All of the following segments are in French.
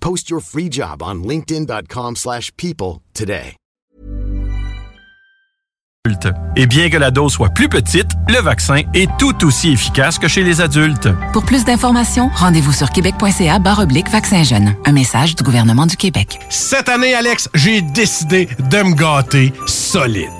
Post your free job on linkedin.com/people slash people today. Et bien que la dose soit plus petite, le vaccin est tout aussi efficace que chez les adultes. Pour plus d'informations, rendez-vous sur québec.ca barre oblique vaccin jeune. Un message du gouvernement du Québec. Cette année, Alex, j'ai décidé de me gâter solide.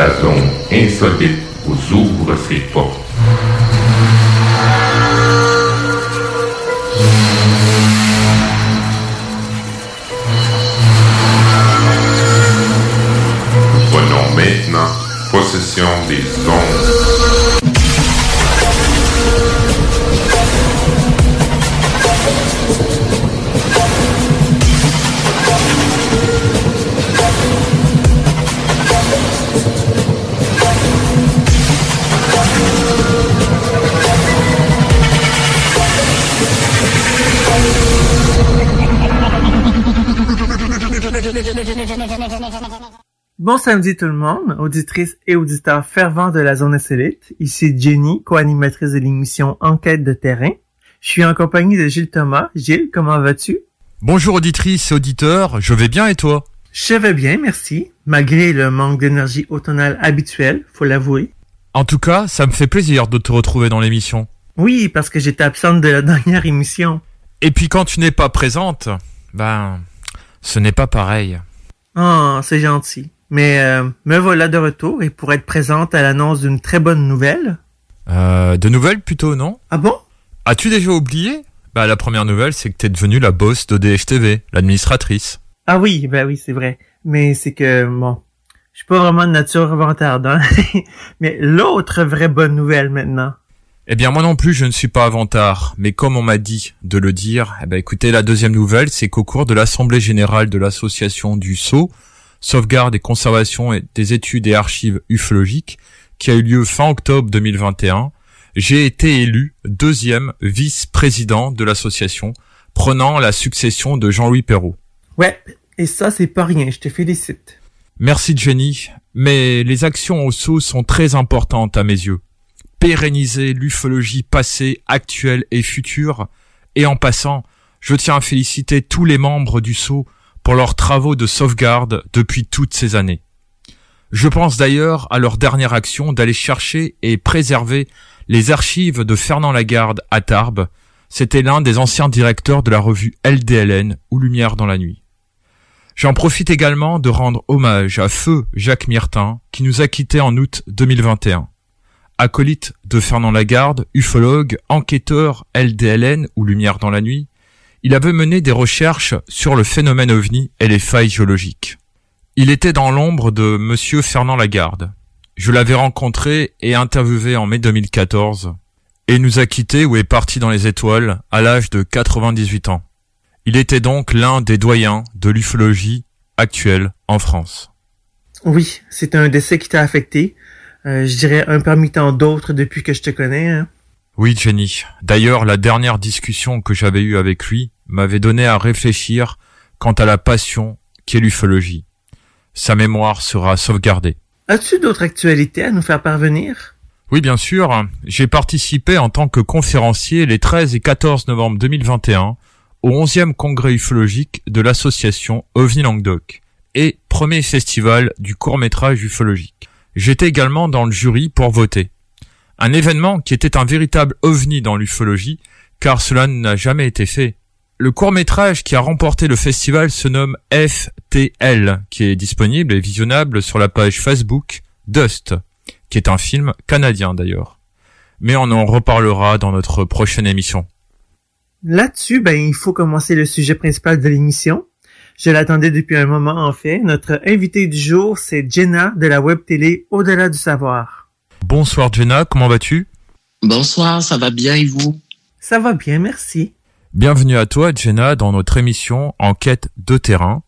La zone insolite vous ouvre ses portes. Prenons maintenant possession des ondes. Bon samedi tout le monde, auditrices et auditeurs fervents de la zone insolite. Ici Jenny, co-animatrice de l'émission Enquête de terrain. Je suis en compagnie de Gilles Thomas. Gilles, comment vas-tu? Bonjour auditrice et auditeurs, je vais bien et toi? Je vais bien, merci. Malgré le manque d'énergie automnale habituel, faut l'avouer. En tout cas, ça me fait plaisir de te retrouver dans l'émission. Oui, parce que j'étais absente de la dernière émission. Et puis quand tu n'es pas présente, ben, ce n'est pas pareil. Oh, c'est gentil. Mais euh, me voilà de retour et pour être présente à l'annonce d'une très bonne nouvelle. Euh, de nouvelles plutôt, non? Ah bon? As-tu déjà oublié? Bah la première nouvelle, c'est que t'es devenue la boss d'ODF l'administratrice. Ah oui, ben oui, c'est vrai. Mais c'est que, bon, je suis pas vraiment de nature vantarde, hein. Mais l'autre vraie bonne nouvelle maintenant. Eh bien moi non plus je ne suis pas avantard, mais comme on m'a dit de le dire, eh ben écoutez la deuxième nouvelle c'est qu'au cours de l'assemblée générale de l'association du Sceau, sauvegarde et conservation des études et archives ufologiques, qui a eu lieu fin octobre 2021, j'ai été élu deuxième vice-président de l'association, prenant la succession de Jean-Louis Perrault. Ouais, et ça c'est pas rien, je te félicite. Merci Jenny, mais les actions au Sceau sont très importantes à mes yeux pérenniser l'ufologie passée, actuelle et future. Et en passant, je tiens à féliciter tous les membres du Sceau pour leurs travaux de sauvegarde depuis toutes ces années. Je pense d'ailleurs à leur dernière action d'aller chercher et préserver les archives de Fernand Lagarde à Tarbes. C'était l'un des anciens directeurs de la revue LDLN ou Lumière dans la nuit. J'en profite également de rendre hommage à Feu Jacques Myrtin qui nous a quittés en août 2021 acolyte de Fernand Lagarde, ufologue, enquêteur LDLN ou Lumière dans la nuit, il avait mené des recherches sur le phénomène ovni et les failles géologiques. Il était dans l'ombre de monsieur Fernand Lagarde. Je l'avais rencontré et interviewé en mai 2014 et nous a quittés ou est parti dans les étoiles à l'âge de 98 ans. Il était donc l'un des doyens de l'ufologie actuelle en France. Oui, c'est un décès qui t'a affecté, euh, je dirais un parmi tant d'autres depuis que je te connais. Hein. Oui, Jenny. D'ailleurs, la dernière discussion que j'avais eue avec lui m'avait donné à réfléchir quant à la passion qu'est l'ufologie. Sa mémoire sera sauvegardée. As-tu d'autres actualités à nous faire parvenir? Oui, bien sûr. J'ai participé en tant que conférencier les 13 et 14 novembre 2021 au 11e congrès ufologique de l'association OVNI Languedoc et premier festival du court-métrage ufologique. J'étais également dans le jury pour voter. Un événement qui était un véritable ovni dans l'ufologie, car cela n'a jamais été fait. Le court-métrage qui a remporté le festival se nomme FTL, qui est disponible et visionnable sur la page Facebook Dust, qui est un film canadien d'ailleurs. Mais on en reparlera dans notre prochaine émission. Là-dessus, ben, il faut commencer le sujet principal de l'émission. Je l'attendais depuis un moment en fait. Notre invité du jour, c'est Jenna de la web télé Au-delà du savoir. Bonsoir Jenna, comment vas-tu? Bonsoir, ça va bien et vous? Ça va bien, merci. Bienvenue à toi Jenna dans notre émission Enquête de terrain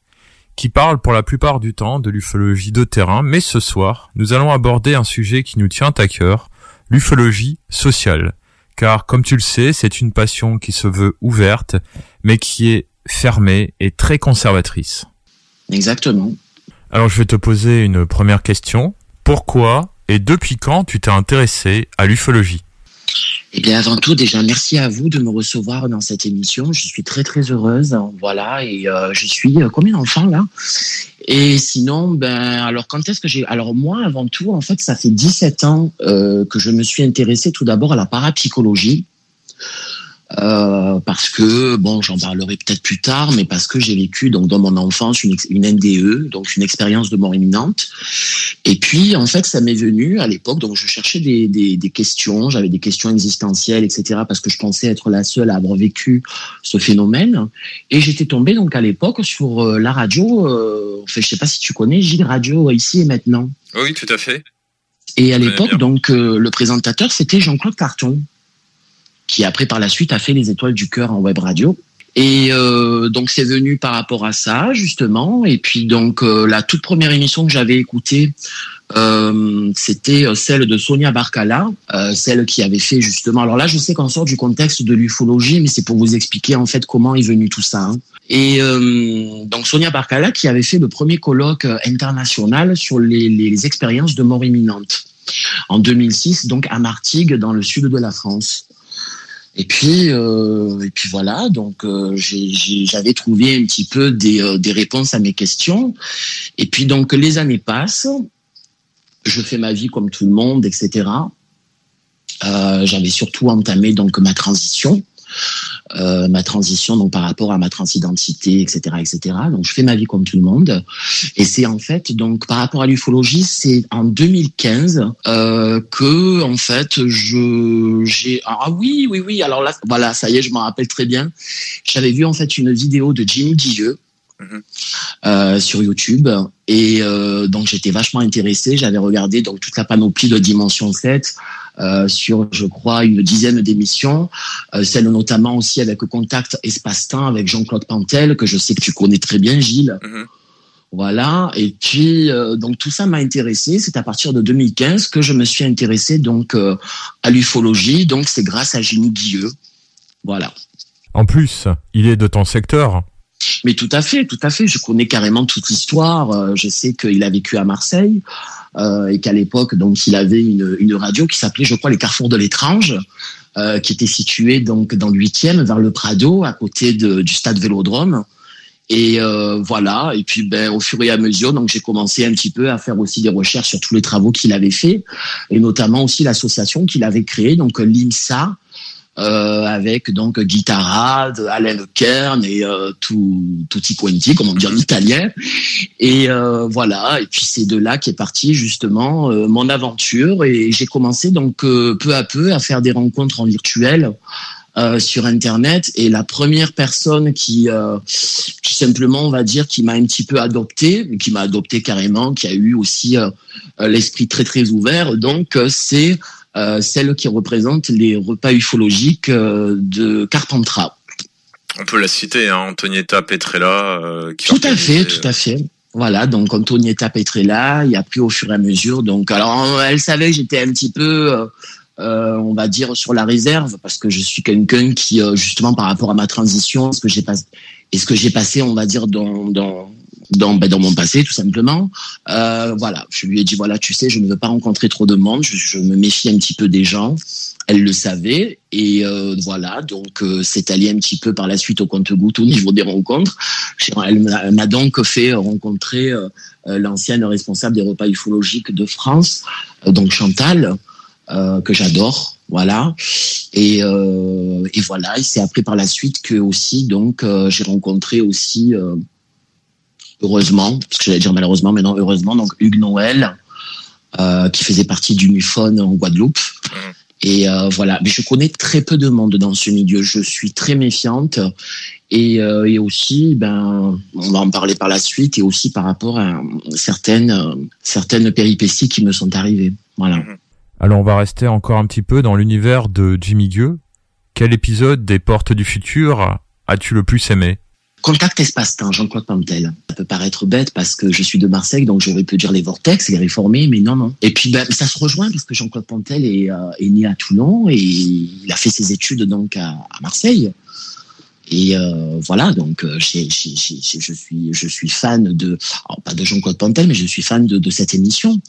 qui parle pour la plupart du temps de l'ufologie de terrain, mais ce soir, nous allons aborder un sujet qui nous tient à cœur, l'ufologie sociale. Car, comme tu le sais, c'est une passion qui se veut ouverte, mais qui est fermée et très conservatrice. Exactement. Alors je vais te poser une première question. Pourquoi et depuis quand tu t'es intéressé à l'ufologie? Eh bien, avant tout, déjà, merci à vous de me recevoir dans cette émission. Je suis très, très heureuse. Voilà. Et euh, je suis, euh, combien d'enfants là Et sinon, ben, alors, quand est-ce que j'ai. Alors, moi, avant tout, en fait, ça fait 17 ans euh, que je me suis intéressée tout d'abord à la parapsychologie. Euh, parce que bon, j'en parlerai peut-être plus tard, mais parce que j'ai vécu donc dans mon enfance une, une NDE, donc une expérience de mort imminente. Et puis en fait, ça m'est venu à l'époque, donc je cherchais des, des, des questions, j'avais des questions existentielles, etc. Parce que je pensais être la seule à avoir vécu ce phénomène. Et j'étais tombé donc à l'époque sur euh, la radio. Euh, enfin, je sais pas si tu connais Gilles Radio ici et maintenant. Oui, tout à fait. Et à l'époque, donc euh, le présentateur c'était Jean-Claude Carton qui après par la suite a fait les étoiles du cœur en web radio. Et euh, donc c'est venu par rapport à ça justement. Et puis donc euh, la toute première émission que j'avais écoutée, euh, c'était celle de Sonia Barcala, celle qui avait fait justement. Alors là, je sais qu'on sort du contexte de l'ufologie, mais c'est pour vous expliquer en fait comment est venu tout ça. Hein. Et donc Sonia Barcala qui avait fait le premier colloque international sur les, les expériences de mort imminente en 2006, donc à Martigues dans le sud de la France. Et puis, euh, et puis voilà, donc euh, j'avais trouvé un petit peu des, euh, des, réponses à mes questions. Et puis donc les années passent, je fais ma vie comme tout le monde, etc. Euh, j'avais surtout entamé donc ma transition. Euh, ma transition donc par rapport à ma transidentité, etc., etc. Donc je fais ma vie comme tout le monde. Et c'est en fait donc par rapport à l'ufologie, c'est en 2015 euh, que en fait je j'ai ah oui oui oui alors là voilà ça y est je m'en rappelle très bien. J'avais vu en fait une vidéo de Jimmy Guilleux euh, sur YouTube. Et euh, donc j'étais vachement intéressé. J'avais regardé donc toute la panoplie de Dimension 7 euh, sur, je crois, une dizaine d'émissions, euh, celle notamment aussi avec Contact Espace-Temps avec Jean-Claude Pantel, que je sais que tu connais très bien, Gilles. Voilà. Et puis euh, donc tout ça m'a intéressé. C'est à partir de 2015 que je me suis intéressé donc euh, à l'ufologie. Donc c'est grâce à Jimmy Guilleux. Voilà. En plus, il est de ton secteur. Mais tout à fait, tout à fait. Je connais carrément toute l'histoire. Je sais qu'il a vécu à Marseille euh, et qu'à l'époque, donc, il avait une, une radio qui s'appelait, je crois, les Carrefours de l'étrange, euh, qui était située donc dans le huitième, vers le Prado, à côté de- du stade Vélodrome. Et euh, voilà. Et puis, ben, au fur et à mesure, donc, j'ai commencé un petit peu à faire aussi des recherches sur tous les travaux qu'il avait fait, et notamment aussi l'association qu'il avait créée, donc l'IMSA, euh, avec donc Guitarade, Alain Kern et euh, tout tutti quanti, comme on dit en italien. Et euh, voilà. Et puis c'est de là qu'est partie justement euh, mon aventure. Et j'ai commencé donc euh, peu à peu à faire des rencontres en virtuel. euh, sur internet et la première personne qui euh, tout simplement on va dire qui m'a un petit peu adopté qui m'a adopté carrément qui a eu aussi euh, l'esprit très très ouvert donc euh, c'est celle qui représente les repas ufologiques euh, de Carpentras. On peut la citer, hein, Antonietta Petrella. euh, qui Tout à fait, tout à fait. Voilà, donc Antonietta Petrella, il a pris au fur et à mesure. Donc, alors, elle savait que j'étais un petit peu, euh, euh, on va dire, sur la réserve, parce que je suis quelqu'un qui, euh, justement, par rapport à ma transition, ce que j'ai passé, et ce que j'ai passé, on va dire, dans, dans, dans, ben, dans mon passé, tout simplement. Euh, voilà, je lui ai dit, voilà, tu sais, je ne veux pas rencontrer trop de monde, je, me méfie un petit peu des gens. Elle le savait et euh, voilà donc euh, c'est allé un petit peu par la suite au compte-goutte au niveau des rencontres. Elle m'a donc fait rencontrer l'ancienne responsable des repas ufologiques de France, donc Chantal, que j'adore, voilà. Et, et voilà, et c'est après par la suite que aussi donc j'ai rencontré aussi heureusement, parce que j'allais dire malheureusement, mais non heureusement donc Hugues Noël, euh, qui faisait partie du MUFON en Guadeloupe. Et euh, voilà, mais je connais très peu de monde dans ce milieu. Je suis très méfiante et, euh, et aussi, ben, on va en parler par la suite et aussi par rapport à certaines certaines péripéties qui me sont arrivées. Voilà. Alors on va rester encore un petit peu dans l'univers de Jimmy Gueux. Quel épisode des Portes du Futur as-tu le plus aimé? Contact espace-temps, Jean-Claude Pantel. Ça peut paraître bête parce que je suis de Marseille, donc j'aurais pu dire les vortex, les réformés, mais non, non. Et puis ben, ça se rejoint parce que Jean-Claude Pantel est, euh, est né à Toulon et il a fait ses études donc à, Marseille. Et euh, voilà, donc euh, je suis fan de alors, pas de Jean-Claude Pantel, mais je suis fan de, cette émission.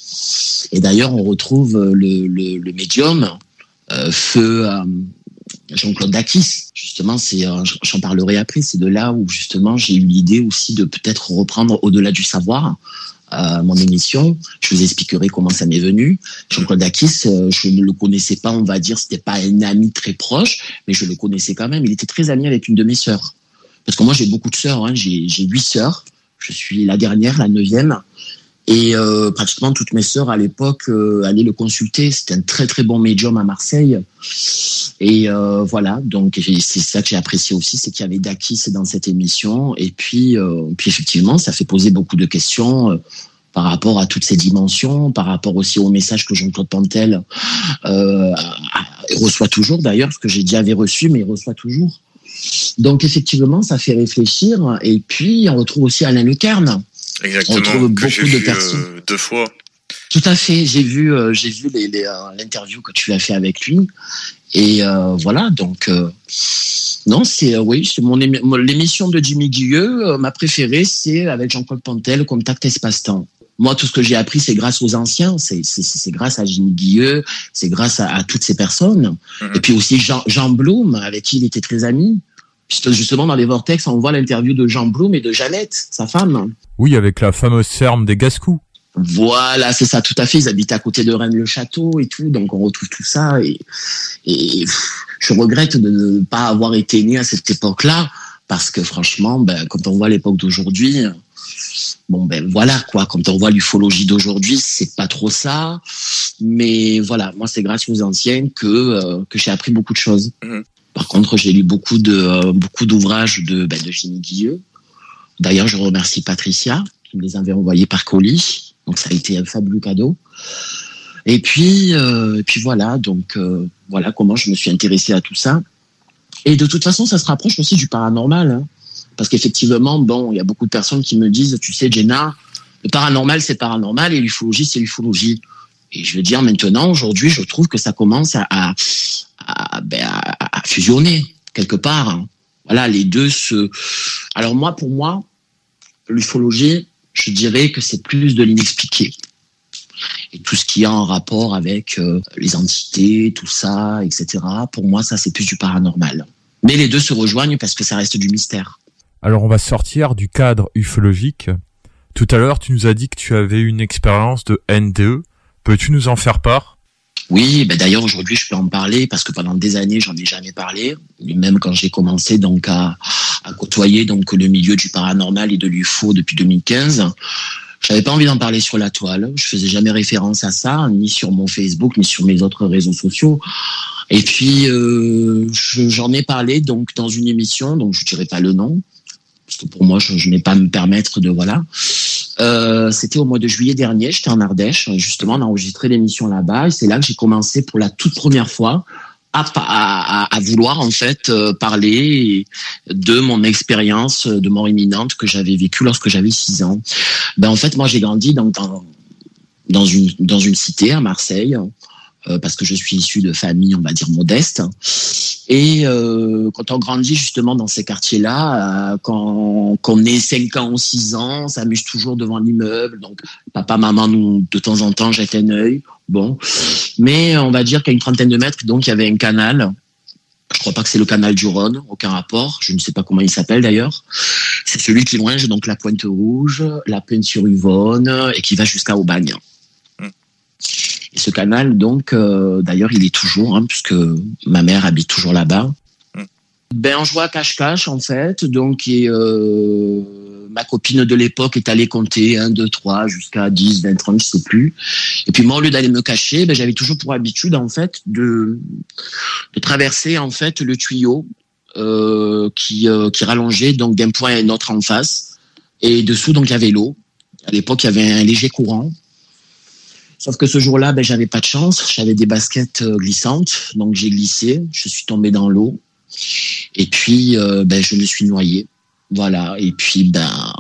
Et d'ailleurs, on retrouve euh, le, médium feu Jean-Claude Dakis. Justement, c'est euh, j'en parlerai après. C'est de là où justement j'ai eu l'idée aussi de peut-être reprendre au-delà du savoir. euh, mon émission, je vous expliquerai comment ça m'est venu. Jean-Claude Dakis, euh, je ne le connaissais pas, on va dire, c'était pas un ami très proche, mais je le connaissais quand même. Il était très ami avec une de mes sœurs. Parce que moi, j'ai beaucoup de sœurs, hein. j'ai j'ai huit sœurs. Je suis la dernière, la neuvième. Et euh, pratiquement toutes mes sœurs à l'époque euh, allaient le consulter. C'était un très très bon médium à Marseille. Et euh, voilà, donc c'est ça que j'ai apprécié aussi, c'est qu'il y avait Dakis dans cette émission. Et puis, euh, puis effectivement, ça fait poser beaucoup de questions euh, par rapport à toutes ces dimensions, par rapport aussi au message que Jean-Claude Pantel euh, reçoit toujours d'ailleurs, parce que j'ai déjà avait reçu, mais il reçoit toujours. Donc effectivement, ça fait réfléchir. Et puis, on retrouve aussi Alain Lucarne. On Exactement, retrouve que j'ai beaucoup de vu personnes. euh, deux fois. Tout à fait. J'ai vu, euh, j'ai vu euh, l'interview que tu as fait avec lui. Et euh, voilà, donc euh, non, c'est euh, oui, c'est mon émi- mon- l'émission de Jimmy Guilleux, euh, ma préférée, c'est avec Jean-Claude Pantel, Contact Espace-Temps. Moi, tout ce que j'ai appris, c'est grâce aux anciens, c'est c'est- c'est grâce à Jimmy Guilleux, c'est grâce à, à toutes ces personnes. Et puis aussi Jean, Jean Blum, avec qui il était très ami. Puisque justement, dans les Vortex, on voit l'interview de Jean Blum et de Jeannette, sa femme. Oui, avec la fameuse ferme des Gascous. Voilà, c'est ça, tout à fait. Ils habitent à côté de Rennes-le-Château et tout, donc on retrouve tout ça. Et, et je regrette de ne pas avoir été né à cette époque-là, parce que franchement, ben, quand on voit l'époque d'aujourd'hui, bon ben voilà quoi. Quand on voit l'ufologie d'aujourd'hui, c'est pas trop ça. Mais voilà, moi c'est grâce aux anciens que euh, que j'ai appris beaucoup de choses. Par contre, j'ai lu beaucoup de euh, beaucoup d'ouvrages de ben, de Guilleux. D'ailleurs, je remercie Patricia qui me les avait envoyés par colis. Donc ça a été un fabuleux cadeau. Et puis euh, puis voilà, donc euh, voilà comment je me suis intéressé à tout ça. Et de toute façon, ça se rapproche aussi du paranormal. hein. Parce qu'effectivement, bon, il y a beaucoup de personnes qui me disent, tu sais, Jenna, le paranormal, c'est paranormal et l'ufologie, c'est l'ufologie. Et je veux dire, maintenant, aujourd'hui, je trouve que ça commence à, à, ben, à fusionner quelque part. hein. Voilà, les deux se. Alors moi, pour moi, l'ufologie, je dirais que c'est plus de l'inexpliqué. Et tout ce qui a en rapport avec euh, les entités, tout ça, etc. Pour moi, ça, c'est plus du paranormal. Mais les deux se rejoignent parce que ça reste du mystère. Alors on va sortir du cadre ufologique. Tout à l'heure, tu nous as dit que tu avais une expérience de NDE. Peux-tu nous en faire part? Oui, ben d'ailleurs aujourd'hui je peux en parler parce que pendant des années j'en ai jamais parlé. Même quand j'ai commencé donc à, côtoyer donc le milieu du paranormal et de l'UFO depuis 2015, j'avais pas envie d'en parler sur la toile. Je faisais jamais référence à ça, ni sur mon Facebook, ni sur mes autres réseaux sociaux. Et puis euh, je- j'en ai parlé donc dans une émission, donc je dirais pas le nom parce que pour moi je, je n'ai pas à me permettre de voilà. Euh, C'était au mois de juillet dernier, j'étais en Ardèche, justement, on a enregistré l'émission là-bas, et c'est là que j'ai commencé pour la toute première fois à, à- à vouloir en fait euh, parler de mon expérience de mort imminente que j'avais vécue lorsque j'avais 6 ans. Ben en fait, moi j'ai grandi dans, dans dans une dans une cité à Marseille. Euh, parce que je suis issu de famille, on va dire, modeste. Et euh, quand on grandit justement dans ces quartiers-là, euh, quand qu'on ait 5 ans ou 6 ans, on s'amuse toujours devant l'immeuble. Donc papa, maman nous de temps en temps jettent un œil. Bon, mais on va dire qu'à une trentaine de mètres, donc il y avait un canal. Je crois pas que c'est le canal du Rhône, aucun rapport. Je ne sais pas comment il s'appelle d'ailleurs. C'est celui qui longe donc la Pointe Rouge, la Plaine sur Yvonne et qui va jusqu'à Aubagne. Et ce canal, donc, euh, d'ailleurs, il est toujours, hein, puisque ma mère habite toujours là-bas. Ben, on jouait à cache-cache, en fait. Donc, et, euh, ma copine de l'époque est allée compter 1, 2, 3, jusqu'à 10, 20, 30, je sais plus. Et puis, moi, au lieu d'aller me cacher, ben, j'avais toujours pour habitude, en fait, de, de traverser, en fait, le tuyau euh, qui, euh, qui rallongeait donc d'un point à un autre en face. Et dessous, donc, il y avait l'eau. À l'époque, il y avait un léger courant. Sauf que ce jour-là, ben, j'avais pas de chance. J'avais des baskets euh, glissantes, donc j'ai glissé. Je suis tombé dans l'eau. Et puis, euh, ben, je me suis noyé. Voilà. Et puis, ben,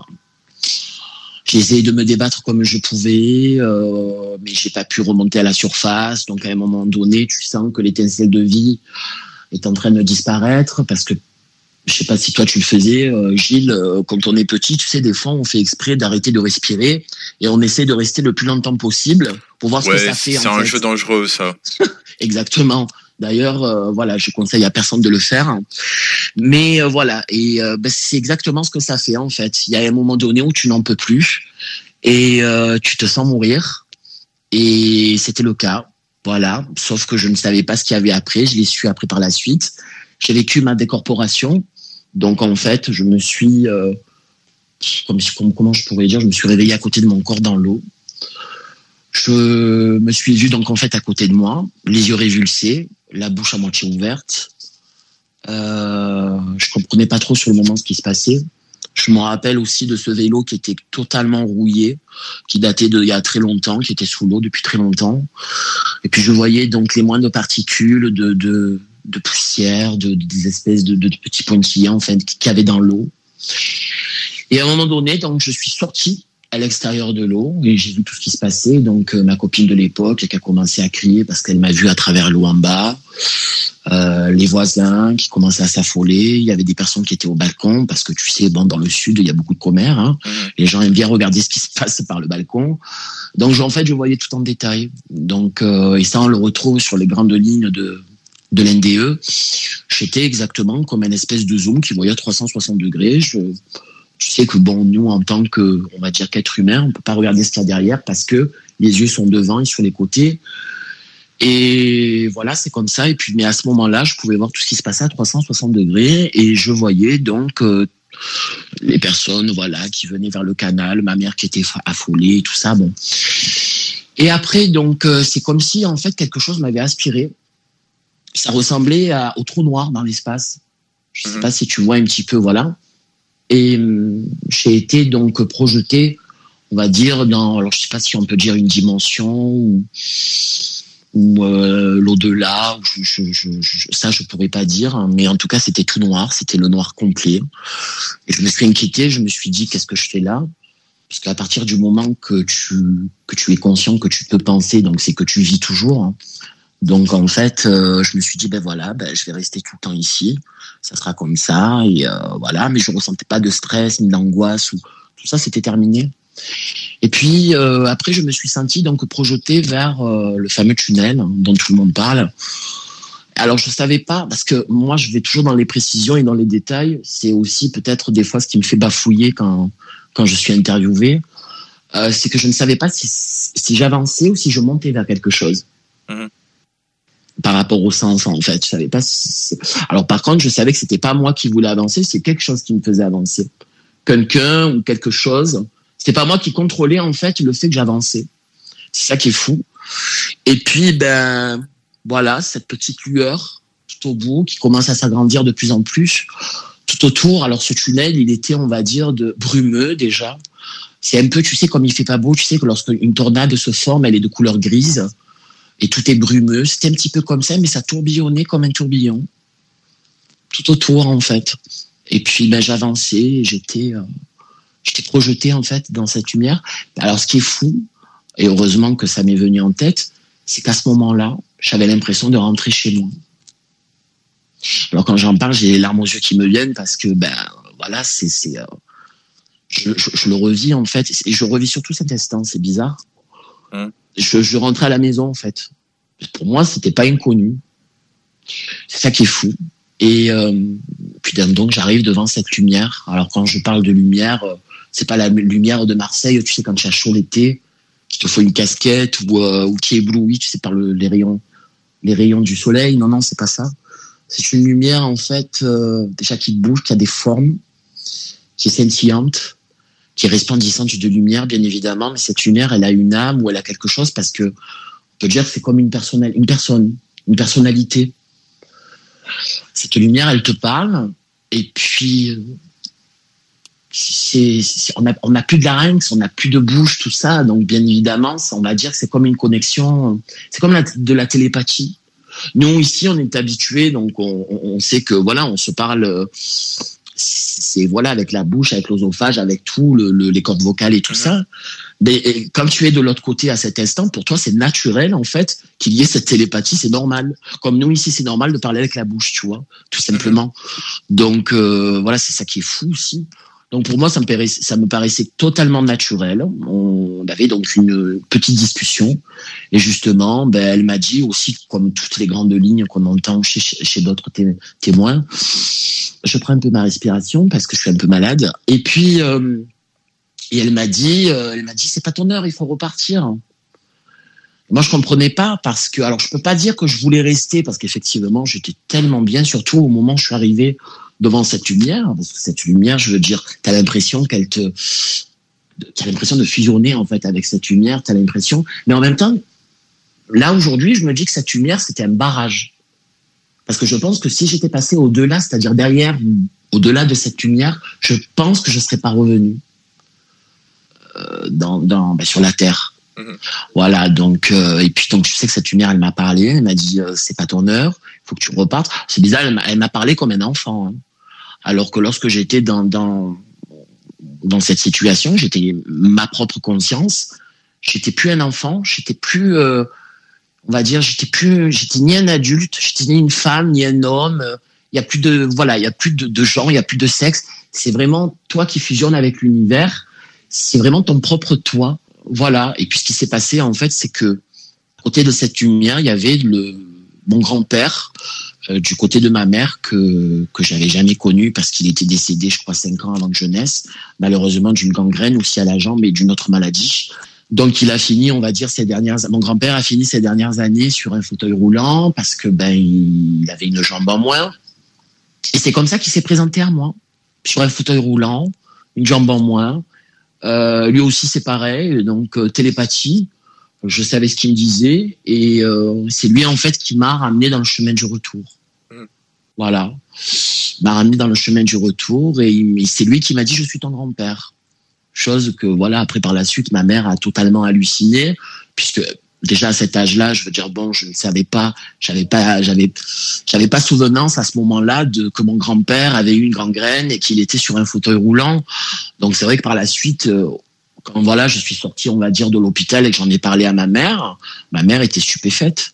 j'ai essayé de me débattre comme je pouvais, euh, mais j'ai pas pu remonter à la surface. Donc, à un moment donné, tu sens que l'étincelle de vie est en train de disparaître parce que je sais pas si toi tu le faisais, euh, Gilles, euh, quand on est petit, tu sais, des fois on fait exprès d'arrêter de respirer et on essaie de rester le plus longtemps possible pour voir ce que ça fait. c'est un fait. jeu dangereux, ça. Exactement. D'ailleurs, euh, voilà, je conseille à personne de le faire. Mais euh, voilà, et ben, c'est exactement ce que ça fait en fait. Il y a un moment donné où tu n'en peux plus et tu te sens mourir. Et c'était le cas. Voilà. Sauf que je ne savais pas ce qu'il y avait après. Je l'ai su après par la suite. J'ai vécu ma décorporation. Donc en fait, je me suis, euh, comme, comme- comment je pourrais dire, je me suis réveillé à côté de mon corps dans l'eau. Je me suis vu donc en fait à côté de moi, les yeux révulsés, la bouche à moitié ouverte. Euh, je comprenais pas trop sur le moment ce qui se passait. Je me rappelle aussi de ce vélo qui était totalement rouillé, qui datait d'il y a très longtemps, qui était sous l'eau depuis très longtemps. Et puis je voyais donc les moindres particules de, de, de poussière, de, des espèces de, de petits pointillants en fait qu'il y avait dans l'eau. Et à un moment donné, donc je suis sorti à l'extérieur de l'eau et j'ai vu tout ce qui se passait. Donc euh, ma copine de l'époque qui a commencé à crier parce qu'elle m'a vu à travers l'eau en bas. Euh, les voisins qui commençaient à s'affoler. Il y avait des personnes qui étaient au balcon parce que tu sais, bon, dans le sud, il y a beaucoup de commères. Hein. Les gens aiment bien regarder ce qui se passe par le balcon. Donc, en fait, je voyais tout en détail. Donc, euh, et ça, on le retrouve sur les grandes lignes de de l'NDE. J'étais exactement comme une espèce de zoom qui voyait à 360 degrés. Tu sais que bon, nous en tant que, on va dire qu'être humain, on peut pas regarder ce qu'il y a derrière parce que les yeux sont devant et sur les côtés. Et voilà, c'est comme ça. Et puis, mais à ce moment-là, je pouvais voir tout ce qui se passait à 360 degrés et je voyais donc euh, les personnes, voilà, qui venaient vers le canal, ma mère qui était affolée, tout ça, bon. Et après, donc, euh, c'est comme si en fait quelque chose m'avait aspiré. Ça ressemblait à, au trou noir dans l'espace. Je sais pas si tu vois un petit peu, voilà. Et hum, j'ai été donc projeté, on va dire, dans, alors je sais pas si on peut dire une dimension ou, ou euh, l'au-delà, je, je, je, ça je pourrais pas dire, hein, mais en tout cas c'était tout noir, c'était le noir complet. Et je me suis inquiété, je me suis dit qu'est-ce que je fais là? Parce qu'à partir du moment que tu que tu es conscient que tu peux penser, donc c'est que tu vis toujours. hein. Donc en fait, euh, je me suis dit ben voilà, ben, je vais rester tout le temps ici, ça sera comme ça et euh, voilà. Mais je ressentais pas de stress ni d'angoisse ou tout ça, c'était terminé. Et puis euh, après, je me suis senti donc projeté vers le fameux tunnel dont tout le monde parle. Alors je savais pas parce que moi je vais toujours dans les précisions et dans les détails. C'est aussi peut-être des fois ce qui me fait bafouiller quand quand je suis interviewé. C'est que je ne savais pas si si j'avançais ou si je montais vers quelque chose par rapport au sens en fait. Je savais pas si Alors par contre, je savais que c'était pas moi qui voulais avancer, c'est quelque chose qui me faisait avancer. Quelqu'un ou quelque chose. C'était pas moi qui contrôlais en fait le fait que j'avançais. C'est ça qui est fou. Et puis ben voilà, cette petite lueur tout au bout qui commence à s'agrandir de plus en plus tout autour. Alors ce tunnel, il était on va dire de brumeux déjà. C'est un peu, tu sais, comme il fait pas beau, tu sais que lorsque une tornade se forme, elle est de couleur grise et tout est brumeux. C'était un petit peu comme ça, mais ça tourbillonnait comme un tourbillon. Tout autour, en fait. Et puis, ben, j'avançais, euh, j'étais projeté, en fait, dans cette lumière. Alors, ce qui est fou, et heureusement que ça m'est venu en tête, c'est qu'à ce moment-là, j'avais l'impression de rentrer chez moi. Alors, quand j'en parle, j'ai les larmes aux yeux qui me viennent parce que, ben, voilà, c'est, euh, je le revis, en fait, et je revis surtout cet instant, c'est bizarre je, je rentrais à la maison en fait. Pour moi, c'était pas inconnu. C'est ça qui est fou. Et euh, puis donc j'arrive devant cette lumière. Alors quand je parle de lumière, euh, c'est pas la lumière de Marseille. Tu sais quand il y a chaud l'été, qu'il te faut une casquette ou euh, qui est tu sais par le- les rayons, les rayons du soleil. Non non, c'est pas ça. C'est une lumière en fait euh, déjà qui bouge, qui a des formes, qui est scintillante qui est resplendissante de lumière, bien évidemment, mais cette lumière, elle a une âme ou elle a quelque chose parce que on peut dire que c'est comme une, personne, une personnalité. Cette lumière, elle te parle, et puis euh, on n'a plus de larynx, on n'a plus de bouche, tout ça, donc bien évidemment, on va dire que c'est comme une connexion, c'est comme de la télépathie. Nous ici, on est habitués, donc on, sait que voilà, on se parle. C'est voilà avec la bouche, avec l'osophage, avec tout le, le- les cordes vocales et tout ça. Mais et, quand tu es de l'autre côté à cet instant, pour toi c'est naturel en fait qu'il y ait cette télépathie, c'est normal. Comme nous ici, c'est normal de parler avec la bouche, tu vois, tout simplement. Donc euh, voilà, c'est ça qui est fou aussi. Donc pour moi, ça me paraissait, totalement naturel. On avait donc une petite discussion et justement, ben, elle m'a dit aussi, comme toutes les grandes lignes qu'on entend chez, d'autres té- témoins, je prends un peu ma respiration parce que je suis un peu malade. Et puis, euh, et elle m'a dit, euh, elle m'a dit, c'est pas ton heure, il faut repartir. Moi, je comprenais pas parce que, alors, je peux pas dire que je voulais rester parce qu'effectivement, j'étais tellement bien, surtout au moment où je suis arrivé devant cette lumière, parce que cette lumière, je veux dire, t'as l'impression qu'elle te, t'as l'impression de fusionner en fait avec cette lumière, t'as l'impression, mais en même temps, là aujourd'hui, je me dis que cette lumière, c'était un barrage. Parce que je pense que si j'étais passé au-delà, c'est-à-dire derrière, au-delà de cette lumière, je pense que je serais pas revenu euh, dans, ben, sur la terre. Voilà, donc euh, et puis donc je sais que cette lumière, elle m'a parlé, elle m'a dit euh, c'est pas ton heure, faut que tu repartes. C'est bizarre, elle m'a- parlé comme un enfant, hein. alors que lorsque j'étais dans dans cette situation, j'étais ma propre conscience, j'étais plus un enfant, j'étais plus euh, on va dire, j'étais plus, j'étais ni un adulte, j'étais ni une femme, ni un homme. Il y a plus de, voilà, il y a plus de, de genre, il y a plus de sexe. C'est vraiment toi qui fusionne avec l'univers. C'est vraiment ton propre toi. Voilà. Et puis ce qui s'est passé, en fait, c'est que côté de cette lumière, il y avait le, mon grand-père, euh, du côté de ma mère que que j'avais jamais connu parce qu'il était décédé, je crois, cinq ans avant que je naisse, malheureusement d'une gangrène aussi à la jambe et d'une autre maladie. Donc il a fini, on va dire, ces dernières. Mon grand-père a fini ces dernières années sur un fauteuil roulant parce que ben il avait une jambe en moins. Et c'est comme ça qu'il s'est présenté à moi sur un fauteuil roulant, une jambe en moins. Euh, lui aussi c'est pareil, donc euh, télépathie. Je savais ce qu'il me disait et euh, c'est lui en fait qui m'a ramené dans le chemin du retour. Voilà, m'a ramené dans le chemin du retour et c'est lui qui m'a dit je suis ton grand-père. Chose que voilà après par la suite ma mère a totalement halluciné puisque déjà à cet âge-là je veux dire bon je ne savais pas j'avais pas j'avais j'avais pas souvenance à ce moment-là de que mon grand-père avait eu une gangrène et qu'il était sur un fauteuil roulant. Donc c'est vrai que par la suite euh, quand voilà, je suis sorti, on va dire, de l'hôpital et que j'en ai parlé à ma mère, ma mère était stupéfaite.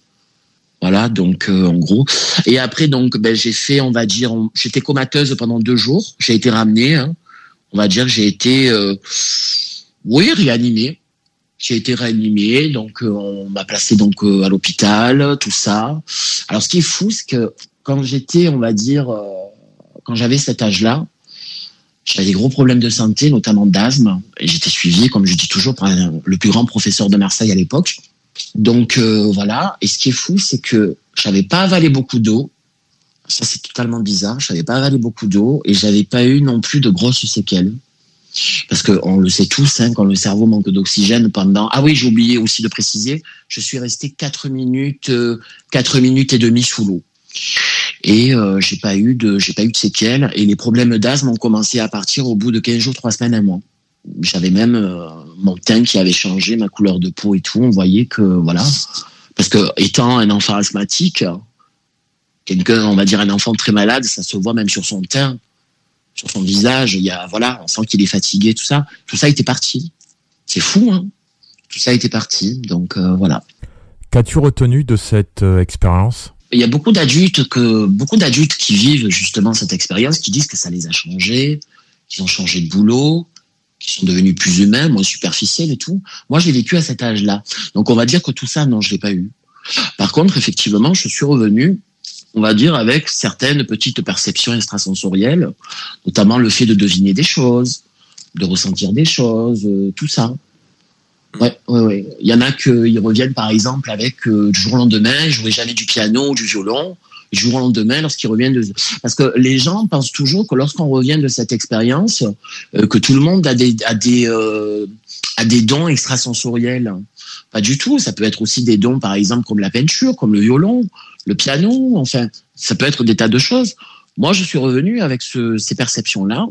Voilà, donc euh, en gros. Et après, donc, ben, j'ai fait, on va dire, on- j'étais comateuse pendant deux jours. J'ai été ramenée. hein. On va dire j'ai été, euh, oui, réanimée. J'ai été réanimée, donc euh, on m'a placé donc euh, à l'hôpital, tout ça. Alors, ce qui est fou, c'est que quand j'étais, on va dire, euh, quand j'avais cet âge-là, j'avais des gros problèmes de santé, notamment d'asthme, et j'étais suivi, comme je dis toujours, par le plus grand professeur de Marseille à l'époque. Donc voilà. Et ce qui est fou, c'est que j'avais pas avalé beaucoup d'eau. Ça, c'est totalement bizarre. Je n'avais pas avalé beaucoup d'eau et j'avais pas eu non plus de grosses séquelles. Parce que on le sait tous, hein, quand le cerveau manque d'oxygène pendant. Ah oui, j'ai oublié aussi de préciser. Je suis resté quatre minutes, euh, quatre minutes et demie sous l'eau et euh, j'ai pas eu de j'ai pas eu de séquelles et les problèmes d'asthme ont commencé à partir au bout de 15 jours, trois semaines, un mois. J'avais même euh, mon teint qui avait changé, ma couleur de peau et tout. On voyait que voilà, parce que étant un enfant asthmatique, quelqu'un, on va dire un enfant très malade, ça se voit même sur son teint, sur son visage. Il y a voilà, on sent qu'il est fatigué, tout ça. Tout ça était parti. C'est fou, hein. Tout ça était parti. Donc euh, voilà. Qu'as-tu retenu de cette euh, expérience? Il y a beaucoup d'adultes que beaucoup d'adultes qui vivent justement cette expérience qui disent que ça les a changés, qu'ils ont changé de boulot, qu'ils sont devenus plus humains, moins superficiels et tout. Moi, je l'ai vécu à cet âge-là. Donc, on va dire que tout ça, non, je l'ai pas eu. Par contre, effectivement, je suis revenu, on va dire, avec certaines petites perceptions extrasensorielles, notamment le fait de deviner des choses, de ressentir des choses, euh, tout ça. Ouais, ouais, ouais. Il y en a qui reviennent par exemple avec euh, du jour au lendemain, ils jouaient jamais du piano ou du violon. Du jour au lendemain, lorsqu'ils reviennent de... Parce que les gens pensent toujours que lorsqu'on revient de cette expérience, euh, que tout le monde a des, a des, a des dons extrasensoriels. Pas du tout. Ça peut être aussi des dons, par exemple, comme la peinture, comme le violon, le piano. Enfin, ça peut être des tas de choses. Moi, je suis revenu avec ce, ces perceptions-là.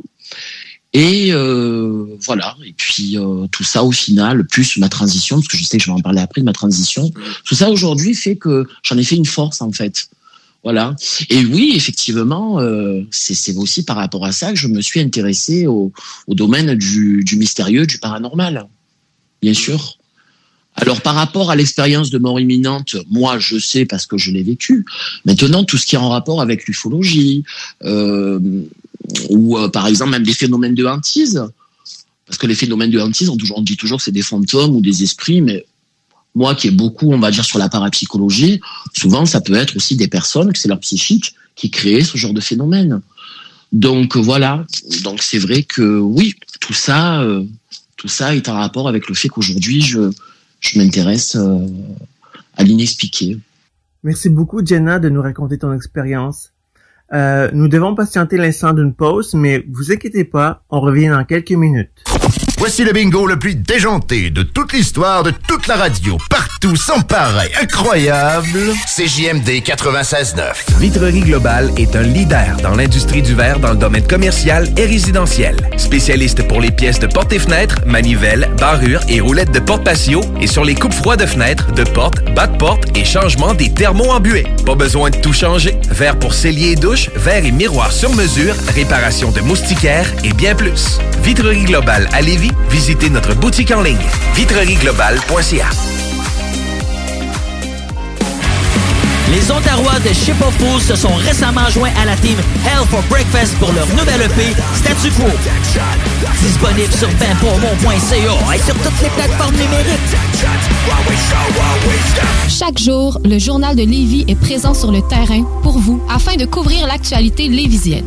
Et euh, voilà. Et puis euh, tout ça au final, plus ma transition, parce que je sais que je vais en parler après de ma transition. Tout ça aujourd'hui fait que j'en ai fait une force en fait. Voilà. Et oui, effectivement, euh, c'est aussi par rapport à ça que je me suis intéressé au, au domaine du, du mystérieux, du paranormal, bien sûr. Alors par rapport à l'expérience de mort imminente, moi je sais parce que je l'ai vécu. Maintenant, tout ce qui est en rapport avec l'ufologie, euh, ou euh, par exemple même des phénomènes de hantise, parce que les phénomènes de hantise, on, dit toujours que c'est des fantômes ou des esprits, mais moi qui ai beaucoup, on va dire, sur la parapsychologie, souvent ça peut être aussi des personnes, que c'est leur psychique, qui créent ce genre de phénomène. Donc voilà, donc c'est vrai que oui, tout ça, euh, tout ça est en rapport avec le fait qu'aujourd'hui je, je m'intéresse euh, à l'inexpliqué. Merci beaucoup, Jenna, de nous raconter ton expérience. Euh, nous devons patienter l'instant d'une pause, mais vous inquiétez pas, on revient dans quelques minutes. Voici le bingo le plus déjanté de toute l'histoire de toute la radio. Partout, sans pareil, incroyable. CJMD 96.9. Vitrerie Globale est un leader dans l'industrie du verre dans le domaine commercial et résidentiel. Spécialiste pour les pièces de portes et fenêtres, manivelles, barrures et roulettes de porte patio et sur les coupes froides de fenêtres, de portes, bas de et changement des thermos embués. Pas besoin de tout changer. Verre pour cellier et douche, verre et miroir sur mesure, réparation de moustiquaires et bien plus. Vitrerie Globale à Lévis, visitez notre boutique en ligne vitrerieglobale.ca. Les Ontarois de Ship of Fools se sont récemment joints à la team Hell for Breakfast pour leur nouvelle EP Statu Quo. Disponible sur benpourmont.ca et sur toutes les plateformes numériques. Chaque jour, le journal de Lévis est présent sur le terrain pour vous afin de couvrir l'actualité lévisienne.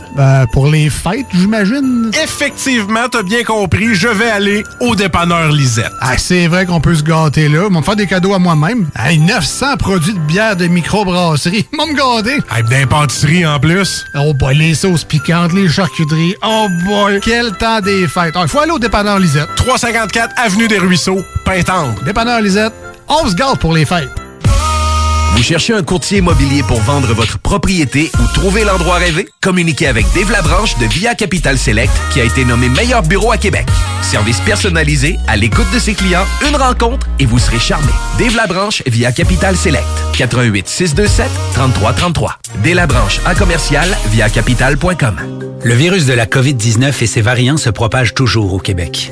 Ben, pour les fêtes, j'imagine. Effectivement, t'as bien compris, je vais aller au dépanneur Lisette. Ah, c'est vrai qu'on peut se gâter là. Ils vont me faire des cadeaux à moi-même. Hey, 900 produits de bière de microbrasserie. Ils vont me gâter. Hey, d'impantisserie en plus. Oh boy, les sauces piquantes, les charcuteries. Oh boy, quel temps des fêtes. Il faut aller au dépanneur Lisette. 354 Avenue des Ruisseaux, Pintendre. Dépanneur Lisette, on se gâte pour les fêtes. Vous cherchez un courtier immobilier pour vendre votre propriété ou trouver l'endroit rêvé? Communiquez avec Dave Labranche de Via Capital Select qui a été nommé meilleur bureau à Québec. Service personnalisé, à l'écoute de ses clients, une rencontre et vous serez charmé. Dave Labranche via Capital Select. 88 627 3333. Dave Labranche à commercial via capital.com. Le virus de la COVID-19 et ses variants se propagent toujours au Québec.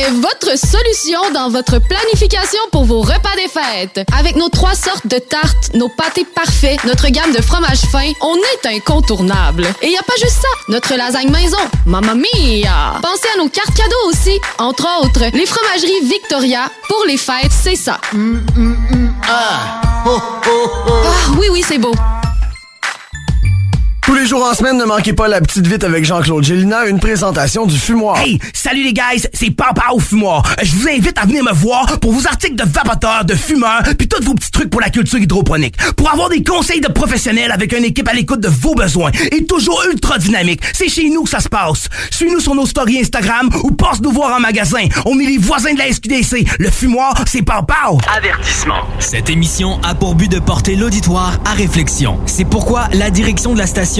est votre solution dans votre planification pour vos repas des fêtes. Avec nos trois sortes de tartes, nos pâtés parfaits, notre gamme de fromages fins, on est incontournable. Et il y a pas juste ça, notre lasagne maison, mamma mia! Pensez à nos cartes cadeaux aussi, entre autres, les fromageries Victoria, pour les fêtes, c'est ça. Ah! Ah oui, oui, c'est beau. Tous les jours en semaine, ne manquez pas la petite vite avec Jean-Claude Gélina, une présentation du fumoir. Hey, salut les guys, c'est Papa au fumoir. Je vous invite à venir me voir pour vos articles de vapoteurs, de fumeurs, puis tous vos petits trucs pour la culture hydroponique. Pour avoir des conseils de professionnels avec une équipe à l'écoute de vos besoins et toujours ultra dynamique. C'est chez nous que ça se passe. Suis-nous sur nos stories Instagram ou passe nous voir en magasin. On est les voisins de la SQDC. Le fumoir, c'est Papa. Avertissement. Cette émission a pour but de porter l'auditoire à réflexion. C'est pourquoi la direction de la station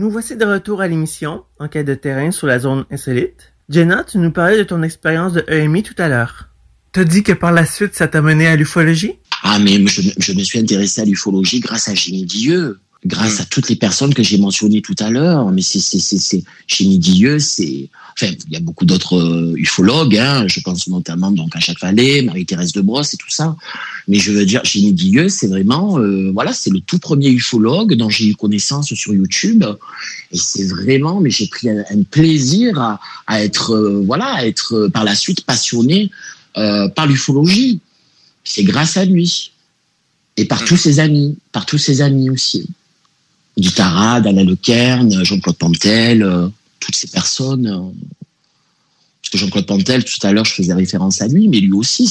Nous voici de retour à l'émission Enquête de terrain sur la zone insolite. Jenna, tu nous parlais de ton expérience de EMI tout à l'heure. T'as dit que par la suite, ça t'a mené à l'ufologie? Ah, mais je, me- suis intéressé à l'ufologie grâce à Jimmy Dieu. Grâce à toutes les personnes que j'ai mentionnées tout à l'heure. Mais c'est, c'est, c'est, c'est, chez Midilleux, c'est, enfin, il y a beaucoup d'autres euh, ufologues, hein, je pense notamment donc à Jacques Vallée, Marie-Thérèse de Brosse et tout ça. Mais je veux dire, chez Midilleux, c'est vraiment, euh, voilà, c'est le tout premier ufologue dont j'ai eu connaissance sur YouTube. Et c'est vraiment, mais j'ai pris un, un plaisir à, à être, euh, voilà, à être euh, par la suite passionné euh, par l'ufologie. C'est grâce à lui. Et par tous ses amis, par tous ses amis aussi. Guy Tarade, Alain Lequern, Jean-Claude Pantel, euh, toutes ces personnes. euh, parce que Jean-Claude Pantel, tout à l'heure, je faisais référence à lui, mais lui aussi,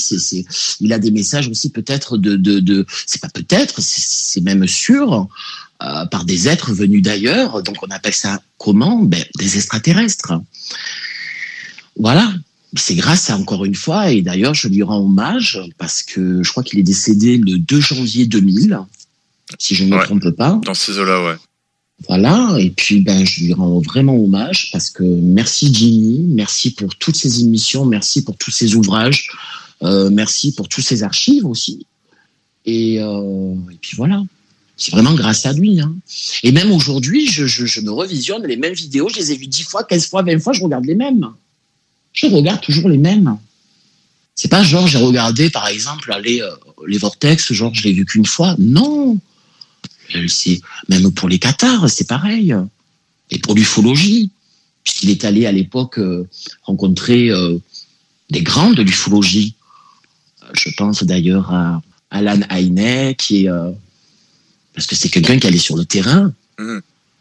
il a des messages aussi peut-être de, de, de c'est pas peut-être, c'est, c'est même sûr, euh, par des êtres venus d'ailleurs. Donc on appelle ça comment? Ben, Des extraterrestres. Voilà. C'est grâce à encore une fois, et d'ailleurs je lui rends hommage parce que je crois qu'il est décédé le 2 janvier 2000, si je ne me trompe pas. Dans ces eaux-là, ouais. Voilà, et puis ben je lui rends vraiment hommage parce que merci Jimmy, merci pour toutes ces émissions, merci pour tous ces ouvrages, euh, merci pour tous ces archives aussi. Et, euh, et puis voilà, c'est vraiment grâce à lui. Hein. Et même aujourd'hui, je, je, je me revisionne les mêmes vidéos, je les ai vues 10 fois, 15 fois, 20 fois, je regarde les mêmes. Je regarde toujours les mêmes. C'est pas genre j'ai regardé par exemple les, euh, les vortex, genre je l'ai vu qu'une fois. Non, c'est même pour les cathares, c'est pareil. Et pour l'ufologie, puisqu'il est allé à l'époque euh, rencontrer euh, des grands de l'ufologie. Je pense d'ailleurs à Alan Haynet, qui est euh, parce que c'est quelqu'un qui allait sur le terrain.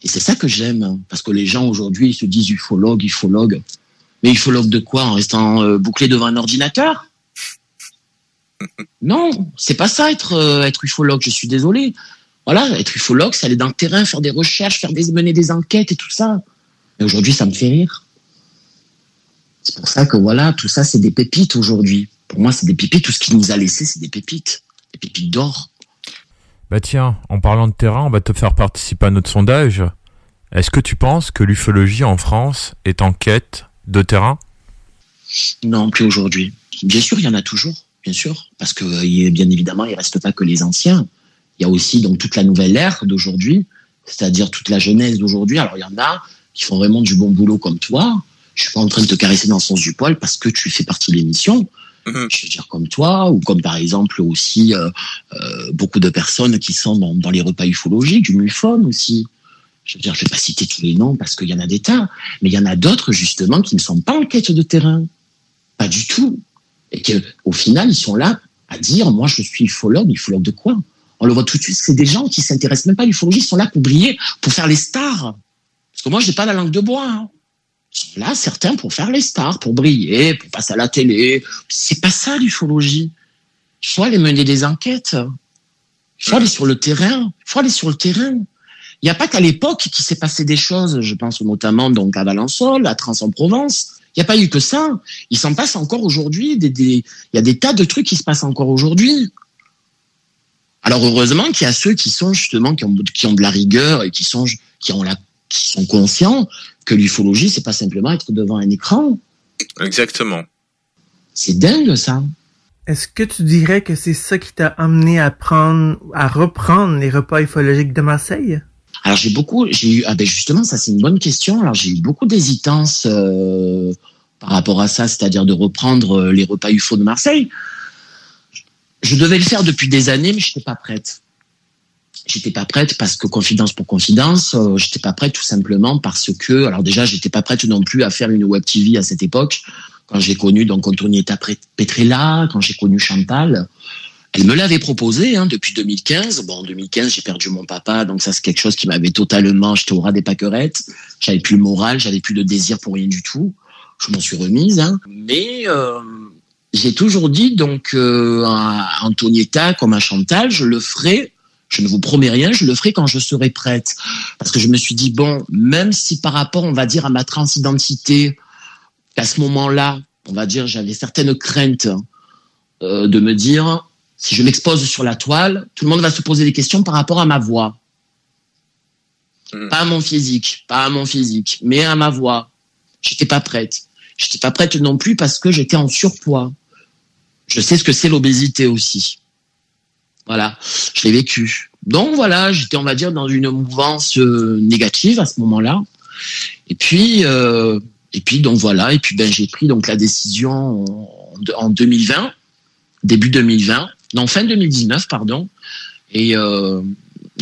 Et c'est ça que j'aime, hein, parce que les gens aujourd'hui ils se disent ufologue, ufologue. Mais ufologue de quoi En restant bouclé devant un ordinateur? Non, c'est pas ça être euh, être ufologue. Je suis désolé. Voilà, être ufologue, c'est aller dans le terrain, faire des recherches, faire des mener des enquêtes et tout ça. Mais aujourd'hui, ça me fait rire. C'est pour ça que voilà, tout ça, c'est des pépites aujourd'hui. Pour moi, c'est des pépites. Tout ce qu'il nous a laissé, c'est des pépites, des pépites d'or. Bah tiens, en parlant de terrain, on va te faire participer à notre sondage. Est-ce que tu penses que l'ufologie en France est en quête de terrain? Non, plus aujourd'hui. Bien sûr, il y en a toujours, bien sûr, parce que euh, bien évidemment, il reste pas que les anciens. Il y a aussi donc toute la nouvelle ère d'aujourd'hui, c'est-à-dire toute la jeunesse d'aujourd'hui. Alors il y en a qui font vraiment du bon boulot comme toi. Je suis pas en train de te caresser dans le sens du poil parce que tu fais partie de l'émission. Je veux dire comme toi ou comme par exemple aussi euh, euh, beaucoup de personnes qui sont dans, dans les repas ufologiques, du MUFON aussi. Je veux dire, je vais pas citer tous les noms parce qu'il y en a des tas, mais il y en a d'autres justement qui ne sont pas en quête de terrain, pas du tout, et que au final ils sont là à dire, moi je suis ufologue, ufologue de quoi? On le voit tout de suite, c'est des gens qui s'intéressent même pas à l'ufologie, ils sont là pour briller, pour faire les stars. Parce que moi j'ai pas la langue de bois. Hein. Ils sont là certains pour faire les stars, pour briller, pour passer à la télé. C'est pas ça l'ufologie. Il faut aller mener des enquêtes. Il faut aller sur le terrain. Il faut aller sur le terrain. Il n'y a pas qu'à l'époque qu'il s'est passé des choses, je pense notamment donc à Valençol, à Trans-en-Provence. Il n'y a pas eu que ça. Il s'en passe encore aujourd'hui. Il y a des tas de trucs qui se passent encore aujourd'hui. Alors heureusement qu'il y a ceux qui sont justement qui ont, qui ont de la rigueur et qui sont qui ont la qui sont conscients que l'ufologie c'est pas simplement être devant un écran. Exactement. C'est dingue ça. Est-ce que tu dirais que c'est ça qui t'a amené à prendre, à reprendre les repas ufologiques de Marseille? Alors j'ai beaucoup, j'ai eu, ah ben justement ça c'est une bonne question. Alors j'ai eu beaucoup d'hésitance euh, par rapport à ça, c'est-à-dire de reprendre euh, les repas UFO de Marseille. Je devais le faire depuis des années, mais je n'étais pas prête. J'étais pas prête parce que confidence pour confidence, euh, j'étais pas prête tout simplement parce que, alors déjà j'étais pas prête non plus à faire une web TV à cette époque. Quand j'ai connu donc Antonietta Petrella, quand j'ai connu Chantal, elle me l'avait proposé hein, depuis 2015. Bon, en 2015, j'ai perdu mon papa, donc ça c'est quelque chose qui m'avait totalement, j'étais au ras des pâquerettes. J'avais plus le moral, j'avais plus de désir pour rien du tout. Je m'en suis remise, hein. mais euh, j'ai toujours dit donc euh, à Antonietta comme à Chantal, je le ferai. Je ne vous promets rien, je le ferai quand je serai prête. Parce que je me suis dit bon, même si par rapport, on va dire à ma transidentité, qu'à ce moment-là, on va dire, j'avais certaines craintes euh, de me dire si je m'expose sur la toile, tout le monde va se poser des questions par rapport à ma voix. Pas à mon physique, pas à mon physique, mais à ma voix. J'étais pas prête. J'étais pas prête non plus parce que j'étais en surpoids. Je sais ce que c'est l'obésité aussi. Voilà, je l'ai vécu. Donc voilà, j'étais, on va dire, dans une mouvance euh, négative à ce moment-là. Et puis, euh, et puis donc voilà, et puis ben j'ai pris donc la décision en 2020, début 2020, non fin 2019 pardon, et euh,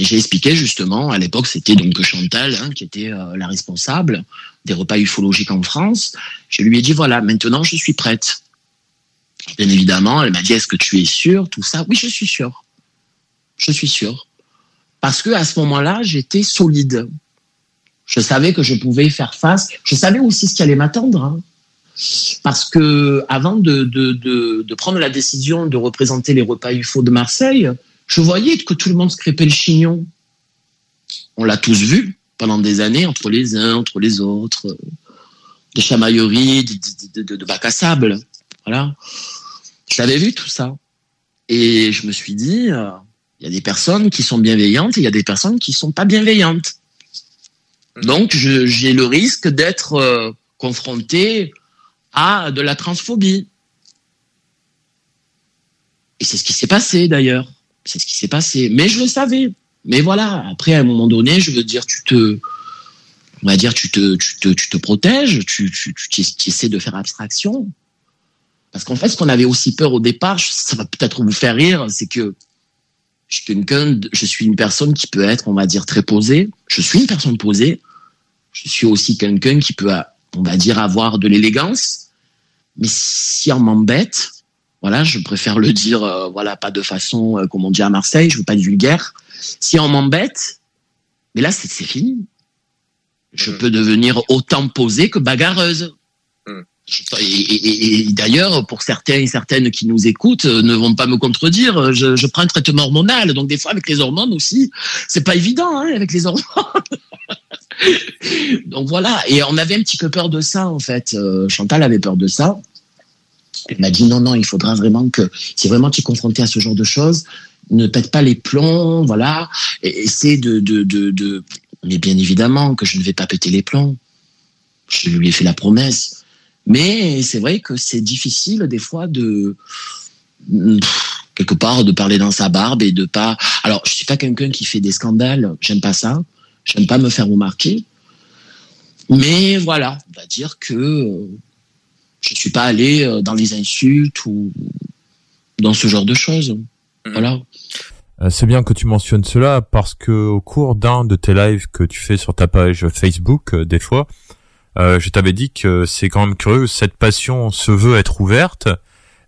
j'ai expliqué justement, à l'époque c'était donc Chantal hein, qui était euh, la responsable des repas ufologiques en France. Je lui ai dit voilà, maintenant je suis prête. Bien évidemment, elle m'a dit est-ce que tu es sûr Tout ça, oui, je suis sûr. Je suis sûr. Parce que à ce moment-là, j'étais solide. Je savais que je pouvais faire face. Je savais aussi ce qui allait m'attendre. hein. Parce que avant de, de prendre la décision de représenter les repas UFO de Marseille, je voyais que tout le monde se le chignon. On l'a tous vu pendant des années, entre les uns, entre les autres, euh, de chamailleries, de, de, de, bac à sable. Voilà. Je vu tout ça. Et je me suis dit, euh, il y a des personnes qui sont bienveillantes et il y a des personnes qui sont pas bienveillantes. Donc, j'ai le risque d'être euh, confronté à de la transphobie. Et c'est ce qui s'est passé d'ailleurs. C'est ce qui s'est passé. Mais je le savais. Mais voilà, après, à un moment donné, je veux dire, tu te, on va dire, tu te, tu te, tu te protèges, tu, tu, tu, essaies de faire abstraction. Parce qu'en fait, ce qu'on avait aussi peur au départ, ça va peut-être vous faire rire, c'est que je suis je suis une personne qui peut être, on va dire, très posée. Je suis une personne posée. Je suis aussi quelqu'un qui peut, on va dire, avoir de l'élégance. Mais si on m'embête, voilà, je préfère le dire, euh, voilà, pas de façon, euh, comme on dit à Marseille, je veux pas être vulgaire. Si on m'embête, mais là, c'est fini. Je peux devenir autant posée que bagarreuse. Je- Et, et- et- et d'ailleurs, pour certains et certaines qui nous écoutent, euh, ne vont pas me contredire. Je, je prends un traitement hormonal, donc des fois avec les hormones aussi, c'est pas évident hein, avec les hormones. donc voilà. Et on avait un petit peu peur de ça en fait. Euh, Chantal avait peur de ça. Elle m'a dit non non, il faudra vraiment que si vraiment tu es confronté à ce genre de choses, ne pète pas les plombs, voilà. Et essaie de, de, de, mais bien évidemment que je ne vais pas péter les plombs. Je lui ai fait la promesse. Mais c'est vrai que c'est difficile des fois de pff, quelque part de parler dans sa barbe et de pas. Alors je suis pas quelqu'un qui fait des scandales. J'aime pas ça. J'aime pas me faire remarquer. Mais voilà, on va dire que je suis pas allé euh, dans les insultes ou dans ce genre de choses. Voilà. Euh, C'est bien que tu mentionnes cela parce que au cours d'un de tes lives que tu fais sur ta page Facebook, euh, des fois, euh, je t'avais dit que c'est quand même curieux. Cette passion se veut être ouverte,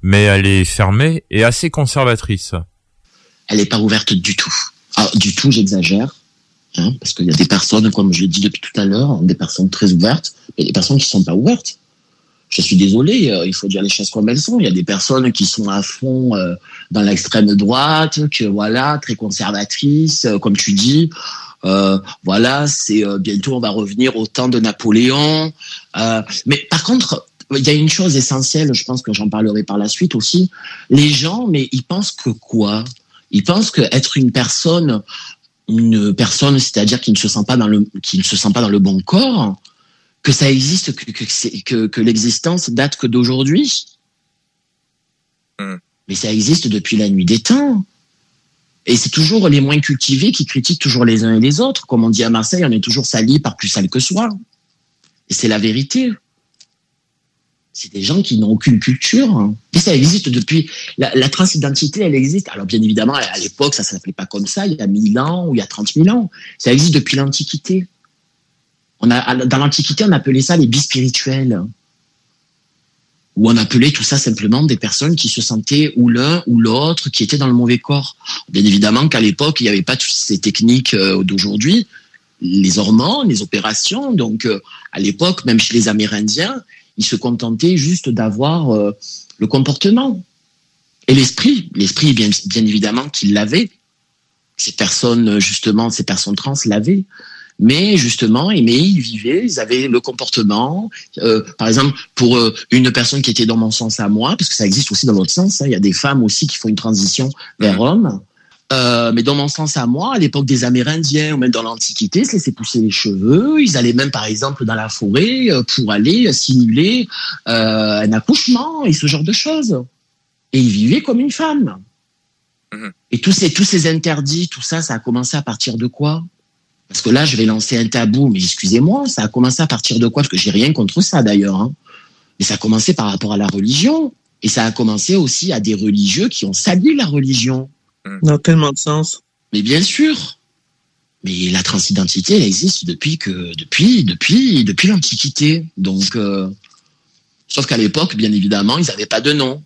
mais elle est fermée et assez conservatrice. elle n'est pas ouverte du tout. Ah, du tout, j'exagère. Hein, parce qu'il y a des personnes, comme je l'ai dit depuis tout à l'heure, des personnes très ouvertes, mais des personnes qui sont pas ouvertes. Je suis désolé, euh, il faut dire les choses comme elles sont. Il y a des personnes qui sont à fond euh, dans l'extrême droite, que voilà, très conservatrices, euh, comme tu dis. Voilà, c'est bientôt on va revenir au temps de Napoléon. Mais par contre, il y a une chose essentielle, je pense que j'en parlerai par la suite aussi. Les gens, mais ils pensent que quoi? Ils pensent que être une personne, une personne, c'est-à-dire qui ne se sent pas dans le, qui ne se sent pas dans le bon corps, que ça existe, que, que, c'est- que, que l'existence date que d'aujourd'hui. Mais ça existe depuis la nuit des temps. Et c'est toujours les moins cultivés qui critiquent toujours les uns et les autres. Comme on dit à Marseille, on est toujours sali par plus sale que soi. Et c'est la vérité. C'est des gens qui n'ont aucune culture. Et ça existe depuis. La, la transidentité, elle existe. Alors, bien évidemment, à l'époque, ça ne s'appelait pas comme ça, il y a 1000 ans ou il y a 30 000 ans. Ça existe depuis l'Antiquité. Dans l'Antiquité, on appelait ça les bispirituels. Ou on appelait tout ça simplement des personnes qui se sentaient ou l'un ou l'autre, qui étaient dans le mauvais corps. Bien évidemment qu'à l'époque, il n'y avait pas toutes ces techniques euh, d'aujourd'hui, les hormones, les opérations. Donc, euh, à l'époque, même chez les Amérindiens, ils se contentaient juste d'avoir euh, le comportement et l'esprit. L'esprit, bien évidemment, qu'ils l'avaient. Ces personnes, justement, ces personnes trans l'avaient. Mais justement, mais ils vivaient, ils avaient le comportement. Euh, par exemple, pour euh, une personne qui était dans mon sens à moi, parce que ça existe aussi dans l'autre sens, hein, il y a des femmes aussi qui font une transition vers homme. Euh, mais dans mon sens à moi, à l'époque des Amérindiens ou même dans l'Antiquité, ils se laissaient pousser les cheveux. Ils allaient même, par exemple, dans la forêt pour aller simuler un accouchement et ce genre de choses. Et ils vivaient comme une femme. Et tous ces, tous ces interdits, tout ça, ça a commencé à partir de quoi? Parce que là, je vais lancer un tabou, mais excusez-moi, ça a commencé à partir de quoi? Parce que j'ai rien contre ça d'ailleurs. hein. Mais ça a commencé par rapport à la religion. Et ça a commencé aussi à des religieux qui ont sali la religion. Dans tellement de sens? Mais bien sûr. Mais la transidentité, elle existe depuis que depuis depuis depuis l'Antiquité. Donc, euh, sauf qu'à l'époque, bien évidemment, ils n'avaient pas de nom.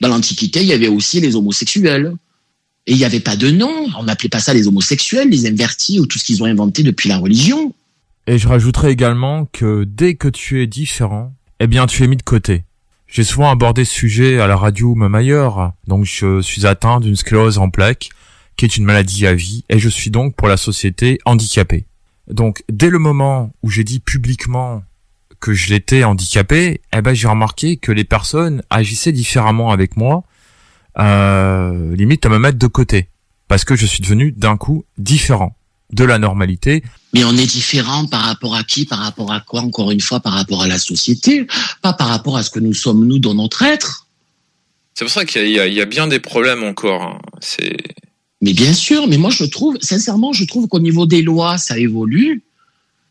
Dans l'Antiquité, il y avait aussi les homosexuels. Et il n'y avait pas de nom. On n'appelait pas ça les homosexuels, les invertis ou tout ce qu'ils ont inventé depuis la religion. Et je rajouterais également que dès que tu es différent, eh bien tu es mis de côté. J'ai souvent abordé ce sujet à la radio même ailleurs. Donc je suis atteint d'une sclérose en plaques, qui est une maladie à vie, et je suis donc pour la société handicapé. Donc dès le moment où j'ai dit publiquement que je l'étais handicapé, eh ben j'ai remarqué que les personnes agissaient différemment avec moi, euh, limite à me mettre de côté, parce que je suis devenu d'un coup différent de la normalité. Mais on est différent par rapport à qui Par rapport à quoi Encore une fois, par rapport à la société, pas par rapport à ce que nous sommes nous dans notre être. C'est pour ça qu'il y, a- y bien des problèmes encore. hein. C'est Mais bien sûr, mais moi je trouve, sincèrement, je trouve qu'au niveau des lois, ça évolue,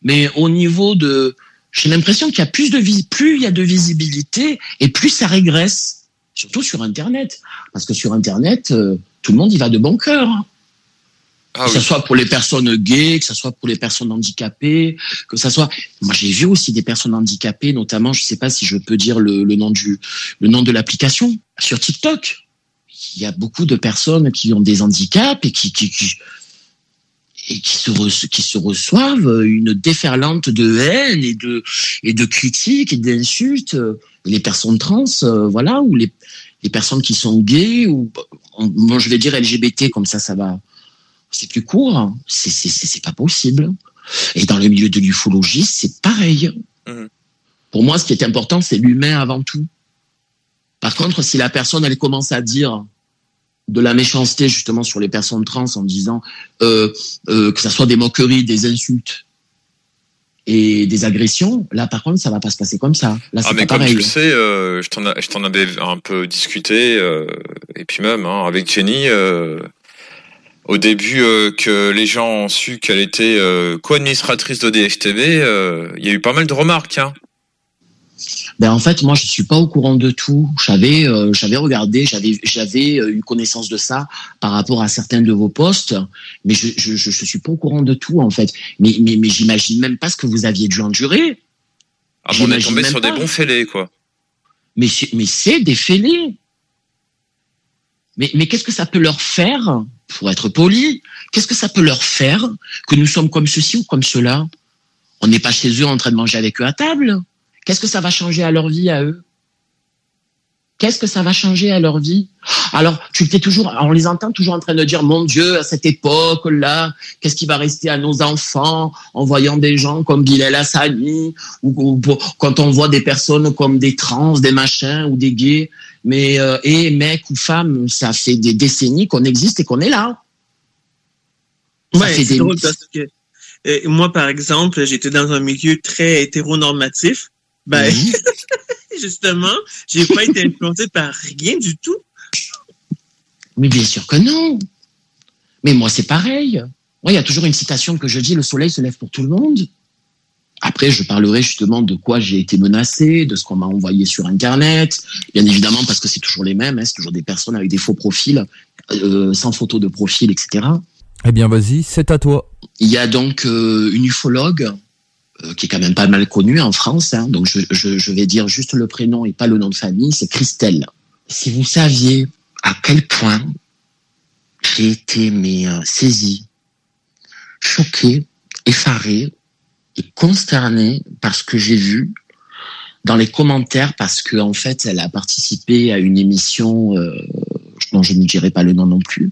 mais au niveau de, j'ai l'impression qu'il y a plus de vis, plus il y a de visibilité et plus ça régresse, surtout sur Internet, parce que sur Internet, euh, tout le monde y va de bon cœur. hein. que ce soit pour les personnes gays, que ce soit pour les personnes handicapées, que ça soit. Moi, j'ai vu aussi des personnes handicapées, notamment, je sais pas si je peux dire le, le nom du, le nom de l'application sur TikTok. Il y a beaucoup de personnes qui ont des handicaps et qui, qui, qui et qui se, re- qui se reçoivent une déferlante de haine et de, et de critiques et d'insultes. Les personnes trans, euh, voilà, ou les, les personnes qui sont gays, ou, moi je vais dire LGBT, comme ça, ça va, c'est plus court. hein. C'est, c'est, c'est, c'est pas possible. Et dans le milieu de l'ufologie, c'est pareil. Pour moi, ce qui est important, c'est l'humain avant tout. Par contre, si la personne, elle commence à dire de la méchanceté justement sur les personnes trans en disant euh, euh, que ça soit des moqueries, des insultes et des agressions, là par contre, ça va pas se passer comme ça. Là, Ah mais pas comme pareil. tu le sais, euh, je t'en avais un peu discuté et puis même hein, avec Jenny au début que les gens ont su qu'elle était co-administratrice de DHTV, il y a eu pas mal de remarques. Hein. Ben en fait, moi, je suis pas au courant de tout. J'avais, euh, j'avais regardé, j'avais, j'avais eu connaissance de ça par rapport à certains de vos posts, mais je, je, je, suis pas au courant de tout en fait. Mais, mais, mais j'imagine même pas ce que vous aviez dû endurer. Ah, on est tombé sur pas. des bons fêlés quoi. Mais c'est, mais c'est des fêlés. Mais, mais qu'est-ce que ça peut leur faire, pour être poli, qu'est-ce que ça peut leur faire que nous sommes comme ceci ou comme cela? On n'est pas chez eux en train de manger avec eux à table. Qu'est-ce que ça va changer à leur vie à eux? Qu'est-ce que ça va changer à leur vie? Alors, tu t'es toujours, on les entend toujours en train de dire, mon Dieu, à cette époque-là, qu'est-ce qui va rester à nos enfants en voyant des gens comme Bilal Hassani ou, ou quand on voit des personnes comme des trans, des machins ou des gays. Mais euh, et mecs ou femmes, ça fait des décennies qu'on existe et qu'on est là. Ça Ouais, fait des- drôle parce que euh, moi, par exemple, j'étais dans un milieu très hétéronormatif. Ben, justement, j'ai pas été influencé par rien du tout. Mais bien sûr que non. Mais moi, c'est pareil. Moi, il y a toujours une citation que je dis, le soleil se lève pour tout le monde. Après, je parlerai justement de quoi j'ai été menacé, de ce qu'on m'a envoyé sur Internet. Bien évidemment, parce que c'est toujours les mêmes, hein, c'est toujours des personnes avec des faux profils, euh, sans photo de profil, etc. Eh bien vas-y, c'est à toi. Il y a donc euh, une ufologue qui est quand même pas mal connue en France. hein, donc je, je, je vais dire juste le prénom et pas le nom de famille. C'est Christelle. Si vous saviez à quel point j'ai été mais euh, saisi, choqué, effaré et consterné par ce que j'ai vu dans les commentaires parce que en fait elle a participé à une émission euh, dont je ne dirai pas le nom non plus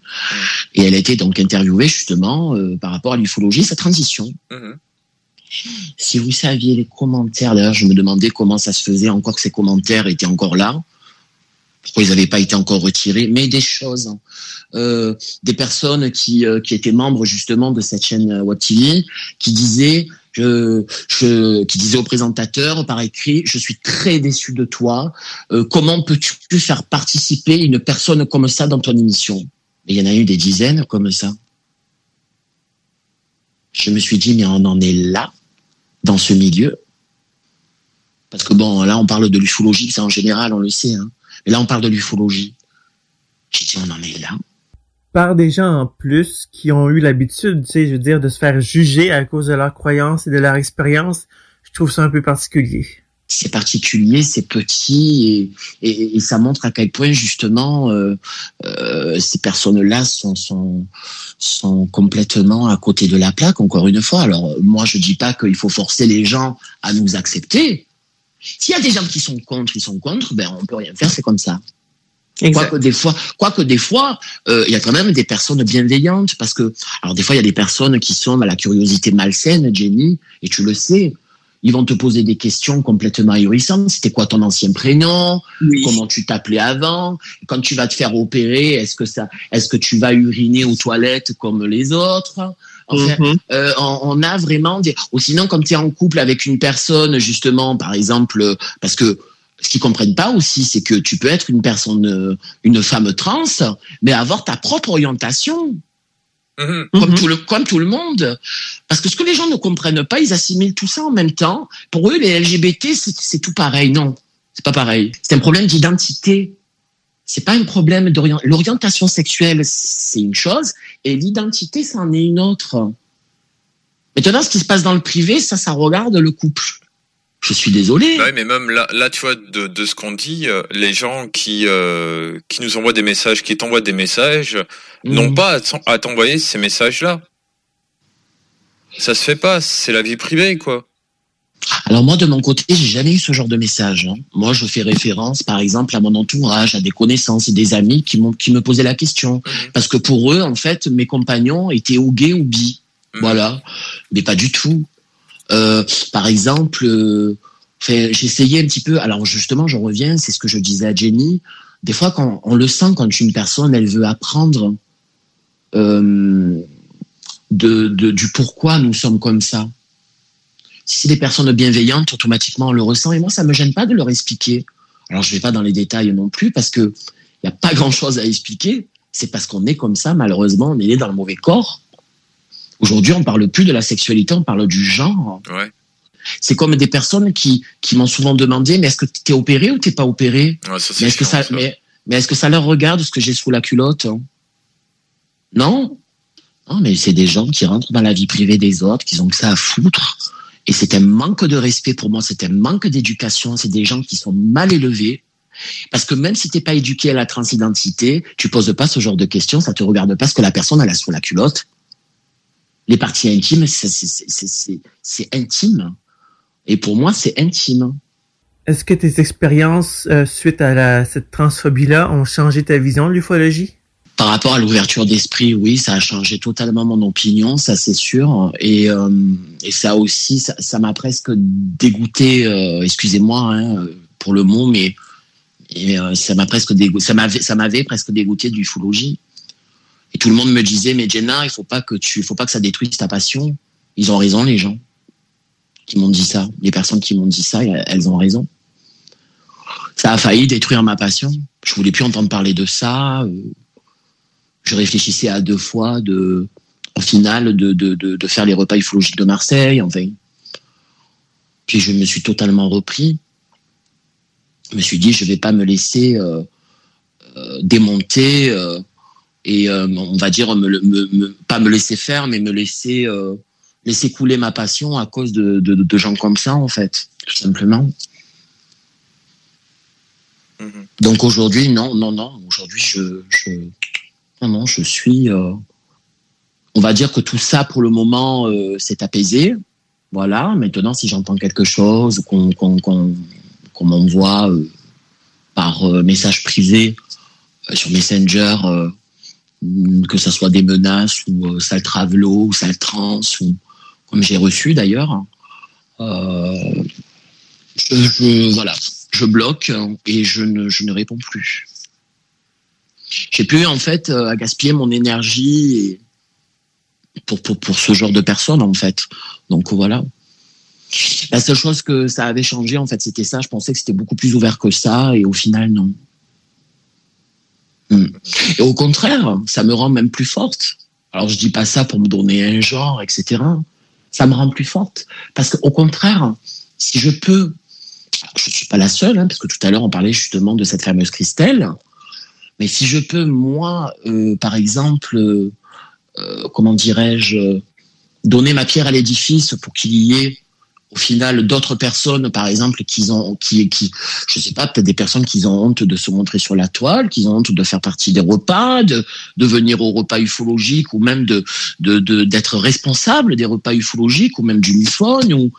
et elle a été donc interviewée justement euh, par rapport à l'ufologie sa transition si vous saviez les commentaires, d'ailleurs, je me demandais comment ça se faisait encore que ces commentaires étaient encore là, pourquoi ils n'avaient pas été encore retirés, mais des choses, hein. Euh, des personnes qui, euh, qui étaient membres justement de cette chaîne euh, TV, qui disaient, je, je, qui disaient au présentateur par écrit, je suis très déçu de toi. Comment peux-tu faire participer une personne comme ça dans ton émission? Il y en a eu des dizaines comme ça. Je me suis dit, mais on en est là, dans ce milieu. Parce que bon, là, on parle de l'ufologie, c'est en général, on le sait. Hein. Mais là, on parle de l'ufologie. J'ai dit, on en est là. Par des gens en plus qui ont eu l'habitude, tu sais, je veux dire, de se faire juger à cause de leurs croyances et de leur expérience, je trouve ça un peu particulier. C'est particulier, c'est petit et, et, et ça montre à quel point justement euh, euh, ces personnes-là sont, sont sont complètement à côté de la plaque. Encore une fois, alors moi je dis pas qu'il faut forcer les gens à nous accepter. S'il y a des gens qui sont contre, ils sont contre, ben on peut rien faire, c'est comme ça. Quoique des fois, quoique des fois, euh, il y a quand même des personnes bienveillantes parce que, alors des fois il y a des personnes qui sont à la curiosité malsaine, Jenny, et tu le sais. Ils vont te poser des questions complètement ahurissantes. C'était quoi ton ancien prénom? Comment tu t'appelais avant? Quand tu vas te faire opérer, est-ce que ça, est-ce que tu vas uriner aux toilettes comme les autres? Enfin, Mhm. euh, on, on a vraiment des. Ou sinon, quand tu es en couple avec une personne, justement, par exemple, parce que ce qu'ils comprennent pas aussi, c'est que tu peux être une personne, euh, une femme trans, mais avoir ta propre orientation. Comme, tout le, comme tout le monde. Parce que ce que les gens ne comprennent pas, ils assimilent tout ça en même temps. Pour eux, les LGBT, c'est c'est tout pareil. Non, c'est pas pareil. C'est un problème d'identité. C'est pas un problème d'orientation. L'orientation sexuelle, c'est une chose, et l'identité, c'en est une autre. Maintenant, ce qui se passe dans le privé, ça, ça regarde le couple. Je suis désolé. Bah oui, mais même là, là, tu vois, de, de ce qu'on dit, euh, les gens qui euh, qui nous envoient des messages, qui t'envoient des messages, n'ont pas à t'en- à t'envoyer ces messages-là. Ça se fait pas, c'est la vie privée, quoi. Alors moi, de mon côté, j'ai jamais eu ce genre de message. hein. Moi, je fais référence, par exemple, à mon entourage, à des connaissances et des amis qui m'ont qui me posaient la question, parce que pour eux, en fait, mes compagnons étaient ou gays ou bi, voilà, mais pas du tout. Euh, par exemple, euh, j'essayais un petit peu. Alors justement, je reviens, c'est ce que je disais à Jenny. Des fois, quand on le sent, quand une personne, elle veut apprendre euh, du pourquoi nous sommes comme ça. Si c'est des personnes bienveillantes, automatiquement on le ressent. Et moi, ça me gêne pas de leur expliquer. Alors, je vais pas dans les détails non plus parce que il y a pas grand chose à expliquer. C'est parce qu'on est comme ça, malheureusement, on est dans le mauvais corps. Aujourd'hui, on parle plus de la sexualité, on parle du genre. Ouais. C'est comme des personnes qui, qui m'ont souvent demandé, mais est-ce que tu es opéré ou t'es pas opéré Ouais, ça, c'est Mais est-ce que ça, ça. mais, mais est-ce que ça leur regarde ce que j'ai sous la culotte hein? Non. Non, mais c'est des gens qui rentrent dans la vie privée des autres, qui ont que ça à foutre. Et c'est un manque de respect pour moi, c'est un manque d'éducation. C'est des gens qui sont mal élevés. Parce que même si t'es pas éduqué à la transidentité, tu poses pas ce genre de questions, ça te regarde pas ce que la personne elle a sous la culotte. Les parties intimes, c'est- intime. Et pour moi, c'est intime. Est-ce que tes expériences euh, suite à la, cette transphobie-là ont changé ta vision de l'ufologie? Par rapport à l'ouverture d'esprit, oui, ça a changé totalement mon opinion, ça c'est sûr. Et, euh, et ça aussi, ça m'a presque dégoûté, euh, excusez-moi hein, pour le mot, mais et, ça m'a presque dégoûté, ça m'avait, presque dégoûté de l'ufologie. Et tout le monde me disait, mais Jenna, il faut pas que tu, faut pas que ça détruise ta passion. Ils ont raison, les gens qui m'ont dit ça, les personnes qui m'ont dit ça, elles ont raison. Ça a failli détruire ma passion. Je voulais plus entendre parler de ça. euh, je réfléchissais à deux fois de, au final, de, de, de, faire les repas ufologiques de Marseille, enfin. Puis je me suis totalement repris. Je me suis dit, je vais pas me laisser euh, euh, démonter et euh, on va dire me, le- me, me- pas me laisser faire, mais me laisser euh, laisser couler ma passion à cause de, de, de gens comme ça, en fait, tout simplement. Donc aujourd'hui, non, non, non. Aujourd'hui, je, je, non, non, je suis. euh, on va dire que tout ça, pour le moment, s'est apaisé. Voilà. Maintenant, si j'entends quelque chose, qu'on qu'on qu'on m'envoie par message privé sur Messenger, que ce soit des menaces ou euh, sale travelo ou sale trans ou comme j'ai reçu d'ailleurs, euh, je, voilà, je bloque et je ne, je ne réponds plus. J'ai plus en fait euh, à gaspiller mon énergie pour, pour, pour ce genre de personnes en fait. Donc voilà. La seule chose que ça avait changé en fait, c'était ça. Je pensais que c'était beaucoup plus ouvert que ça et au final non. Hmm. Et au contraire, ça me rend même plus forte. Alors je dis pas ça pour me donner un genre, etc. Ça me rend plus forte. Parce qu'au contraire, si je peux, je suis pas la seule, hein, parce que tout à l'heure on parlait justement de cette fameuse Christelle, mais si je peux, moi, euh, par exemple, euh, comment dirais-je, donner ma pierre à l'édifice pour qu'il y ait au final d'autres personnes, par exemple, qui ont, qui, je sais pas, peut-être des personnes qui ont honte de se montrer sur la toile, qui ont honte de faire partie des repas, de, venir aux repas ufologiques ou même de, d'être responsable des repas ufologiques ou même du MUFON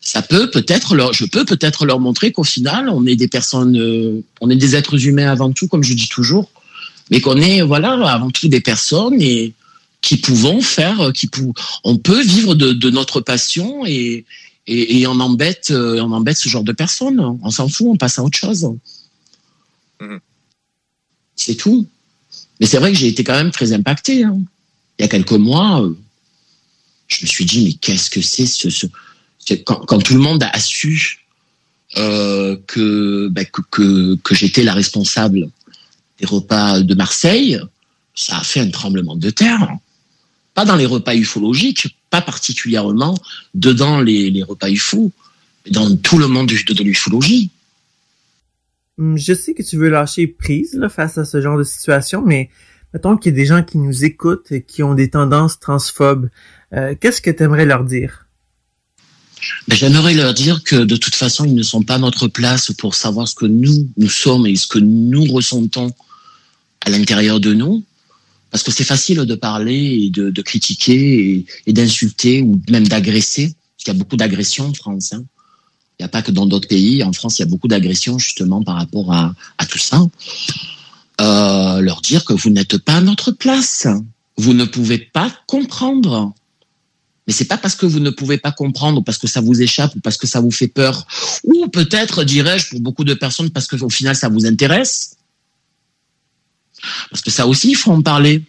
ça peut peut-être je peux peut-être leur montrer qu'au final, on est des personnes, euh, on est des êtres humains avant tout, comme je dis toujours, mais qu'on est, voilà, avant tout des personnes et qui pouvons faire, euh, qui pou, on peut vivre de, de notre passion et, et, et on embête, euh, on embête ce genre de personnes. On s'en fout, on passe à autre chose. C'est tout. Mais c'est vrai que j'ai été quand même très impacté. hein. Il y a quelques mois, euh, je me suis dit, mais qu'est-ce que c'est ce, quand, quand tout le monde a su euh, que, ben, que, que, que j'étais la responsable des repas de Marseille, ça a fait un tremblement de terre. Pas dans les repas ufologiques, pas particulièrement dedans les, les repas UFO, mais dans tout le monde de, de l'ufologie. Hum, Je sais que tu veux lâcher prise là, face à ce genre de situation, mais mettons qu'il y a des gens qui nous écoutent et qui ont des tendances transphobes. Euh, Qu'est-ce que tu aimerais leur dire? Ben, J'aimerais leur dire que de toute façon, ils ne sont pas à notre place pour savoir ce que nous, nous sommes et ce que nous ressentons à l'intérieur de nous. Parce que c'est facile de parler et de, critiquer et, d'insulter ou même d'agresser. Parce qu'il y a beaucoup d'agressions en France. hein. Il n'y a pas que dans d'autres pays. En France, il y a beaucoup d'agressions justement par rapport à, tout ça. Euh, leur dire que vous n'êtes pas à notre place. Vous ne pouvez pas comprendre. Mais c'est pas parce que vous ne pouvez pas comprendre, parce que ça vous échappe, ou parce que ça vous fait peur, ou peut-être, dirais-je, pour beaucoup de personnes, parce qu'au final, ça vous intéresse. Parce que ça aussi, il faut en parler.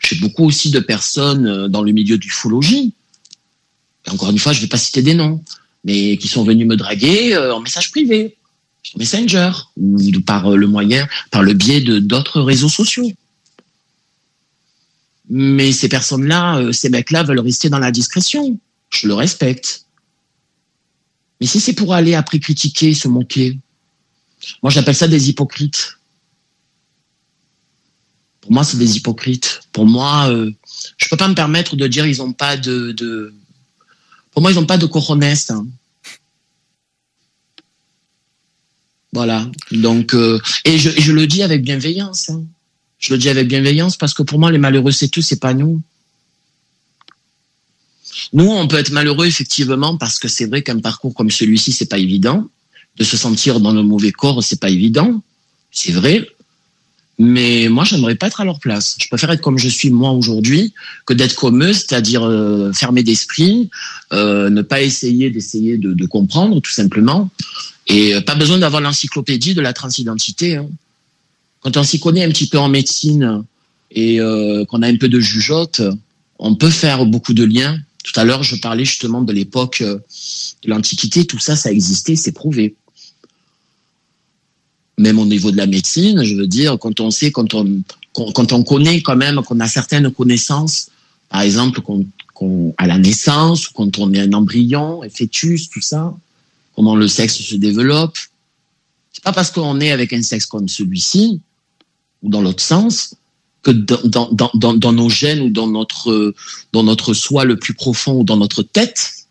J'ai beaucoup aussi de personnes euh, dans le milieu du phologie. Et encore une fois, je vais pas citer des noms, mais qui sont venus me draguer euh, en message privé, sur Messenger, ou par euh, le moyen, par le biais de d'autres réseaux sociaux. Mais ces personnes-là, ces mecs-là veulent rester dans la discrétion. Je le respecte. Mais si c'est pour aller après critiquer, se moquer, moi j'appelle ça des hypocrites. Pour moi, c'est des hypocrites. Pour moi, euh, je peux pas me permettre de dire ils ont pas de. Pour moi, ils ont pas de cojones. hein. Voilà. Donc, euh, et, je, et je le dis avec bienveillance. hein. Je le dis avec bienveillance parce que pour moi, les malheureux, c'est tout, c'est pas nous. Nous, on peut être malheureux effectivement parce que c'est vrai qu'un parcours comme celui-ci, c'est pas évident. De se sentir dans le mauvais corps, c'est pas évident. C'est vrai. Mais moi, j'aimerais pas être à leur place. Je préfère être comme je suis moi aujourd'hui que d'être comme eux, c'est-à-dire euh, fermé d'esprit, euh, ne pas essayer d'essayer de, de comprendre tout simplement, et euh, pas besoin d'avoir l'encyclopédie de la transidentité. hein. Quand on s'y connaît un petit peu en médecine et euh, qu'on a un peu de jugeote, on peut faire beaucoup de liens. Tout à l'heure, je parlais justement de l'époque euh, de l'Antiquité. Tout ça, ça existait, c'est prouvé. Même au niveau de la médecine, je veux dire, quand on sait, quand on, quand on connaît quand même, qu'on a certaines connaissances, par exemple, à la naissance, quand on est un embryon, un fœtus, tout ça, comment le sexe se développe. C'est pas parce qu'on est avec un sexe comme celui-ci, ou dans l'autre sens, que dans, dans, dans, dans, nos gènes ou dans notre, dans notre soi le plus profond ou dans notre tête,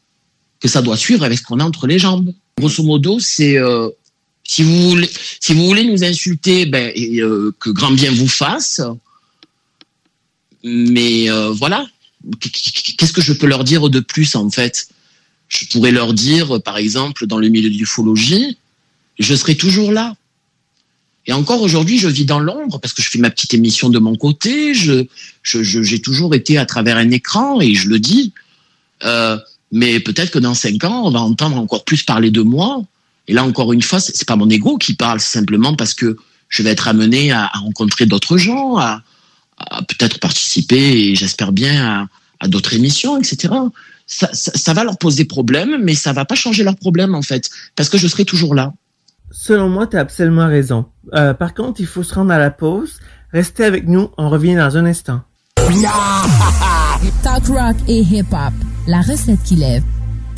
que ça doit suivre avec ce qu'on a entre les jambes. Grosso modo, c'est euh, si vous voulez, si vous voulez nous insulter, ben, euh, que grand bien vous fasse. Mais euh, voilà, qu'est-ce que je peux leur dire de plus en fait? Je pourrais leur dire, par exemple, dans le milieu de l'ufologie, je serai toujours là. Et encore aujourd'hui, je vis dans l'ombre parce que je fais ma petite émission de mon côté. Je- j'ai toujours été à travers un écran et je le dis. Euh, mais peut-être que dans cinq ans, on va entendre encore plus parler de moi. Et là, encore une fois, c'est pas mon ego qui parle, c'est simplement parce que je vais être amené à, à rencontrer d'autres gens, à, à peut-être participer, et j'espère bien, à, à d'autres émissions, etc. Ça, ça, ça va leur poser problème, mais ça va pas changer leurs problèmes, en fait, parce que je serai toujours là. selon moi, tu as absolument raison. Euh, par contre, il faut se rendre à la pause. Restez avec nous, on revient dans un instant. Talk rock et hip-hop. La recette qui lève.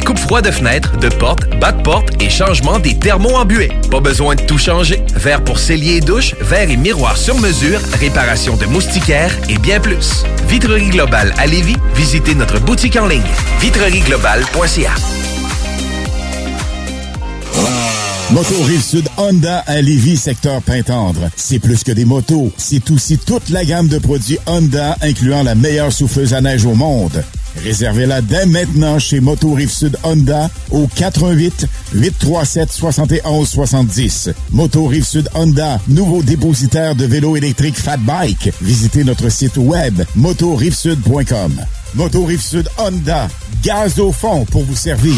coupes froides de fenêtres, de portes, bas de porte et changement des thermos embués. Pas besoin de tout changer. Verre pour cellier et douche, verre et miroir sur mesure, réparation de moustiquaires et bien plus. Vitrerie Globale à Lévis, visitez notre boutique en ligne vitrerieglobale.ca. Moto Rive-Sud Honda à Lévis, secteur Pintendre. C'est plus que des motos, c'est aussi toute la gamme de produits Honda, incluant la meilleure souffleuse à neige au monde. Réservez-la dès maintenant chez Moto Rive-Sud Honda au 88 837 71 70. Moto Rive-Sud Honda, nouveau dépositaire de vélos électriques Fat Bike. Visitez notre site web motorivesud.com. Moto Rive-Sud Honda, gaz au fond pour vous servir.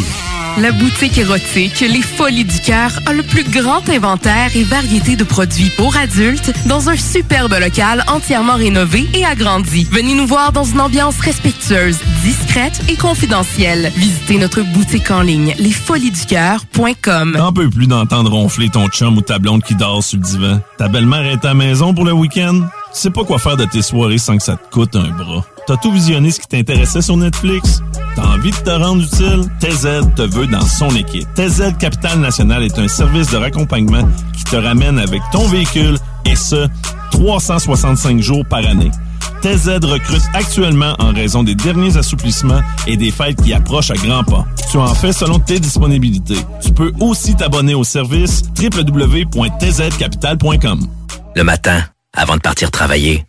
La boutique érotique Les Folies du Cœur a le plus grand inventaire et variété de produits pour adultes dans un superbe local entièrement rénové et agrandi. Venez nous voir dans une ambiance respectueuse, discrète et confidentielle. Visitez notre boutique en ligne lesfoliesducoeur.com. T'en peux plus d'entendre ronfler ton chum ou ta blonde qui dort sur le divan. Ta belle-mère est à la maison pour le week-end? Tu sais pas quoi faire de tes soirées sans que ça te coûte un bras. T'as tout visionné ce qui t'intéressait sur Netflix? T'as envie de te rendre utile? TZ te veut dans son équipe. TZ Capital National est un service de raccompagnement qui te ramène avec ton véhicule et ce, 365 jours par année. TZ recrute actuellement en raison des derniers assouplissements et des fêtes qui approchent à grands pas. Tu en fais selon tes disponibilités. Tu peux aussi t'abonner au service www.tzcapital.com. Le matin, avant de partir travailler,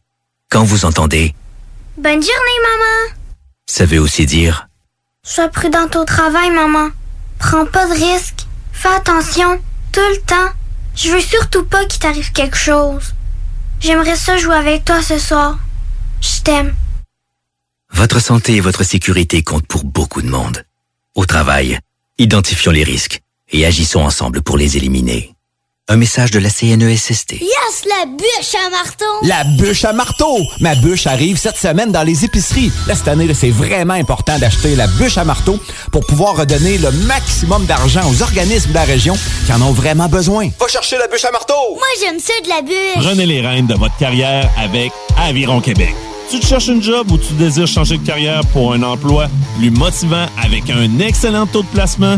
quand vous entendez, Bonne journée, maman. ça veut aussi dire Sois prudente au travail, maman. Prends pas de risques. Fais attention, tout le temps. Je veux surtout pas qu'il t'arrive quelque chose. J'aimerais ça jouer avec toi ce soir. Je t'aime. votre santé et votre sécurité comptent pour beaucoup de monde. Au travail, identifions les risques et agissons ensemble pour les éliminer. Un message de la CNESST. Yes, la bûche à marteau. La bûche à marteau! Ma bûche arrive cette semaine dans les épiceries. Là, cette année, c'est vraiment important d'acheter la bûche à marteau pour pouvoir redonner le maximum d'argent aux organismes de la région qui en ont vraiment besoin. Va chercher la bûche à marteau! Moi, j'aime ça de la bûche. Prenez les rênes de votre carrière avec Aviron Québec. Tu te cherches une job ou tu désires changer de carrière pour un emploi plus motivant avec un excellent taux de placement?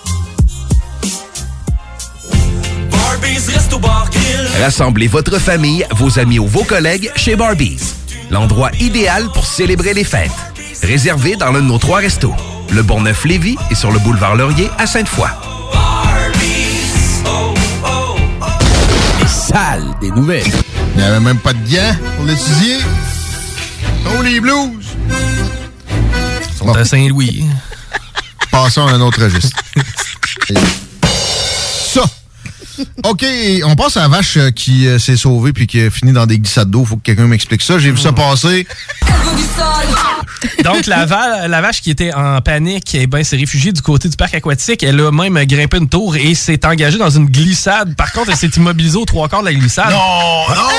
Rassemblez votre famille, vos amis ou vos collègues chez Barbies. L'endroit idéal pour célébrer les fêtes. Réservé dans l'un de nos trois restos. Le Bourgneuf-Lévis et sur le boulevard Laurier à Sainte-Foy. Les salles des nouvelles. Il n'y avait même pas de gants pour l'étudier. Oh, les blues! Ils sont à Saint-Louis. Passons à un autre registre. OK, on passe à la vache euh, qui euh, s'est sauvée puis qui a fini dans des glissades d'eau. Faut que quelqu'un m'explique ça. J'ai vu ça passer. Donc, la, va- la vache qui était en panique eh ben, s'est réfugiée du côté du parc aquatique. Elle a même grimpé une tour et s'est engagée dans une glissade. Par contre, elle s'est immobilisée aux trois quarts de la glissade. Non, non!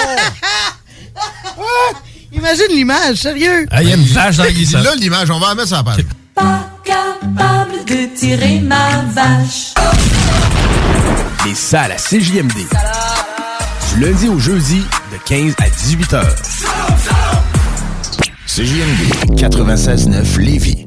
Imagine l'image, sérieux. Ah, il y a une vache dans la glissade. Là, l'image, on va la mettre sur la page. Pas capable de tirer ma vache. Les salles à CJMD. Du lundi au jeudi, de 15 à 18 heures. CJMD 96.9 Lévis.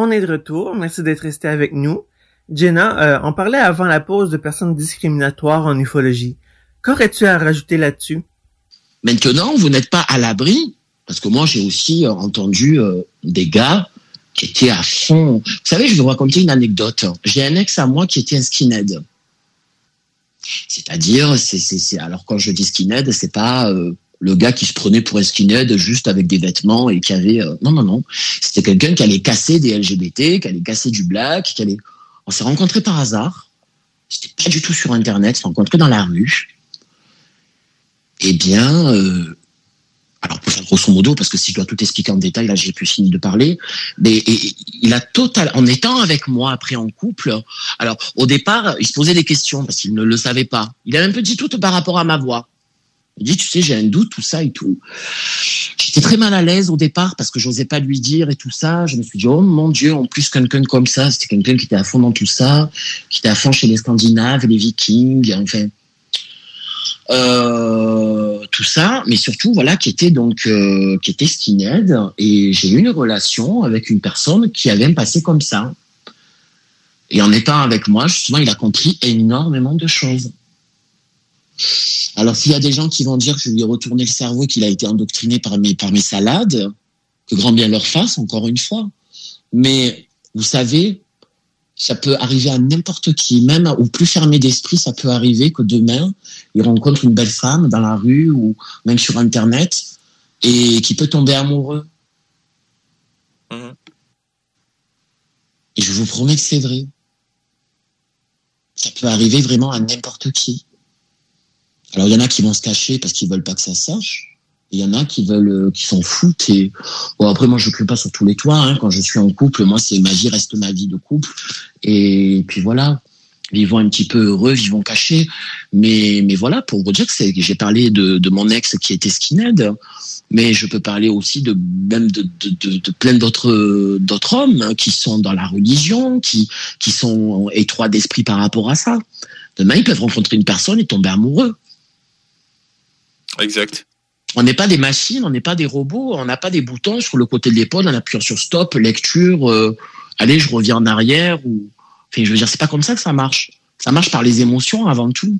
On est de retour. Merci d'être resté avec nous. Jenna, euh, on parlait avant la pause de personnes discriminatoires en ufologie. Qu'aurais-tu à rajouter là-dessus? Maintenant, vous n'êtes pas à l'abri, parce que moi, j'ai aussi euh, entendu euh, des gars qui étaient à fond. Vous savez, je vais vous raconter une anecdote. J'ai un ex à moi qui était un skinhead. C'est-à-dire, c'est, c'est, c'est, alors quand je dis skinhead, c'est pas le gars qui se prenait pour un skinhead juste avec des vêtements et qui avait, euh, non, non, non. C'était quelqu'un qui allait casser des LGBT, qui allait casser du black, qui allait, on s'est rencontrés par hasard. C'était pas du tout sur Internet, on s'est rencontrés dans la rue. Eh bien, euh, alors pour faire grosso modo, parce que si je dois tout expliquer en détail, là j'ai plus fini de parler, mais il a total, en étant avec moi après en couple, alors au départ, il se posait des questions parce qu'il ne le savait pas. Il a un peu dit tout par rapport à ma voix. Il dit, tu sais, j'ai un doute, tout ça et tout. J'étais très mal à l'aise au départ parce que j'osais pas lui dire et tout ça. Je me suis dit, oh mon Dieu, en plus quelqu'un comme ça, c'était quelqu'un qui était à fond dans tout ça, qui était à fond chez les Scandinaves, les Vikings, enfin, euh, tout ça, mais surtout voilà qui était donc euh, qui était skinhead et j'ai eu une relation avec une personne qui avait un passé comme ça. Et en étant avec moi, justement, il a compris énormément de choses. Alors s'il y a des gens qui vont dire que je lui ai retourné le cerveau, qu'il a été endoctriné par mes par mes salades, que grand bien leur fasse, encore une fois. Mais vous savez, ça peut arriver à n'importe qui, même au plus fermé d'esprit, ça peut arriver que demain, il rencontre une belle femme dans la rue ou même sur Internet et qui peut tomber amoureux. Et je vous promets que c'est vrai. Ça peut arriver vraiment à n'importe qui. Alors il y en a qui vont se cacher parce qu'ils veulent pas que ça sache. Il y en a qui veulent, euh, qui s'en foutent et bon après moi je crie pas sur tous les toits. Hein. Quand je suis en couple, moi c'est ma vie reste ma vie de couple et puis voilà. Vivons un petit peu heureux, vivons cachés. Mais mais voilà pour vous dire que j'ai parlé de, de mon ex qui était skinhead, mais je peux parler aussi de même de, de, de, de plein d'autres d'autres hommes hein, qui sont dans la religion, qui qui sont étroits d'esprit par rapport à ça. Demain ils peuvent rencontrer une personne et tomber amoureux. Exact. On n'est pas des machines, on n'est pas des robots, on n'a pas des boutons sur le côté de l'épaule, on appuie sur stop, lecture, euh, allez, je reviens en arrière ou enfin je veux dire c'est pas comme ça que ça marche. Ça marche par les émotions avant tout.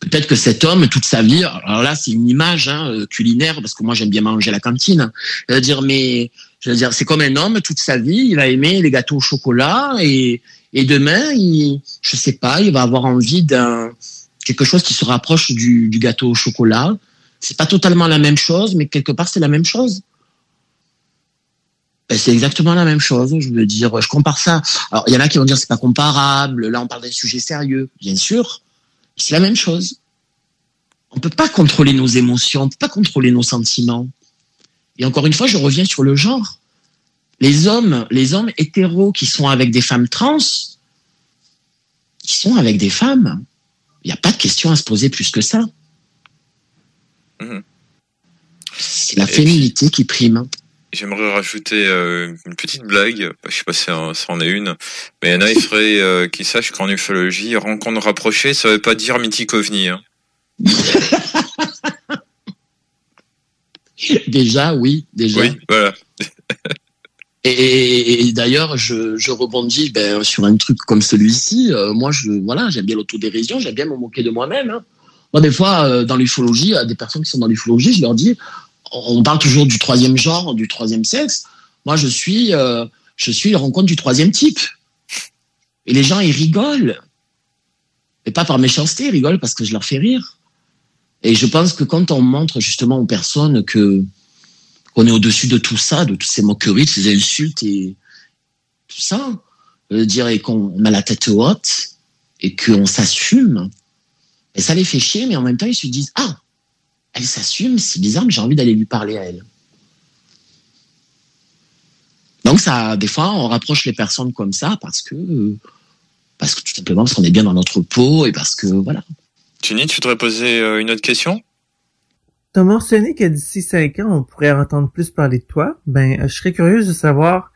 Peut-être que cet homme toute sa vie, alors là c'est une image hein, euh, culinaire parce que moi j'aime bien manger à la cantine. Je veux dire mais je veux dire c'est comme un homme toute sa vie, il va aimer les gâteaux au chocolat et et demain il je sais pas, il va avoir envie d'un quelque chose qui se rapproche du, gâteau au chocolat. C'est pas totalement la même chose, mais quelque part c'est la même chose. Ben, c'est exactement la même chose. Je veux dire, je compare ça. Alors, il y en a qui vont dire c'est pas comparable. Là, on parle d'un sujet sérieux, bien sûr. C'est la même chose. On peut pas contrôler nos émotions, on peut pas contrôler nos sentiments. Et encore une fois, je reviens sur le genre. Les hommes, les hommes hétéros qui sont avec des femmes trans, qui sont avec des femmes. Il n'y a pas de question à se poser plus que ça. Mhm. C'est la féminité qui prime. J'aimerais rajouter euh, une petite blague, je sais pas si en- ça en est une, mais il y en a, il faudrait euh, qu'ils sachent qu'en ufologie, rencontre rapprochée, ça veut pas dire mythique ovni. Hein. Déjà, oui, déjà. Oui, voilà. Et, d'ailleurs, je, rebondis ben, sur un truc comme celui-ci. Euh, moi, voilà, j'aime bien l'autodérision, j'aime bien me moquer de moi-même. hein. Moi, des fois, euh, dans l'ufologie, y a des personnes qui sont dans l'ufologie, je leur dis, on parle toujours du troisième genre, du troisième sexe. Moi, je suis, euh, je suis la rencontre du troisième type. Et les gens, ils rigolent. Et pas par méchanceté, ils rigolent parce que je leur fais rire. Et je pense que quand on montre justement aux personnes que qu'on est au-dessus de tout ça, de toutes ces moqueries, de ces insultes et tout ça, dire qu'on a la tête haute et qu'on s'assume, et ça les fait chier, mais en même temps ils se disent ah, elle s'assume, c'est bizarre, mais j'ai envie d'aller lui parler à elle. Donc ça, des fois, on rapproche les personnes comme ça parce que, parce que tout simplement parce qu'on est bien dans notre peau et parce que voilà. Tuni, tu voudrais poser euh, une autre question? T'as mentionné que d'ici cinq ans, on pourrait entendre plus parler de toi. Ben, je serais curieuse de savoir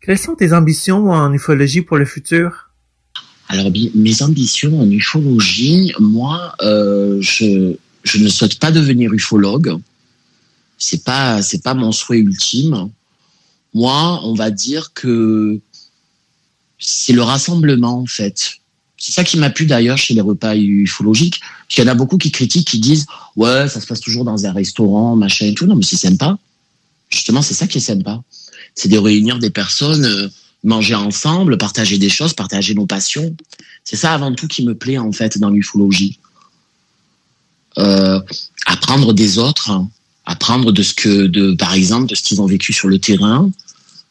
quelles sont tes ambitions en ufologie pour le futur? Alors, mes ambitions en ufologie, moi, euh, je, je ne souhaite pas devenir ufologue. C'est pas, c'est pas mon souhait ultime. Moi, on va dire que c'est le rassemblement, en fait. C'est ça qui m'a plu d'ailleurs chez les repas ufologiques. Parce qu'il y en a beaucoup qui critiquent, qui disent, ouais, ça se passe toujours dans un restaurant, machin et tout. Non, mais c'est sympa. Justement, c'est ça qui est sympa. C'est de réunir des personnes, euh, manger ensemble, partager des choses, partager nos passions. C'est ça avant tout qui me plaît en fait dans l'ufologie. Euh, apprendre des autres, hein. apprendre de ce que, de, par exemple, de ce qu'ils ont vécu sur le terrain,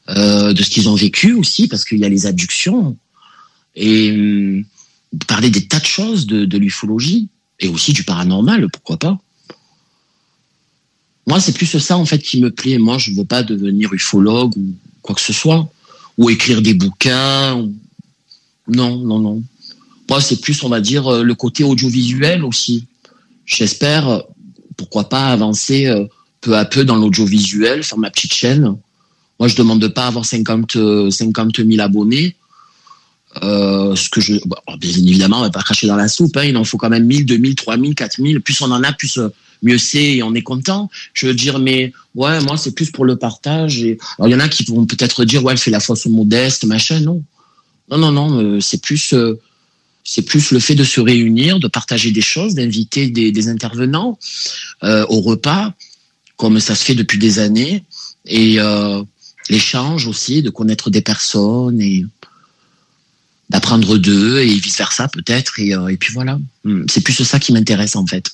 euh, de ce qu'ils ont vécu aussi, parce qu'il y a les abductions, et hum, parler des tas de choses de, de l'ufologie, et aussi du paranormal, pourquoi pas. Moi, c'est plus ça en fait qui me plaît. Moi, je veux pas devenir ufologue ou quoi que ce soit, ou écrire des bouquins. ou- Non, non, non. Moi, c'est plus, on va dire, euh, le côté audiovisuel aussi. J'espère, euh, pourquoi pas, avancer euh, peu à peu dans l'audiovisuel, faire ma petite chaîne. Moi, je demande pas avoir 50, euh, 50 000 abonnés. Euh, ce que je, bon, bien évidemment, on va pas cracher dans la soupe. Hein, il en faut quand même 1000, 2000, 3000, 4000. Plus on en a, plus euh, mieux c'est et on est content. Je veux dire, mais ouais, moi, c'est plus pour le partage. Et... Alors, il y en a qui vont peut-être dire, ouais, elle fait la fausse modeste, machin. Non, non, non, non. euh, c'est plus, euh, c'est plus le fait de se réunir, de partager des choses, d'inviter des, des intervenants euh, au repas, comme ça se fait depuis des années, et euh, l'échange aussi, de connaître des personnes et d'apprendre d'eux et vice versa peut-être et, euh, et puis voilà. Hmm, c'est plus ça qui m'intéresse en fait.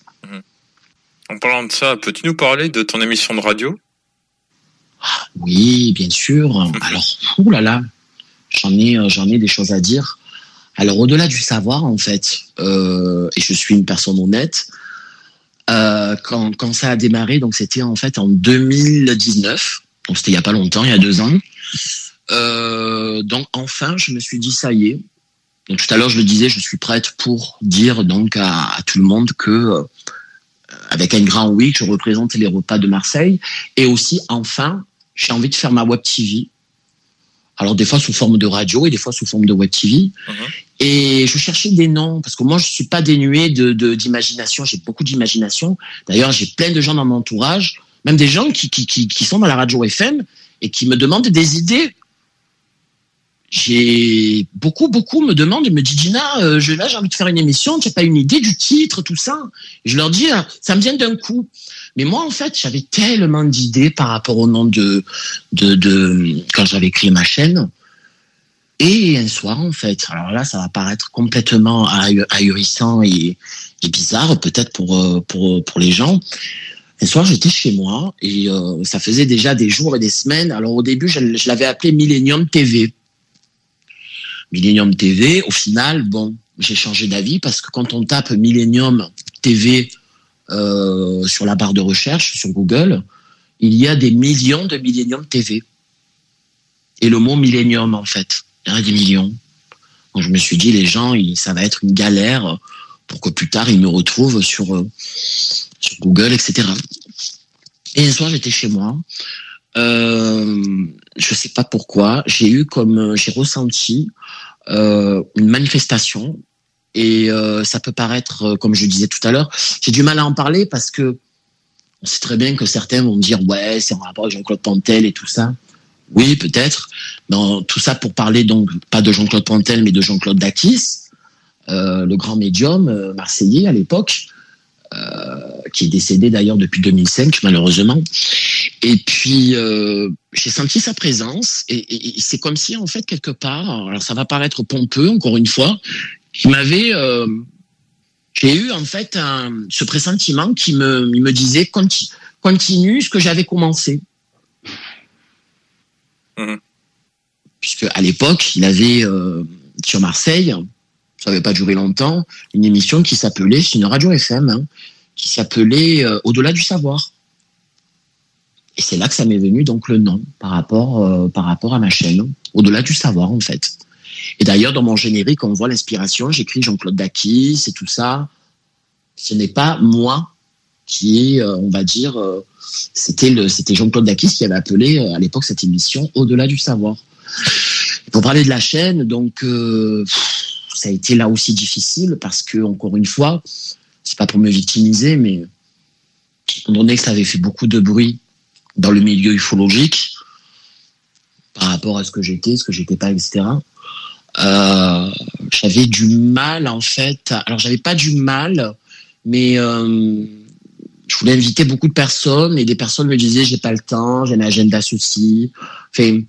En parlant de ça, peux-tu nous parler de ton émission de radio? Oui bien sûr. Alors ouh là là. J'en ai euh, j'en ai des choses à dire. Alors au-delà du savoir en fait euh, et je suis une personne honnête euh, quand, quand ça a démarré donc c'était en fait en 2019 donc c'était il y a pas longtemps il y a deux ans Euh, donc enfin je me suis dit ça y est. Donc tout à l'heure je le disais je suis prête pour dire donc à, à tout le monde que euh, avec un grand oui que je représente les repas de Marseille. Et aussi enfin j'ai envie de faire ma web TV alors des fois sous forme de radio et des fois sous forme de web TV et je cherchais des noms parce que moi je suis pas dénué de de- d'imagination. J'ai beaucoup d'imagination. D'ailleurs j'ai plein de gens dans mon entourage même des gens qui, qui, qui, qui sont dans la radio FM et qui me demandent des idées j'ai beaucoup beaucoup me demandent et me disent Gina euh, je, là j'ai envie de faire une émission tu n'as pas une idée du titre tout ça je leur dis ah, ça me vient d'un coup mais moi en fait j'avais tellement d'idées par rapport au nom de de, de quand j'avais créé ma chaîne et un soir en fait alors là ça va paraître complètement ahu- ahurissant et, et bizarre peut-être pour euh, pour pour les gens un soir, j'étais chez moi et euh, ça faisait déjà des jours et des semaines. Alors au début, je, je l'avais appelé Millennium TV. Millennium TV, au final, bon, j'ai changé d'avis parce que quand on tape Millennium TV euh, sur la barre de recherche sur Google, il y a des millions de Millennium TV. Et le mot Millennium, en fait, il y en a des millions. Donc je me suis dit, les gens, ça va être une galère pour que plus tard, ils me retrouvent sur, euh, sur Google, etc. Et un soir, j'étais chez moi. Euh, je sais pas pourquoi. J'ai eu comme, euh, j'ai ressenti euh, une manifestation. Et euh, ça peut paraître, comme je disais tout à l'heure, j'ai du mal à en parler parce que on sait très bien que certains vont me dire ouais, c'est en rapport avec Jean-Claude Pantel et tout ça. Oui, peut-être. Dans tout ça pour parler donc pas de Jean-Claude Pantel, mais de Jean-Claude Dakis, le grand médium marseillais à l'époque, qui est décédé d'ailleurs depuis 2005 malheureusement. Et puis euh, j'ai senti sa présence et, et- et c'est comme si en fait quelque part, alors ça va paraître pompeux encore une fois, qui m'avait, euh, j'ai eu en fait un, ce pressentiment qui me, il me disait conti- continue ce que j'avais commencé. Puisque à l'époque il avait euh, sur Marseille, ça n'avait pas duré longtemps, une émission qui s'appelait, c'est une radio FM, hein, qui s'appelait euh, Au-delà du savoir. Et c'est là que ça m'est venu donc le nom par rapport euh, par rapport à ma chaîne, au-delà du savoir en fait. Et d'ailleurs dans mon générique on voit l'inspiration, j'écris Jean-Claude Dakis et tout ça. Ce n'est pas moi qui euh, on va dire, c'était Jean-Claude Dakis qui avait appelé à l'époque cette émission au-delà du savoir. Pour parler de la chaîne, donc ça a été là aussi difficile parce que encore une fois, c'est pas pour me victimiser, mais étant donné que ça avait fait beaucoup de bruit dans le milieu ufologique par rapport à ce que j'étais, ce que j'étais pas, etc. Euh, j'avais du mal en fait. Alors j'avais pas du mal, mais euh, je voulais inviter beaucoup de personnes et des personnes me disaient j'ai pas le temps, j'ai un agenda ceci. Enfin,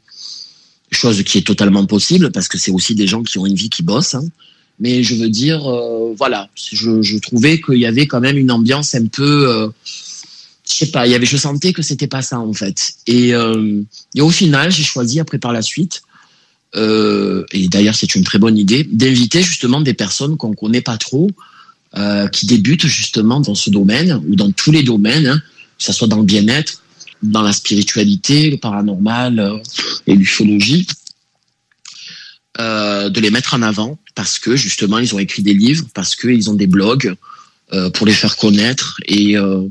chose qui est totalement possible parce que c'est aussi des gens qui ont une vie qui bossent. hein. Mais je veux dire, euh, voilà, je, je trouvais qu'il y avait quand même une ambiance un peu, euh, je sais pas, il y avait, je sentais que c'était pas ça en fait. Et, euh, et au final, j'ai choisi après par la suite, euh, et d'ailleurs c'est une très bonne idée, d'inviter justement des personnes qu'on connaît pas trop, qui débutent justement dans ce domaine ou dans tous les domaines, hein, que ce soit dans le bien-être, dans la spiritualité, le paranormal euh, et l'ufologie, euh, de les mettre en avant parce que justement ils ont écrit des livres, parce qu'ils ont des blogs euh, pour les faire connaître et euh,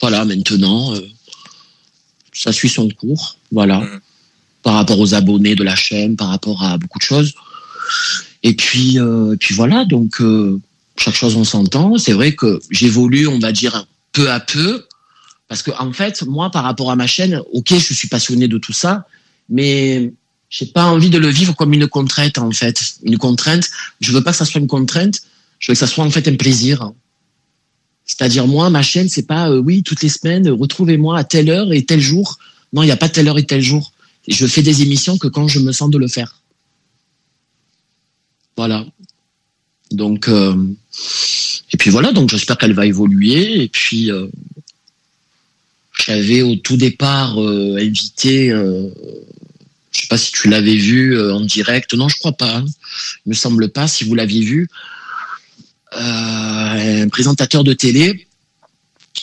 voilà maintenant euh, ça suit son cours, voilà par rapport aux abonnés de la chaîne, par rapport à beaucoup de choses. Et puis, euh, et puis voilà, donc euh, chaque chose on s'entend. C'est vrai que j'évolue, on va dire, peu à peu, parce que en fait, moi, par rapport à ma chaîne, ok, je suis passionné de tout ça, mais j'ai pas envie de le vivre comme une contrainte en fait. Une contrainte, je veux pas que ça soit une contrainte, je veux que ça soit en fait un plaisir. C'est-à-dire moi, ma chaîne, c'est pas euh, oui toutes les semaines, retrouvez-moi à telle heure et tel jour. Non, il n'y a pas telle heure et tel jour. Je fais des émissions que quand je me sens de le faire. Voilà. Donc euh, et puis voilà, donc j'espère qu'elle va évoluer. Et puis euh, j'avais au tout départ euh, invité, euh, je sais pas si tu l'avais vu euh, en direct. Non, je crois pas. hein. Il me semble pas. Si vous l'aviez vu, euh, un présentateur de télé,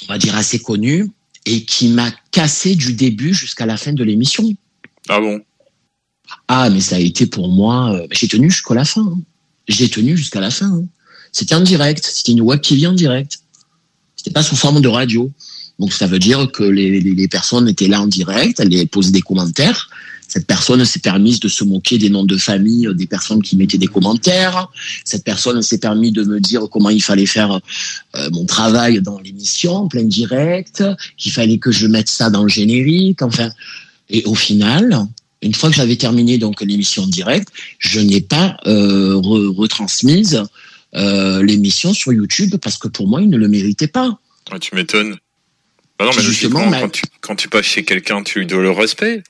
on va dire assez connu, et qui m'a cassé du début jusqu'à la fin de l'émission. Ah bon? Ah, mais ça a été pour moi. j'ai tenu jusqu'à la fin. hein. J'ai tenu jusqu'à la fin. hein. C'était en direct. C'était une web TV en direct. C'était pas sous forme de radio. Donc ça veut dire que les, personnes étaient là en direct, elles posaient des commentaires. Cette personne s'est permise de se moquer des noms de famille des personnes qui mettaient des commentaires. Cette personne s'est permis de me dire comment il fallait faire euh, mon travail dans l'émission, en plein direct, qu'il fallait que je mette ça dans le générique. Enfin, et au final, une fois que j'avais terminé donc l'émission en direct, je n'ai pas euh, re- retransmise euh, l'émission sur YouTube parce que pour moi, il ne le méritait pas. Ah, Tu m'étonnes. Bah non, mais Justement, quand, tu, quand tu passes chez quelqu'un, tu lui dois le respect.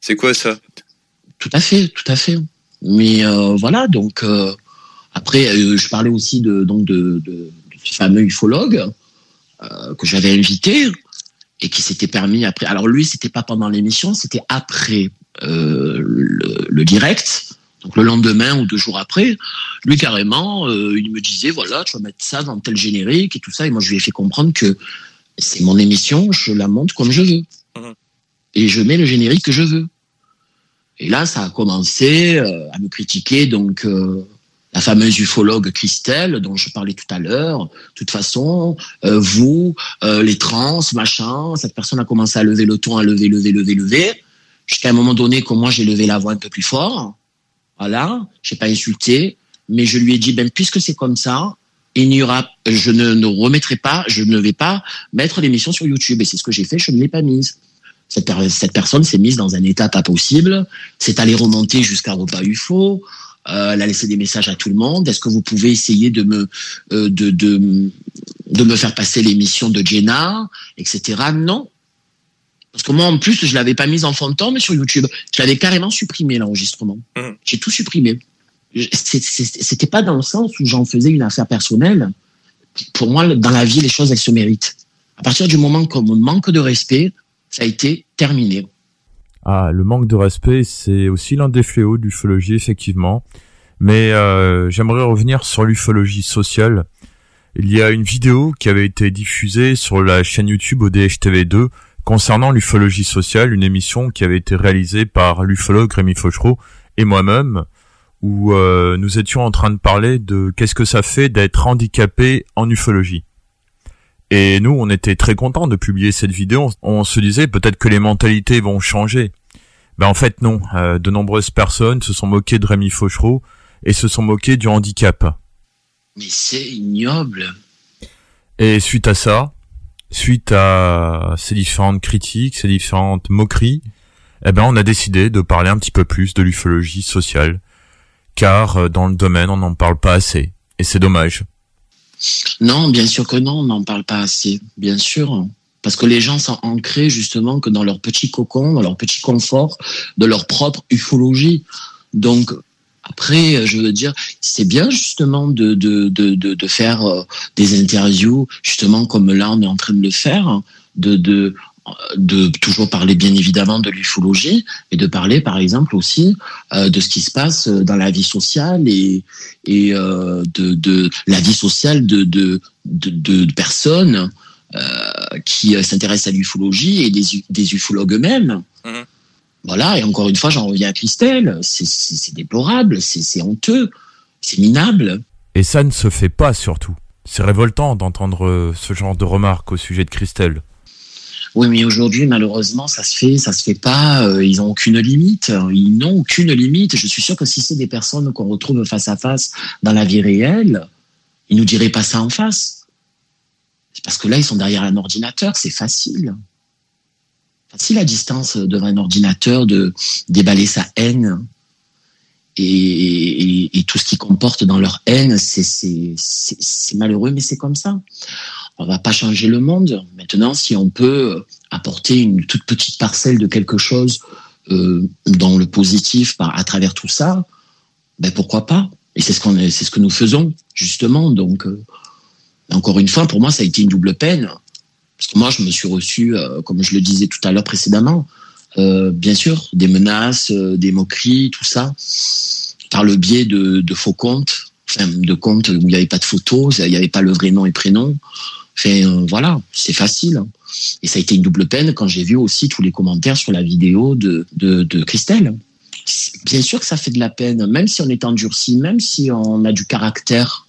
C'est quoi ça? Tout à fait, tout à fait. Mais euh, voilà, donc euh, après, euh, je parlais aussi de donc de, de, de ce fameux ufologue que j'avais invité et qui s'était permis après. Alors lui, c'était pas pendant l'émission, c'était après le, le direct. Donc le lendemain ou deux jours après, lui carrément, il me disait voilà, tu vas mettre ça dans tel générique et tout ça. Et moi, je lui ai fait comprendre que c'est mon émission, je la monte comme je veux et je mets le générique que je veux. Et là, ça a commencé euh, à me critiquer, donc euh, la fameuse ufologue Christelle, dont je parlais tout à l'heure. De toute façon, euh, vous, euh, les trans, machin, cette personne a commencé à lever le ton, à lever, lever, lever, lever, jusqu'à un moment donné que moi j'ai levé la voix un peu plus fort. Voilà, j'ai pas insulté, mais je lui ai dit, ben puisque c'est comme ça, il n'y aura, je ne, ne remettrai pas, je ne vais pas mettre l'émission sur YouTube. Et c'est ce que j'ai fait, je ne l'ai pas mise. Cette, per- cette personne s'est mise dans un état pas possible, s'est allée remonter jusqu'à repas UFO, euh, elle a laissé des messages à tout le monde. Est-ce que vous pouvez essayer de me, euh, de, de, de me faire passer l'émission de Jenna, etc. Non. Parce que moi, en plus, je l'avais pas mise en fond de temps, mais sur YouTube, je l'avais carrément supprimé l'enregistrement. J'ai tout supprimé. C'était pas dans le sens où j'en faisais une affaire personnelle. Pour moi, dans la vie, les choses, elles se méritent. À partir du moment qu'on me manque de respect, ça a été terminé. Ah, le manque de respect, c'est aussi l'un des fléaux de l'ufologie, effectivement. Mais euh, j'aimerais revenir sur l'ufologie sociale. Il y a une vidéo qui avait été diffusée sur la chaîne YouTube ODH TV2 concernant l'ufologie sociale, une émission qui avait été réalisée par l'ufologue Rémi Fauchereau et moi-même, où euh, nous étions en train de parler de qu'est-ce que ça fait d'être handicapé en ufologie. Et nous, on était très contents de publier cette vidéo. On se disait peut-être que les mentalités vont changer. Ben en fait non. Euh, de nombreuses personnes se sont moquées de Rémi Fauchereau et se sont moquées du handicap. Mais c'est ignoble. Et suite à ça, suite à ces différentes critiques, ces différentes moqueries, eh ben on a décidé de parler un petit peu plus de l'ufologie sociale, car euh, dans le domaine on n'en parle pas assez, et c'est dommage. Non, bien sûr que non, on n'en parle pas assez, bien sûr. Parce que les gens sont ancrés justement que dans leur petit cocon, dans leur petit confort, de leur propre ufologie. Donc, après, je veux dire, c'est bien justement de, de, de, de, faire euh, des interviews, justement comme là on est en train de le faire, de, de, de toujours parler bien évidemment de l'ufologie et de parler par exemple aussi euh, de ce qui se passe dans la vie sociale et, et euh, de, de la vie sociale de, de, de, de personnes euh, qui s'intéressent à l'ufologie et des, des ufologues eux-mêmes. Voilà, et encore une fois, j'en reviens à Christelle, c'est- c'est c'est déplorable, c'est c'est honteux, c'est minable. Et ça ne se fait pas surtout. C'est révoltant d'entendre ce genre de remarques au sujet de Christelle. Oui, mais aujourd'hui, malheureusement, ça se fait, ça se fait pas. euh, ils ont aucune limite. Ils n'ont aucune limite. Je suis sûr que si c'est des personnes qu'on retrouve face à face dans la vie réelle, ils nous diraient pas ça en face. C'est parce que là, ils sont derrière un ordinateur. C'est facile. Facile à distance devant un ordinateur de déballer sa haine et, et- tout ce qu'ils comportent dans leur haine. C'est malheureux, mais c'est comme ça on va pas changer le monde. Maintenant, si on peut apporter une toute petite parcelle de quelque chose euh, dans le positif à travers tout ça, ben pourquoi pas? Et c'est ce qu'on, est- c'est ce que nous faisons justement. Donc, euh, encore une fois, pour moi, ça a été une double peine parce que moi, je me suis reçu, euh, comme je le disais tout à l'heure précédemment, euh, bien sûr, des menaces, euh, des moqueries, tout ça, par le biais de, de faux comptes, enfin, de comptes où il n'y avait pas de photos, il n'y avait pas le vrai nom et prénom. Enfin, euh, voilà, c'est facile. Et ça a été une double peine quand j'ai vu aussi tous les commentaires sur la vidéo de, de, Christelle. Bien sûr que ça fait de la peine, même si on est endurci, même si on a du caractère.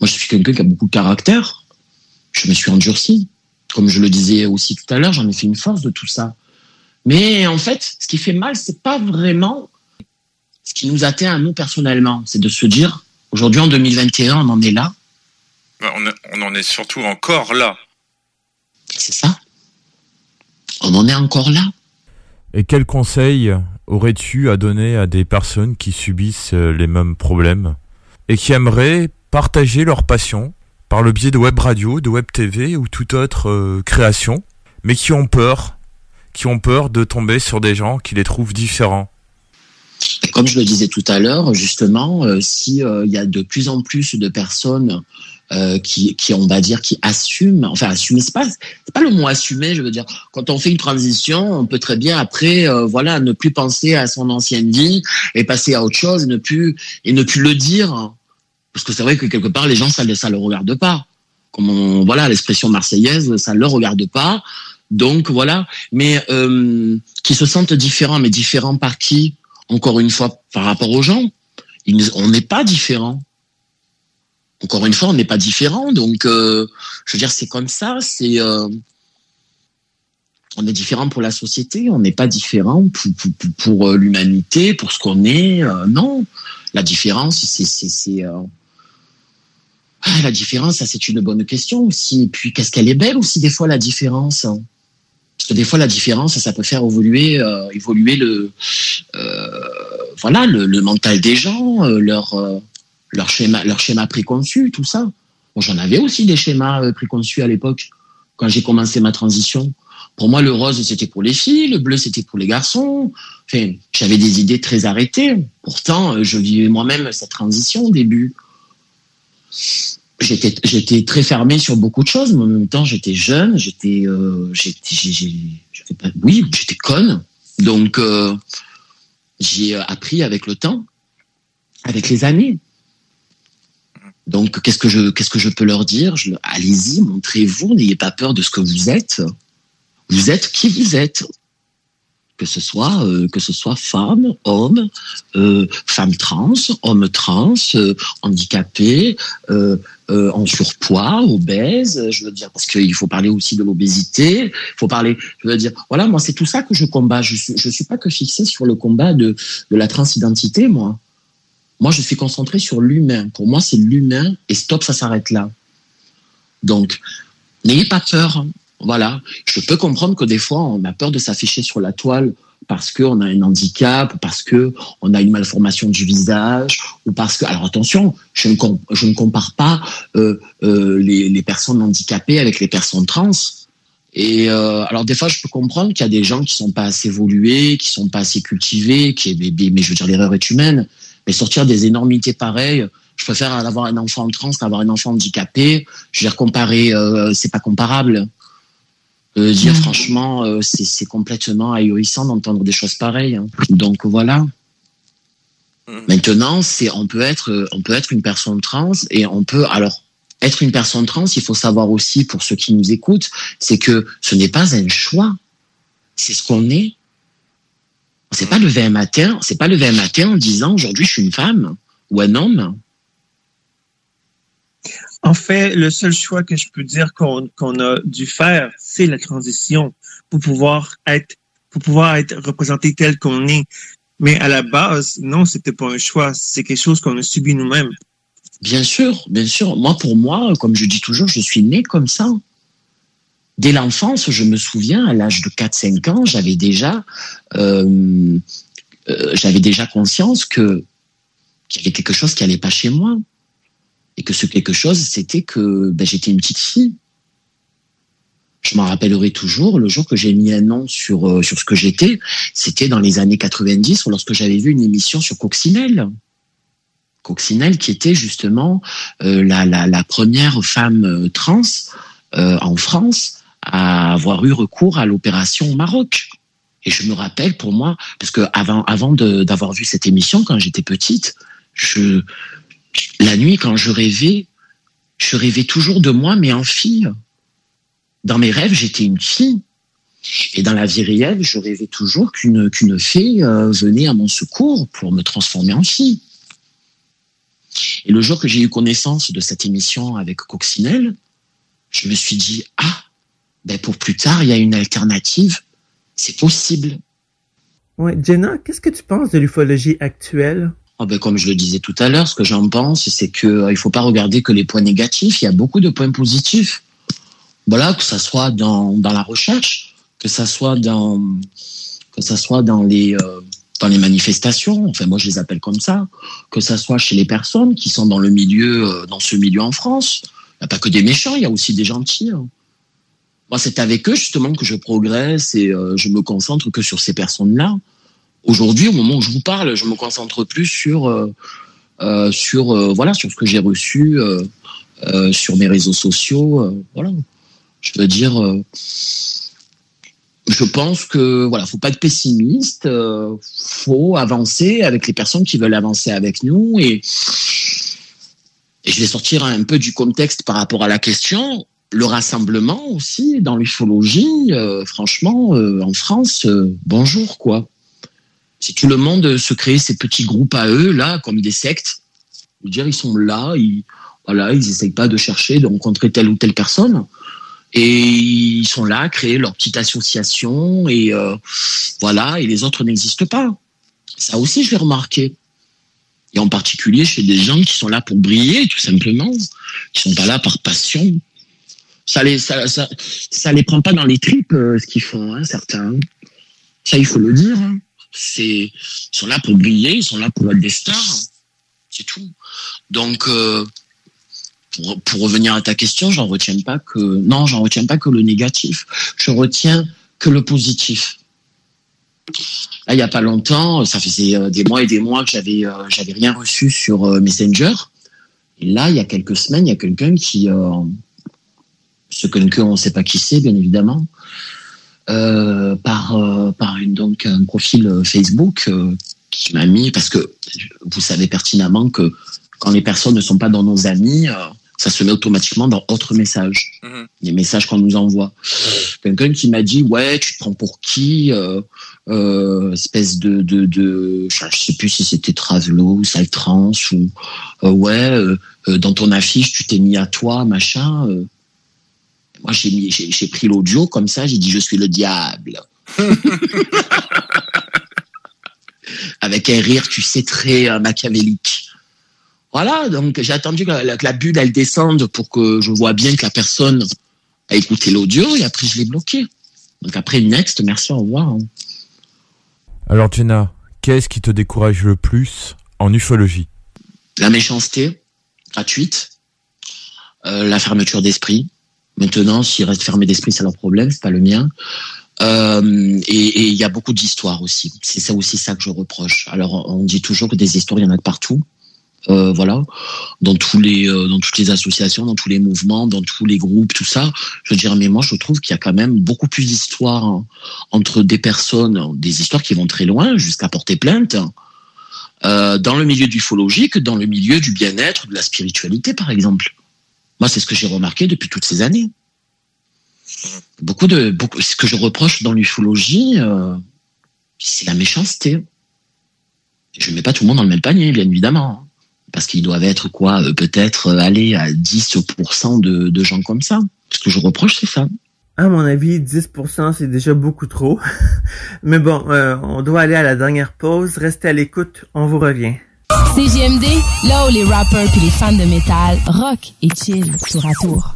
Moi, je suis quelqu'un qui a beaucoup de caractère. Je me suis endurci. Comme je le disais aussi tout à l'heure, j'en ai fait une force de tout ça. Mais en fait, ce qui fait mal, c'est pas vraiment ce qui nous atteint à nous personnellement. C'est de se dire, aujourd'hui en 2021, on en est là. Bah, On, on en est surtout encore là. C'est ça. On en est encore là. Et quel conseil aurais-tu à donner à des personnes qui subissent euh, les mêmes problèmes et qui aimeraient partager leur passion par le biais de web radio, de web TV ou toute autre euh, création, mais qui ont peur, qui ont peur de tomber sur des gens qui les trouvent différents? Et comme je le disais tout à l'heure, justement, euh, si euh, il y a de plus en plus de personnes euh, qui, qui, on va dire, qui assument, enfin assumer, c'est pas, c'est pas le mot assumer, je veux dire. Quand on fait une transition, on peut très bien après, euh, voilà, ne plus penser à son ancienne vie et passer à autre chose, et ne plus et ne plus le dire, parce que c'est vrai que quelque part les gens ça ça le regarde pas. Comme on, voilà l'expression marseillaise, ça le regarde pas. Donc voilà, mais euh, qui se sentent différents, mais différents par qui Encore une fois, par rapport aux gens, on n'est pas différents. Encore une fois, on n'est pas différents. Donc, euh, je veux dire, c'est comme ça. C'est euh, on est différent pour la société. On n'est pas différent pour, pour, pour- euh, l'humanité, pour ce qu'on est. euh, non, la différence, c'est euh, ah, la différence. Ça, c'est une bonne question aussi. Et puis, qu'est-ce qu'elle est belle aussi des fois la différence. hein. Parce que des fois, la différence, ça peut faire évoluer, euh, évoluer le, voilà, le, le mental des gens, leur, leur schéma, leur schéma préconçu, tout ça. Bon, j'en avais aussi des schémas euh, préconçus à l'époque. quand j'ai commencé ma transition. Pour moi, le rose, c'était pour les filles, le bleu, c'était pour les garçons. Enfin, j'avais des idées très arrêtées. Pourtant, euh, je vivais moi-même cette transition au début. J'étais, très fermé sur beaucoup de choses, mais en même temps, j'étais jeune, j'étais, euh, pas- oui, j'étais conne. Donc, euh, j'ai appris avec le temps, avec les années. Donc, qu'est-ce que je, qu'est-ce que je peux leur dire? Allez-y, montrez-vous, n'ayez pas peur de ce que vous êtes. Vous êtes qui vous êtes. Que ce soit, euh, que ce soit femme, homme, euh, femme trans, homme trans, euh, handicapé, euh, euh, en surpoids, obèse. Je veux dire, parce qu'il faut parler aussi de l'obésité. Il faut parler, je veux dire, voilà, moi c'est tout ça que je combats. Je suis, je suis pas que fixé sur le combat de, de la transidentité, moi. Moi, je suis concentré sur l'humain. Pour moi, c'est l'humain et stop, ça s'arrête là. Donc, n'ayez pas peur. hein. Voilà. Je peux comprendre que des fois, on a peur de s'afficher sur la toile parce qu'on a un handicap, parce que on a une malformation du visage, ou parce que. Alors attention, je ne, ne compare pas euh, euh, les, personnes handicapées avec les personnes trans. Et euh, alors des fois, je peux comprendre qu'il y a des gens qui sont pas assez évolués, qui sont pas assez cultivés, qui mais je veux dire l'erreur est humaine. Mais sortir des énormités pareilles, je préfère avoir un enfant trans qu'avoir un enfant handicapé. Je veux dire comparer, euh, c'est pas comparable. Euh, dire franchement, euh, c'est c'est complètement ahurissant d'entendre des choses pareilles. hein. Donc voilà. Maintenant, c'est on peut être euh, on peut être une personne trans et on peut alors être une personne trans. Il faut savoir aussi pour ceux qui nous écoutent, c'est que ce n'est pas un choix. C'est ce qu'on est. On s'est pas levé un matin, c'est pas levé un matin en disant aujourd'hui je suis une femme ou un homme. En fait, le seul choix que je peux dire qu'on qu'on a dû faire, c'est la transition pour pouvoir être pour pouvoir être représenté tel qu'on est. Mais à la base, non, c'était pas un choix, c'est quelque chose qu'on a subi nous-mêmes. Bien sûr, bien sûr. Moi, pour moi, comme je dis toujours, je suis né comme ça. Dès l'enfance, je me souviens, à l'âge de 4-5 ans, j'avais déjà, euh, euh, déjà conscience que qu'il y avait quelque chose qui allait pas chez moi, et que ce quelque chose, c'était que ben, j'étais une petite fille. Je m'en rappellerai toujours. Le jour que j'ai mis un nom sur euh, sur ce que j'étais, c'était dans les années 90, lorsque j'avais vu une émission sur Coccinelle. Coccinelle, qui était justement la, la, première femme trans en France à avoir eu recours à l'opération Maroc. Et je me rappelle pour moi, parce que avant, avant d'avoir vu cette émission, quand j'étais petite, je, la nuit, quand je rêvais, je rêvais toujours de moi, mais en fille. Dans mes rêves, j'étais une fille. Et dans la vie réelle, je rêvais toujours qu'une qu'une fée euh, venait à mon secours pour me transformer en fille. Et le jour que j'ai eu connaissance de cette émission avec Coccinelle, je me suis dit, ah, ben pour plus tard, il y a une alternative. C'est possible. Ouais, Jenna, qu'est-ce que tu penses de l'ufologie actuelle? Ah ben, comme je le disais tout à l'heure, ce que j'en pense, c'est que euh, il faut pas regarder que les points négatifs. Il y a beaucoup de points positifs. Voilà, que ça soit dans, dans la recherche, que ça soit dans que ça soit dans les euh, dans les manifestations. Enfin, moi, je les appelle comme ça. Que ça soit chez les personnes qui sont dans le milieu, euh, dans ce milieu en France. Il n'y a pas que des méchants, il y a aussi des gentils. hein. Moi, c'est avec eux justement que je progresse et euh, je me concentre que sur ces personnes-là. Aujourd'hui, au moment où je vous parle, je me concentre plus sur euh, euh, ce que j'ai reçu sur mes réseaux sociaux. voilà, je veux dire, je pense que voilà, faut pas être pessimiste, euh, faut avancer avec les personnes qui veulent avancer avec nous et je vais sortir un peu du contexte par rapport à la question. Le rassemblement aussi dans l'ufologie, euh, franchement, euh, en France, euh, bonjour quoi. Si tout le monde se crée ces petits groupes à eux là, comme des sectes, ils sont là, ils voilà, ils essayent pas de chercher de rencontrer telle ou telle personne, et ils sont là, créer leur petite association et voilà, et les autres n'existent pas. Ça aussi, je l'ai remarqué. Et en particulier chez des gens qui sont là pour briller, tout simplement, qui sont pas là par passion. Ça les, ça, ça, ça les prend pas dans les tripes, euh, ce qu'ils font, hein, certains. Ça, il faut le dire. hein. C'est, ils sont là pour briller, ils sont là pour être des stars. C'est tout. Donc, euh, pour, pour revenir à ta question, j'en retiens pas que non, j'en retiens pas que le négatif. Je retiens que le positif. Là, il y a pas longtemps, ça faisait euh, des mois et des mois que j'avais j'avais rien reçu sur Messenger. Et là, il y a quelques semaines, il y a quelqu'un qui ce quelqu'un, on ne sait pas qui c'est, bien évidemment, euh, par euh, par une donc un profil euh, Facebook euh, qui m'a mis parce que vous savez pertinemment que quand les personnes ne sont pas dans nos amis, ça se met automatiquement dans autre message, les messages qu'on nous envoie. Quelqu'un qui m'a dit ouais, tu te prends pour qui euh, euh, espèce de de, de je sais plus si c'était Travelo ou Saltrans ou euh, ouais dans ton affiche tu t'es mis à toi machin. Moi j'ai mis j'ai j'ai pris l'audio comme ça, j'ai dit je suis le diable. Avec un rire, tu sais, très euh, machiavélique. Voilà, donc j'ai attendu que la, que la bulle elle descende pour que je vois bien que la personne a écouté l'audio et après je l'ai bloqué. Donc après next, merci, au revoir. hein. Alors Jenna, qu'est-ce qui te décourage le plus en ufologie? La méchanceté gratuite, euh, la fermeture d'esprit. Maintenant, s'ils restent fermés d'esprit, c'est leur problème, c'est pas le mien. Euh, et il y a beaucoup d'histoires aussi. C'est ça aussi ça que je reproche. Alors on dit toujours que des histoires, il y en a de partout. Euh, voilà, dans tous les, euh, dans toutes les associations, dans tous les mouvements, dans tous les groupes, tout ça. Je veux dire, mais moi, je trouve qu'il y a quand même beaucoup plus d'histoires hein, entre des personnes, des histoires qui vont très loin, jusqu'à porter plainte, euh, dans le milieu du ufologie que dans le milieu du bien-être, de la spiritualité, par exemple. Moi, c'est ce que j'ai remarqué depuis toutes ces années. Beaucoup de, beaucoup, ce que je reproche dans l'ufologie, euh, c'est la méchanceté. Je ne mets pas tout le monde dans le même panier, bien évidemment. Parce qu'ils doivent être quoi, euh, peut-être euh, aller à 10% de, de gens comme ça. Ce que je reproche, c'est ça. À mon avis, 10% c'est déjà beaucoup trop. Mais bon, on doit aller à la dernière pause. Restez à l'écoute, on vous revient. CGMD, là où les rappers puis les fans de métal rock et chill tour à tour.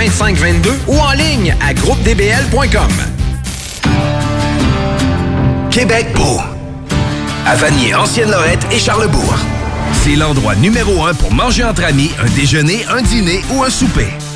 2522 ou en ligne à groupedbl.com. Québec beau. À Vanier, Ancienne-Lorette et Charlebourg. C'est l'endroit numéro un pour manger entre amis, un déjeuner, un dîner ou un souper.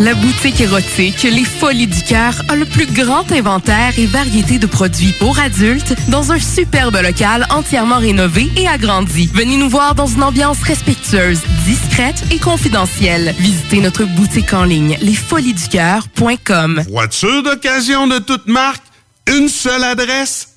La boutique érotique Les Folies du Cœur a le plus grand inventaire et variété de produits pour adultes dans un superbe local entièrement rénové et agrandi. Venez nous voir dans une ambiance respectueuse, discrète et confidentielle. Visitez notre boutique en ligne lesfoliesducoeur.com. Voiture d'occasion de toute marque, une seule adresse,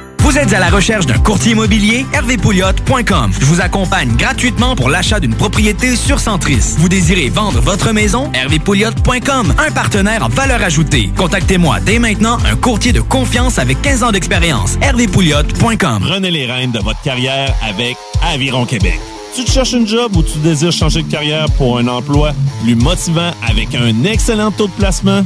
Vous êtes à la recherche d'un courtier immobilier? hervépouliot.com. Je vous accompagne gratuitement pour l'achat d'une propriété sur Centris. Vous désirez vendre votre maison? hervépouliot.com. Un partenaire en valeur ajoutée. Contactez-moi dès maintenant un courtier de confiance avec 15 ans d'expérience. hervépouliot.com. Prenez les rênes de votre carrière avec Aviron Québec. Tu te cherches une job ou tu désires changer de carrière pour un emploi plus motivant avec un excellent taux de placement?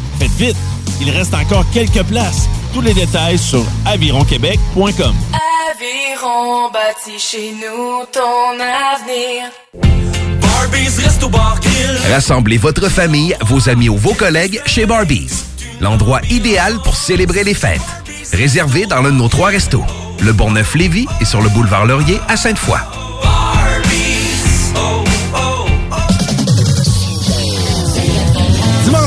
Faites vite, il reste encore quelques places. Tous les détails sur avironquebec.com. Aviron bâti chez nous ton avenir. Rassemblez votre famille, vos amis ou vos collègues chez Barbies. L'endroit idéal pour célébrer les fêtes. Réservé dans l'un de nos trois restos. Le Bourgneuf-Lévis et sur le boulevard Laurier à Sainte-Foy.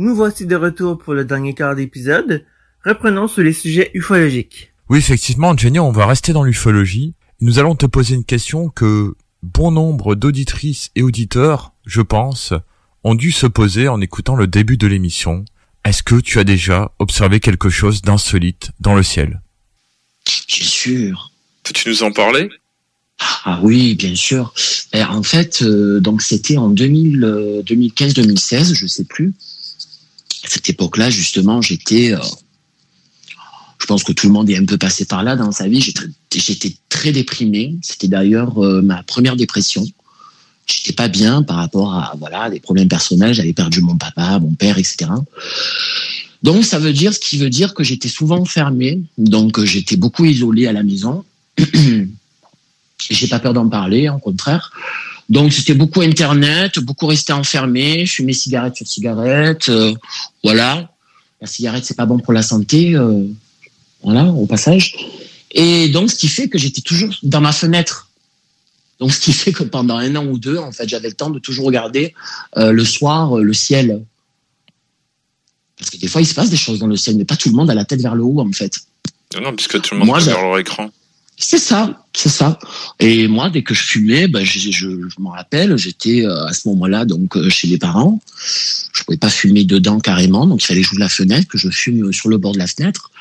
Nous voici de retour pour le dernier quart d'épisode. Reprenons sur les sujets ufologiques. Oui, effectivement, Jenny, on va rester dans l'ufologie. Nous allons te poser une question que bon nombre d'auditrices et auditeurs, je pense, ont dû se poser en écoutant le début de l'émission. Est-ce que tu as déjà observé quelque chose d'insolite dans le ciel? Bien sûr. Peux-tu nous en parler? Ah oui, bien sûr. Eh, en fait, euh, donc c'était en 2000, euh, 2015-2016, je sais plus. À cette époque-là, justement, j'étais, euh, je pense que tout le monde est un peu passé par là dans sa vie. J'étais très déprimé. C'était d'ailleurs euh, ma première dépression. J'étais pas bien par rapport à voilà des problèmes personnels. J'avais perdu mon papa, mon père, etc. Donc ça veut dire ce qui veut dire que j'étais souvent enfermé. Donc j'étais beaucoup isolé à la maison. J'ai pas peur d'en parler, au contraire. Donc c'était beaucoup internet, beaucoup rester enfermé, fumer cigarette sur cigarette, euh, voilà. La cigarette c'est pas bon pour la santé, euh, voilà au passage. Et donc ce qui fait que j'étais toujours dans ma fenêtre. Donc ce qui fait que pendant un an ou deux, en fait, j'avais le temps de toujours regarder euh, le soir le ciel. Parce que des fois il se passe des choses dans le ciel, mais pas tout le monde a la tête vers le haut en fait. Non, non, puisque tout le monde Moi, sur leur écran. C'est ça, c'est ça. Et moi, dès que je fumais, ben, je, je, je m'en rappelle, j'étais euh, à ce moment-là donc euh, chez les parents. Je pouvais pas fumer dedans carrément, donc il fallait que j'ouvre la fenêtre, que je fume sur le bord de la fenêtre.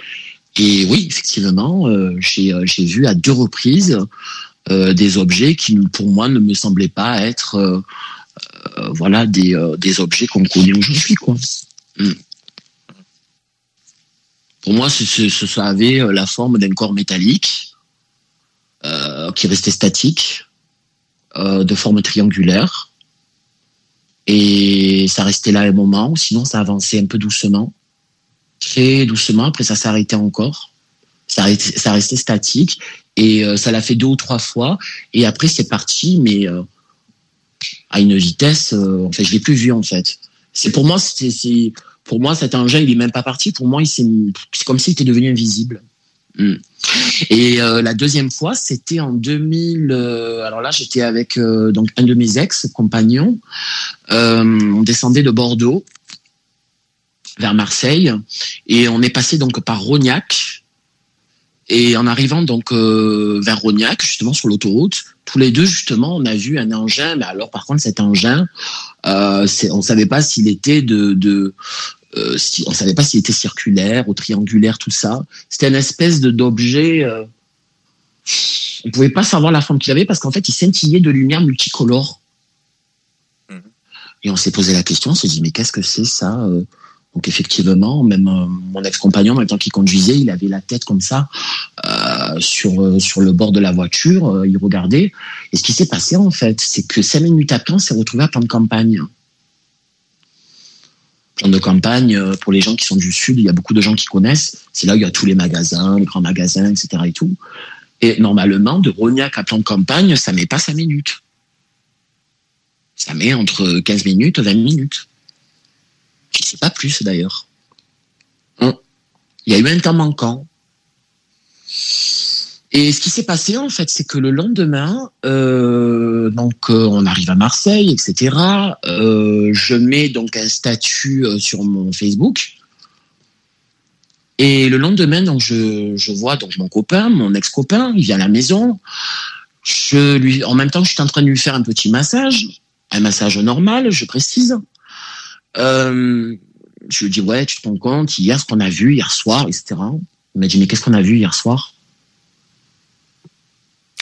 Et oui, effectivement, euh, j'ai euh, vu à deux reprises euh, des objets qui, pour moi, ne me semblaient pas être euh, euh, voilà des, euh, des objets qu'on connaît aujourd'hui, quoi. Mm. Pour moi, ça avait euh, la forme d'un corps métallique euh, qui restait statique, euh, de forme triangulaire. Et ça restait là un moment, sinon ça avançait un peu doucement, très doucement, après ça s'arrêtait encore. Ça, restait statique et euh, ça l'a fait deux ou trois fois. Et après c'est parti, mais à une vitesse, en fait je l'ai plus vu en fait. C'est pour moi, c'est pour moi cet engin il est même pas parti. Pour moi c'est comme s'il était devenu invisible. Mm. Et euh, la deuxième fois, c'était en 2000. euh, alors là, j'étais avec euh, donc un de mes ex-compagnons. Euh, on descendait de Bordeaux vers Marseille et on est passé donc par Rognac. Et en arrivant donc vers Rognac, justement sur l'autoroute, tous les deux justement, on a vu un engin. Mais alors par contre, cet engin, on savait pas s'il était de euh, si, on savait pas s'il était circulaire ou triangulaire, tout ça. C'était une espèce de d'objet. Euh, on pouvait pas savoir la forme qu'il avait parce qu'en fait, il scintillait de lumière multicolore. Et on s'est posé la question, on s'est dit mais qu'est-ce que c'est ça euh? Donc effectivement, même euh, mon ex-compagnon, en même temps qu'il conduisait, il avait la tête comme ça euh, sur euh, sur le bord de la voiture, euh, il regardait. Et ce qui s'est passé en fait, c'est que cinq minutes après, on s'est retrouvé à plan de campagne. Plan de campagne, euh, pour les gens qui sont du sud, il y a beaucoup de gens qui connaissent. C'est là où il y a tous les magasins, les grands magasins, etc. et tout. Et normalement, de Rognac à plan de campagne, ça met pas cinq minutes. Ça met entre 15 minutes et 20 minutes. Je sais pas plus d'ailleurs. Hum. Il y a eu un temps manquant. Et ce qui s'est passé en fait, c'est que le lendemain, euh, donc euh, on arrive à Marseille, etc. Euh, je mets donc un statut euh, sur mon Facebook. Et le lendemain, donc je, je vois donc mon copain, mon ex-copain, il vient à la maison. Je lui, en même temps, je suis en train de lui faire un petit massage, un massage normal, je précise. Euh, je lui dis ouais, tu te rends compte hier ce qu'on a vu hier soir, etc. Il m'a dit mais qu'est-ce qu'on a vu hier soir?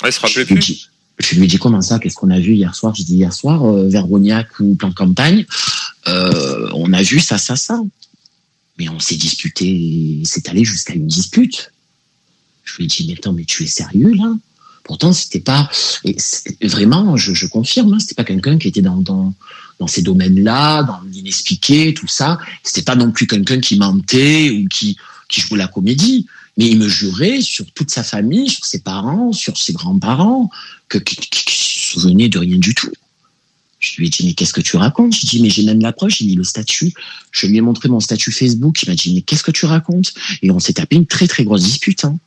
Il se rappelait je lui plus. dis, je lui dis comment ça, qu'est-ce qu'on a vu hier soir? Je dis hier soir, euh, ou plan de campagne, euh, on a vu ça, ça, ça. Mais on s'est disputé, c'est allé jusqu'à une dispute. Je lui dit, mais attends, mais tu es sérieux là? Pourtant, c'était pas, et vraiment, je, je confirme, hein, c'était pas quelqu'un qui était dans, dans, dans ces domaines-là, dans l'inexpliqué, tout ça. C'était pas non plus quelqu'un qui mentait ou qui, qui jouait la comédie. Mais il me jurait sur toute sa famille, sur ses parents, sur ses grands-parents, que, qui, qui, qui se souvenaient de rien du tout. Je lui ai dit, mais qu'est-ce que tu racontes? Ai dit, mais j'ai même la preuve, j'ai mis le statut. Je lui ai montré mon statut Facebook. Il m'a dit, mais qu'est-ce que tu racontes? Et on s'est tapé une très très grosse dispute. hein.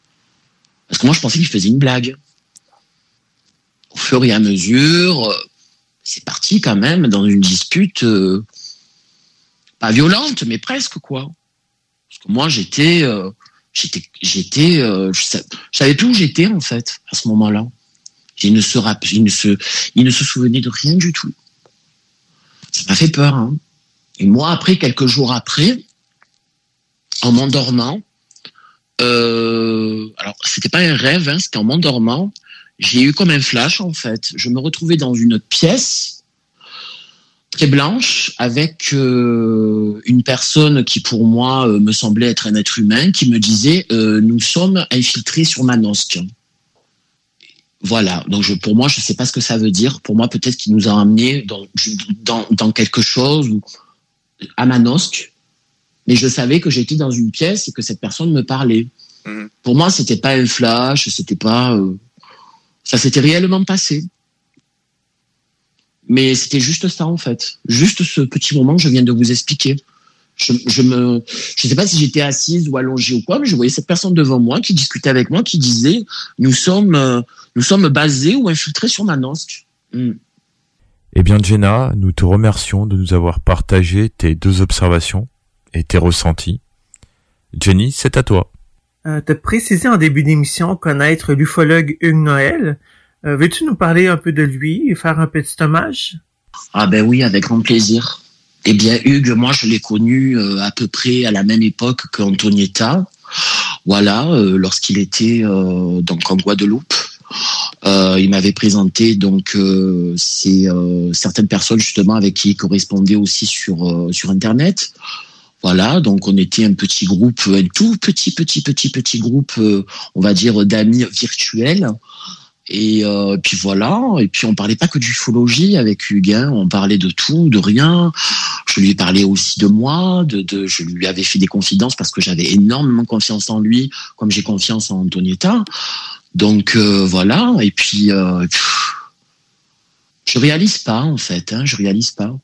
Parce que moi, je pensais qu'il faisait une blague. Au fur et à mesure, euh, c'est parti quand même dans une dispute euh, pas violente, mais presque quoi. Parce que moi, j'étais, euh, j'étais, j'étais, euh, je, sa- je savais plus où j'étais en fait à ce moment-là. Il ne se, rapp- il ne se, il ne se souvenait de rien du tout. Ça m'a fait peur. Hein. Et moi, après, quelques jours après, en m'endormant, euh, alors c'était pas un rêve, hein, c'était en m'endormant, j'ai eu comme un flash en fait. Je me retrouvais dans une pièce très blanche avec euh, une personne qui pour moi euh, me semblait être un être humain qui me disait euh, nous sommes infiltrés sur Manosque. Voilà, donc je, pour moi je sais pas ce que ça veut dire. Pour moi peut-être qu'il nous a amenés dans, dans, dans quelque chose à Manosque, mais je savais que j'étais dans une pièce et que cette personne me parlait. Pour moi c'était pas un flash, c'était pas ça s'était réellement passé. Mais c'était juste ça en fait, juste ce petit moment que je viens de vous expliquer. Je, je me, je sais pas si j'étais assise ou allongée ou quoi, mais je voyais cette personne devant moi qui discutait avec moi, qui disait nous sommes, euh, nous sommes basés ou infiltrés sur Manosque. Hmm. Eh bien, Jenna, nous te remercions de nous avoir partagé tes deux observations et tes ressentis. Jenny, c'est à toi. Euh, T'as précisé en début d'émission connaître l'ufologue Hugues Noël. Euh, Veux-tu nous parler un peu de lui et faire un petit hommage? Ah ben oui, avec grand plaisir. Eh bien, Hugues, moi, je l'ai connu euh, à peu près à la même époque qu'Antonietta. Voilà, euh, lorsqu'il était donc en Guadeloupe. Il m'avait présenté donc certaines personnes justement avec qui il correspondait aussi sur sur internet. Voilà, donc on était un petit groupe, un tout petit petit petit petit groupe, on va dire d'amis virtuels. Et euh, puis voilà, et puis on parlait pas que d'ufologie avec Hugues, hein. on parlait de tout, de rien. Je lui ai parlé aussi de moi, de, de je lui avais fait des confidences parce que j'avais énormément confiance en lui, comme j'ai confiance en Antonietta. Donc euh, voilà, et puis euh, je réalise pas en fait, hein, je réalise pas.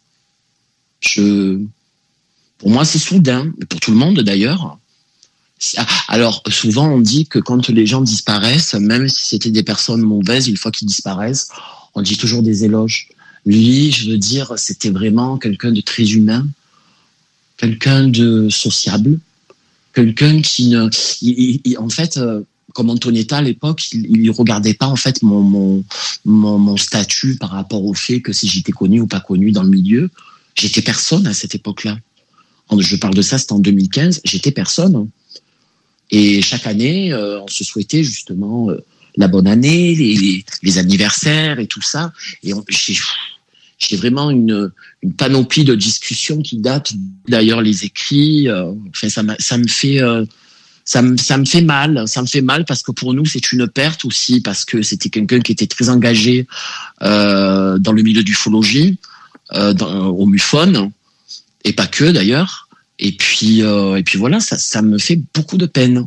Je, pour moi c'est soudain, pour tout le monde d'ailleurs. Alors, souvent, on dit que quand les gens disparaissent, même si c'était des personnes mauvaises, une fois qu'ils disparaissent, on dit toujours des éloges. Lui, je veux dire, c'était vraiment quelqu'un de très humain, quelqu'un de sociable, quelqu'un qui ne... en fait, euh, comme Antonietta à l'époque, il, il regardait pas en fait mon, mon, statut par rapport au fait que si j'étais connu ou pas connu dans le milieu. J'étais personne à cette époque-là. Je parle de ça, c'était en 2015. J'étais personne. Et chaque année, euh, on se souhaitait justement euh, la bonne année, les, anniversaires et tout ça. Et j'ai vraiment une, panoplie de discussions qui datent d'ailleurs les écrits. euh, enfin, ça, me fait ça me, ça me fait mal. Ça me fait mal parce que pour nous, c'est une perte aussi, parce que c'était quelqu'un qui était très engagé dans le milieu d'ufologie, euh, au MUFON, et pas que d'ailleurs. Et puis, euh, et puis voilà, ça, ça me fait beaucoup de peine.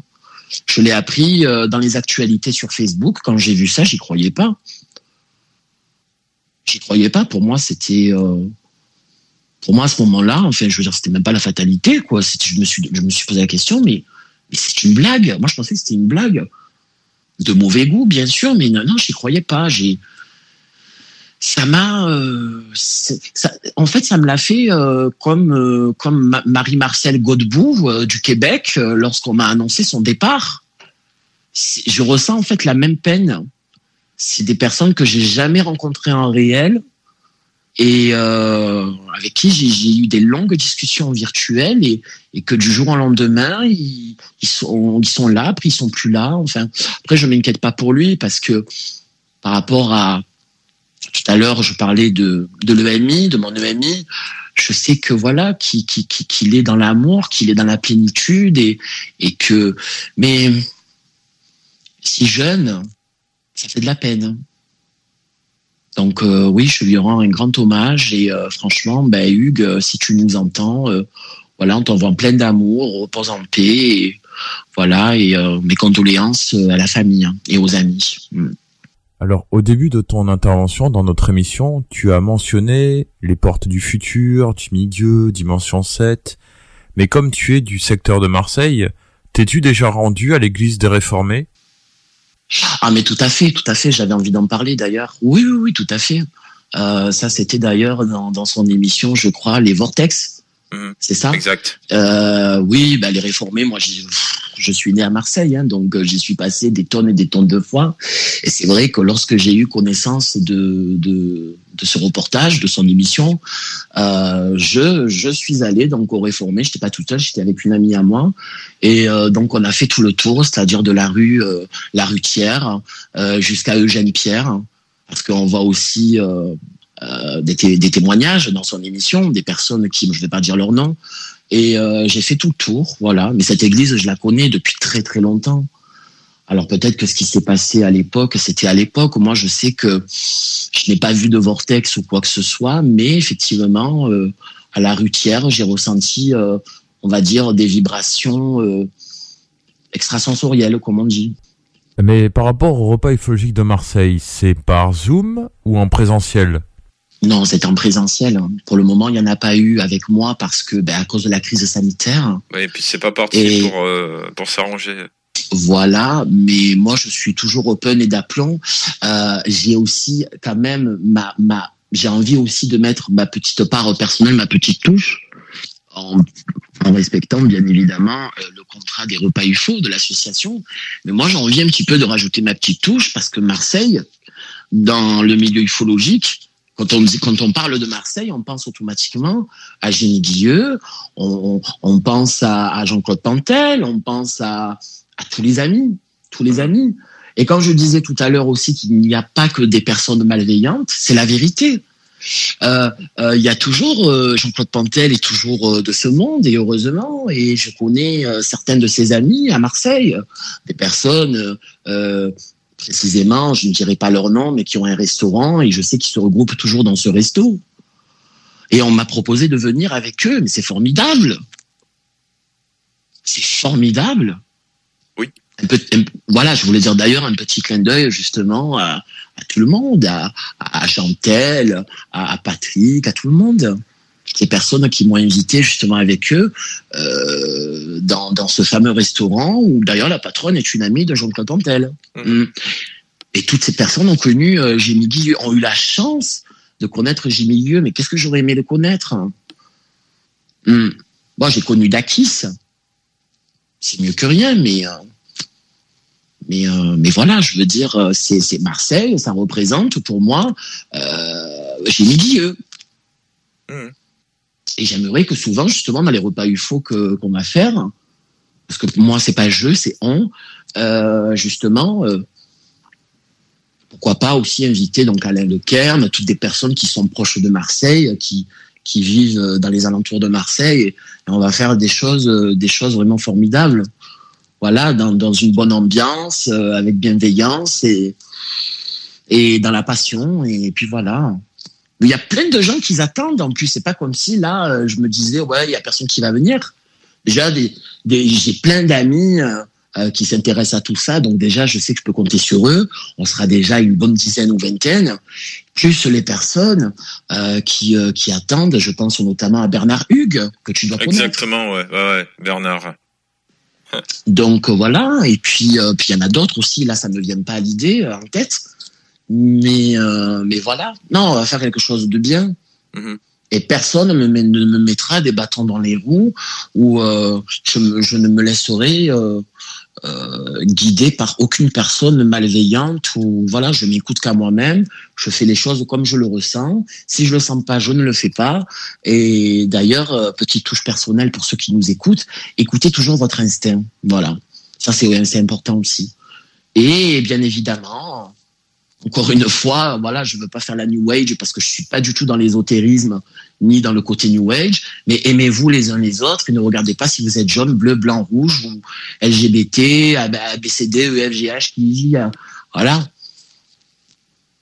Je l'ai appris euh, dans les actualités sur Facebook. Quand j'ai vu ça, j'y croyais pas. J'y croyais pas. Pour moi, c'était, euh, pour moi à ce moment-là, enfin, je veux dire, c'était même pas la fatalité, quoi. Je me suis, je me suis posé la question, mais mais c'est une blague. Moi, je pensais que c'était une blague. De mauvais goût, bien sûr, mais non, non, j'y croyais pas. J'ai, ça m'a, euh, en fait, ça me l'a fait euh, comme euh, comme Ma- Marie-Marcel Godbout du Québec lorsqu'on m'a annoncé son départ. Je ressens en fait la même peine. C'est des personnes que j'ai jamais rencontrées en réel et avec qui j'ai eu des longues discussions virtuelles et, et que du jour au lendemain ils, sont ils sont là après ils sont plus là enfin après je m'inquiète pas pour lui parce que par rapport à tout à l'heure je parlais de l'EMI de mon EMI je sais que voilà qu'il est dans l'amour qu'il est dans la plénitude et que mais si jeune ça fait de la peine donc euh, oui, je lui rends un grand hommage et euh, franchement, ben, Hugues, euh, si tu nous entends, voilà, on t'envoie plein d'amour, repose en paix, et voilà, et mes condoléances à la famille et aux amis. Mm. Alors, au début de ton intervention dans notre émission, tu as mentionné les portes du futur, du milieu, Dimension 7. Mais comme tu es du secteur de Marseille, t'es-tu déjà rendu à l'église des réformés? Ah mais tout à fait, tout à fait, j'avais envie d'en parler d'ailleurs. Oui, oui, oui, tout à fait. Euh, ça, c'était d'ailleurs dans, dans son émission, je crois, les Vortex. C'est ça Exact. Euh, oui, bah, les réformés, moi, je suis né à Marseille, hein, donc euh, j'y suis passé des tonnes et des tonnes de fois. Et c'est vrai que lorsque j'ai eu connaissance de, de, de ce reportage, de son émission, euh, je, je suis allé donc au réformé. J'étais pas tout seul, j'étais avec une amie à moi. Et euh, donc on a fait tout le tour, c'est-à-dire de la rue, la rue Thiers jusqu'à Eugène Pierre, parce qu'on voit aussi euh, des, té- des témoignages dans son émission, des personnes qui, je vais pas dire leur nom, et euh, j'ai fait tout le tour, voilà. Mais cette église, je la connais depuis très très longtemps. Alors peut-être que ce qui s'est passé à l'époque, c'était à l'époque. Moi, je sais que je n'ai pas vu de vortex ou quoi que ce soit, mais effectivement, euh, à la rutière, j'ai ressenti, on va dire, des vibrations extrasensorielles, comme on dit. Mais par rapport au repas ufologique de Marseille, c'est par Zoom ou en présentiel? Non, c'était en présentiel. Pour le moment, il n'y en a pas eu avec moi parce que, ben, à cause de la crise sanitaire, Ouais, et puis c'est pas parti Et- pour, euh, pour s'arranger. Voilà, mais moi je suis toujours open et d'aplomb. Euh, j'ai aussi quand même ma ma j'ai envie aussi de mettre ma petite part personnelle, ma petite touche en, en respectant bien évidemment euh, le contrat des repas UFO de l'association. Mais moi j'ai envie un petit peu de rajouter ma petite touche parce que Marseille, dans le milieu ufologique, quand on, parle de Marseille, on pense automatiquement à Génie Guilleux, on, pense à, Jean-Claude Pantel, on pense à, tous les amis, tous les amis. Et quand je disais tout à l'heure aussi qu'il n'y a pas que des personnes malveillantes, c'est la vérité. Euh, euh, Il y a toujours euh, Jean-Claude Pantel est toujours euh, de ce monde et heureusement et je connais euh, certains de ses amis à Marseille, des personnes euh, euh, précisément, je ne dirai pas leur nom, mais qui ont un restaurant et je sais qu'ils se regroupent toujours dans ce resto. Et on m'a proposé de venir avec eux, mais c'est formidable. C'est formidable. Oui. Un peu- un- voilà, je voulais dire d'ailleurs un petit clin d'œil justement à, à tout le monde, à, à, à Patrick, à tout le monde. Les personnes qui m'ont invité justement avec eux euh, dans, dans ce fameux restaurant où d'ailleurs la patronne est une amie de Jean-Claude Pantel. Mm. Et toutes ces personnes ont connu euh, Jimmy Guilleux, ont eu la chance de connaître Jimmy Guilleux. Mais qu'est-ce que j'aurais aimé le connaître? Mm. Moi, j'ai connu Dakis. C'est mieux que rien, mais euh, Mais, euh, mais voilà, je veux dire, c'est Marseille, ça représente pour moi, mis Guilleux. Hmm. Et j'aimerais que souvent, justement, dans les repas UFO qu'on va faire, parce que pour moi, c'est pas je, c'est on, euh, justement, euh, pourquoi pas aussi inviter donc Alain Lecairn, toutes des personnes qui sont proches de Marseille, qui qui vivent euh, dans les alentours de Marseille, et on va faire des choses, des choses vraiment formidables. Voilà, dans, dans une bonne ambiance, avec bienveillance et et dans la passion. Et puis voilà. Mais il y a plein de gens qui attendent. En plus, c'est pas comme si là, euh, je me disais ouais, il y a personne qui va venir. Déjà, des, des, j'ai plein d'amis euh, euh, qui s'intéressent à tout ça, donc déjà, je sais que je peux compter sur eux. On sera déjà une bonne dizaine ou vingtaine, plus les personnes euh, qui euh, qui attendent. Je pense notamment à Bernard Hugues que tu dois connaître. Exactement, ouais, ouais, ouais, Bernard. Donc voilà, et puis puis il y en a d'autres aussi. Là, ça ne me vient pas à l'idée en tête, mais euh, mais voilà. Non, on va faire quelque chose de bien. Mhm. Et personne me ne me mettra des bâtons dans les roues ou euh, je, ne me laisserai euh, euh, guider par aucune personne malveillante ou voilà, je m'écoute qu'à moi-même, je fais les choses comme je le ressens. Si je le sens pas, je ne le fais pas. Et d'ailleurs, euh, petite touche personnelle pour ceux qui nous écoutent, écoutez toujours votre instinct. Voilà, ça c'est c'est important aussi. Et bien évidemment, encore une fois, voilà, je veux pas faire la New Age parce que je suis pas du tout dans l'ésotérisme ni dans le côté New Age, mais aimez-vous les uns les autres et ne regardez pas si vous êtes jaune, bleu, blanc, rouge ou LGBT, ABCD, EFGH, qui voilà.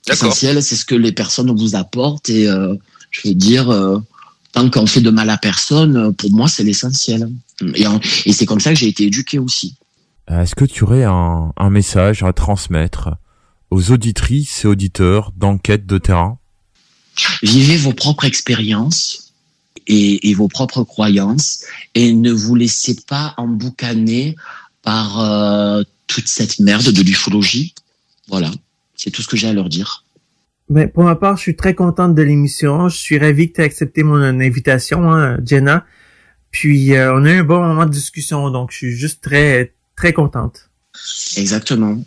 L'essentiel, c'est ce que les personnes vous apportent et euh, je veux dire, euh, tant qu'on fait de mal à personne, euh, pour moi, c'est l'essentiel. Et, et c'est comme ça que j'ai été éduqué aussi. Est-ce que tu aurais un, un message à transmettre aux auditrices et auditeurs d'enquête de terrain Vivez vos propres expériences et, et vos propres croyances et ne vous laissez pas emboucaner par euh, toute cette merde de l'ufologie. Voilà, c'est tout ce que j'ai à leur dire. Ben, pour ma part, je suis très contente de l'émission. Je suis ravi que tu aies accepté mon invitation, hein, Jenna. Puis, euh, on a eu un bon moment de discussion, donc je suis juste très, très contente. Exactement.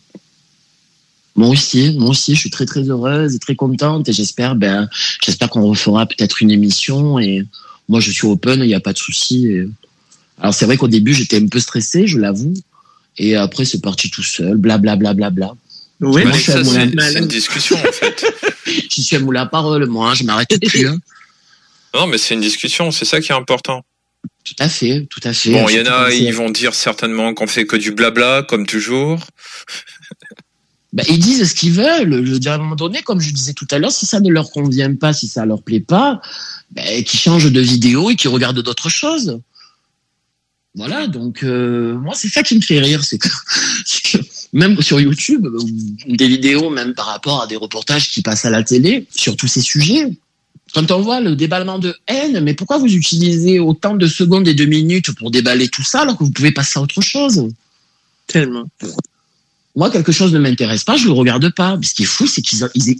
Moi aussi, moi aussi, je suis très très heureuse et très contente et j'espère, ben, j'espère qu'on refera peut-être une émission et moi je suis open, il n'y a pas de souci. et- Alors c'est vrai qu'au début j'étais un peu stressé, je l'avoue, et après c'est parti tout seul, blablabla. Bla, bla, bla. Oui, c'est une discussion, en fait. Je suis à moulin à parole, moi, hein, je m'arrête plus. hein. Non, mais c'est une discussion, c'est ça qui est important. Tout à fait, tout à fait. Bon, il y en a, ils vont dire certainement qu'on fait que du blabla, comme toujours. Bah, ils disent ce qu'ils veulent. Je veux dire, à un moment donné, comme je disais tout à l'heure, si ça ne leur convient pas, si ça leur plaît pas, ben, qu'ils changent de vidéo et qu'ils regardent d'autres choses. Voilà, donc euh, moi c'est ça qui me fait rire, c'est que même sur YouTube, euh, des vidéos même par rapport à des reportages qui passent à la télé sur tous ces sujets. Quand on voit le déballement de haine, mais pourquoi vous utilisez autant de secondes et de minutes pour déballer tout ça alors que vous pouvez passer à autre chose? Tellement. Moi quelque chose ne m'intéresse pas, je le regarde pas. Mais ce qui est fou, c'est qu'ils, ils,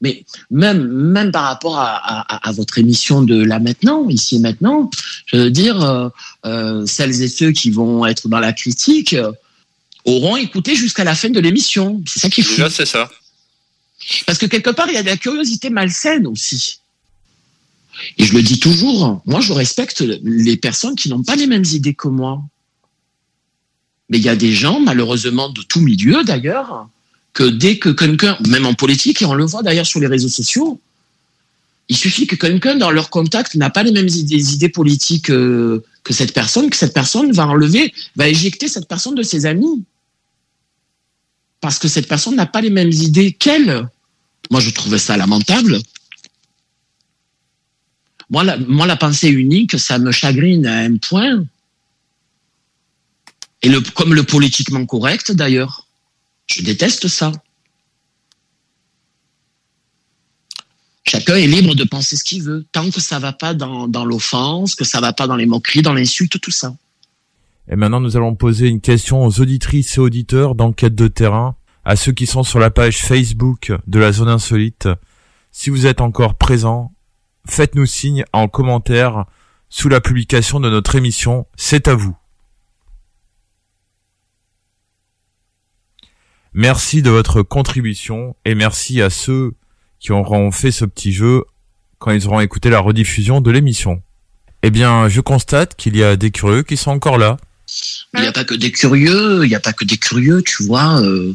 mais même même par rapport à, à, à votre émission de là maintenant, ici et maintenant, je veux dire, euh, euh, celles et ceux qui vont être dans la critique euh, auront écouté jusqu'à la fin de l'émission. C'est ça qui est fou. C'est ça. Parce que quelque part, il y a de la curiosité malsaine aussi. Et je le dis toujours, moi je respecte les personnes qui n'ont pas les mêmes idées que moi. Mais il y a des gens, malheureusement, de tout milieu d'ailleurs, que dès que quelqu'un, même en politique, et on le voit d'ailleurs sur les réseaux sociaux, il suffit que quelqu'un dans leur contact n'a pas les mêmes idées, politiques euh, que cette personne, que cette personne va enlever, va éjecter cette personne de ses amis. Parce que cette personne n'a pas les mêmes idées qu'elle. Moi, je trouvais ça lamentable. Moi la, moi, la pensée unique, ça me chagrine à un point. Et le, comme le politiquement correct, d'ailleurs. Je déteste ça. Chacun est libre de penser ce qu'il veut, tant que ça va pas dans, dans l'offense, que ça va pas dans les moqueries, dans l'insulte, tout ça. Et maintenant, nous allons poser une question aux auditrices et auditeurs d'enquête de terrain, à ceux qui sont sur la page Facebook de la zone insolite. Si vous êtes encore présents, faites-nous signe en commentaire sous la publication de notre émission. C'est à vous. Merci de votre contribution et merci à ceux qui auront fait ce petit jeu quand ils auront écouté la rediffusion de l'émission. Eh bien, je constate qu'il y a des curieux qui sont encore là. Il n'y a pas que des curieux, il n'y a pas que des curieux, tu vois. euh,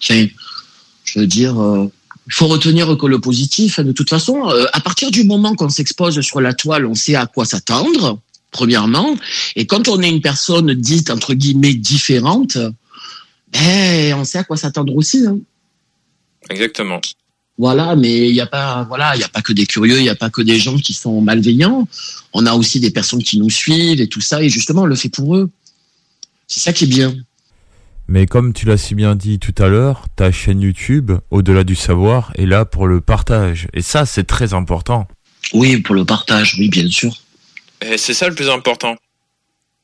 je veux dire, euh, il faut retenir que le positif, de toute façon, euh, à partir du moment qu'on s'expose sur la toile, on sait à quoi s'attendre, premièrement. Et quand on est une personne dite, entre guillemets, différente, ben, on sait à quoi s'attendre aussi. hein. Exactement. Voilà, mais il n'y a pas, voilà, il y a pas que des curieux, il n'y a pas que des gens qui sont malveillants. On a aussi des personnes qui nous suivent et tout ça, et justement, on le fait pour eux. C'est ça qui est bien. Mais comme tu l'as si bien dit tout à l'heure, ta chaîne YouTube, au-delà du savoir, est là pour le partage. Et ça, c'est très important. Oui, pour le partage, oui, bien sûr. Et c'est ça le plus important.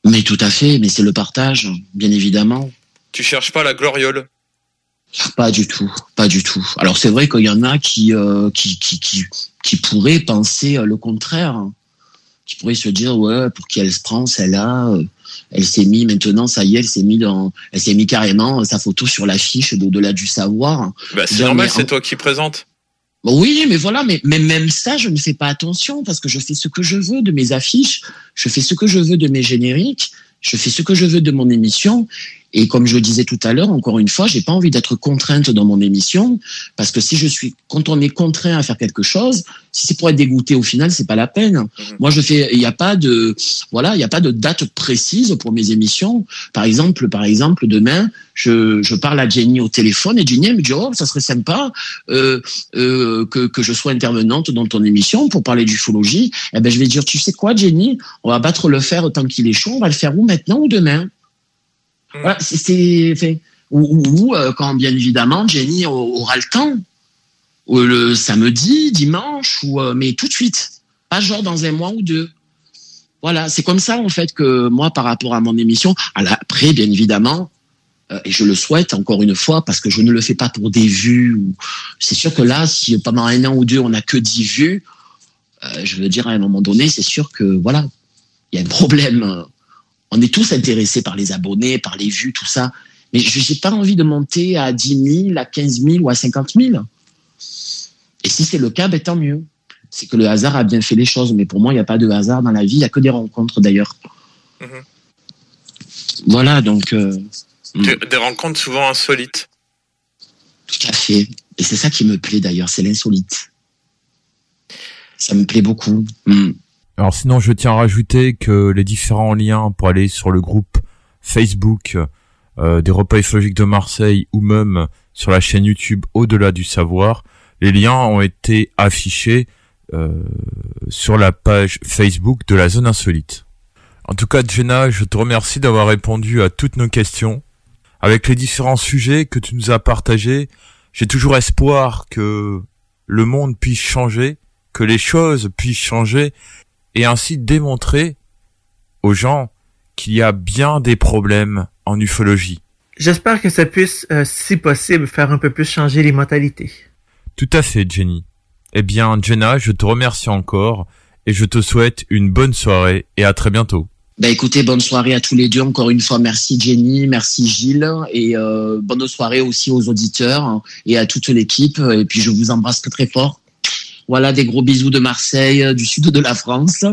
Mais tout à fait, mais c'est le partage, bien évidemment. Tu cherches pas la gloriole. Pas du tout, pas du tout. Alors c'est vrai qu'il y en a qui, euh, qui, qui, qui, qui pourraient penser euh, le contraire, qui pourraient se dire ouais pour qui elle se prend celle-là, euh, elle s'est mis maintenant ça y est, elle s'est mis dans, elle s'est mis carrément sa photo sur l'affiche d'au-delà du savoir. Bah, c'est normal, c'est en- toi qui présente. Bon, oui, mais voilà, mais, mais même ça, je ne fais pas attention parce que je fais ce que je veux de mes affiches, je fais ce que je veux de mes génériques, je fais ce que je veux de mon émission. Et comme je le disais tout à l'heure, encore une fois, j'ai pas envie d'être contrainte dans mon émission parce que si je suis, quand on est contraint à faire quelque chose, si c'est pour être dégoûté au final, c'est pas la peine. Moi, je fais, il n'y a pas de, voilà, il n'y a pas de date précise pour mes émissions. Par exemple, par exemple, demain, je, je parle à Jenny au téléphone et Jenny elle me dit, oh, ça serait sympa euh, euh, que, que je sois intervenante dans ton émission pour parler d'ufologie. Eh ben, je vais dire, tu sais quoi, Jenny, on va battre le fer tant qu'il est chaud. On va le faire où maintenant ou demain? Voilà, c'est- enfin, ou, euh, quand bien évidemment Jenny au- aura le temps, le samedi, dimanche, ou euh, mais tout de suite, pas genre dans un mois ou deux. Voilà, c'est comme ça en fait que moi, par rapport à mon émission, après, bien évidemment, euh, et je le souhaite encore une fois parce que je ne le fais pas pour des vues. C'est sûr que là, si pendant un an ou deux on n'a que 10 vues, je veux dire à un moment donné, c'est sûr que voilà, il y a un problème. On est tous intéressés par les abonnés, par les vues, tout ça. Mais je n'ai pas envie de monter à 10 000, à 15 000 ou à 50 000. Et si c'est le cas, ben, tant mieux. C'est que le hasard a bien fait les choses. Mais pour moi, il n'y a pas de hasard dans la vie. Il n'y a que des rencontres d'ailleurs. Voilà, donc. euh, Des, des rencontres souvent insolites. Tout à fait. Et c'est ça qui me plaît d'ailleurs, c'est l'insolite. Ça me plaît beaucoup. Mm. Alors sinon, je tiens à rajouter que les différents liens pour aller sur le groupe Facebook euh, des repas ufologiques de Marseille ou même sur la chaîne YouTube Au-delà du savoir, les liens ont été affichés euh, sur la page Facebook de la zone insolite. En tout cas, Jenna, je te remercie d'avoir répondu à toutes nos questions. Avec les différents sujets que tu nous as partagés, j'ai toujours espoir que le monde puisse changer, que les choses puissent changer et ainsi démontrer aux gens qu'il y a bien des problèmes en ufologie. J'espère que ça puisse, euh, si possible, faire un peu plus changer les mentalités. Tout à fait, Jenny. Eh bien, Jenna, je te remercie encore et je te souhaite une bonne soirée et à très bientôt. Ben écoutez, bonne soirée à tous les deux. Encore une fois, merci Jenny, merci Gilles et euh, bonne soirée aussi aux auditeurs et à toute l'équipe. Et puis je vous embrasse très très fort. Voilà, des gros bisous de Marseille, euh, du sud de la France.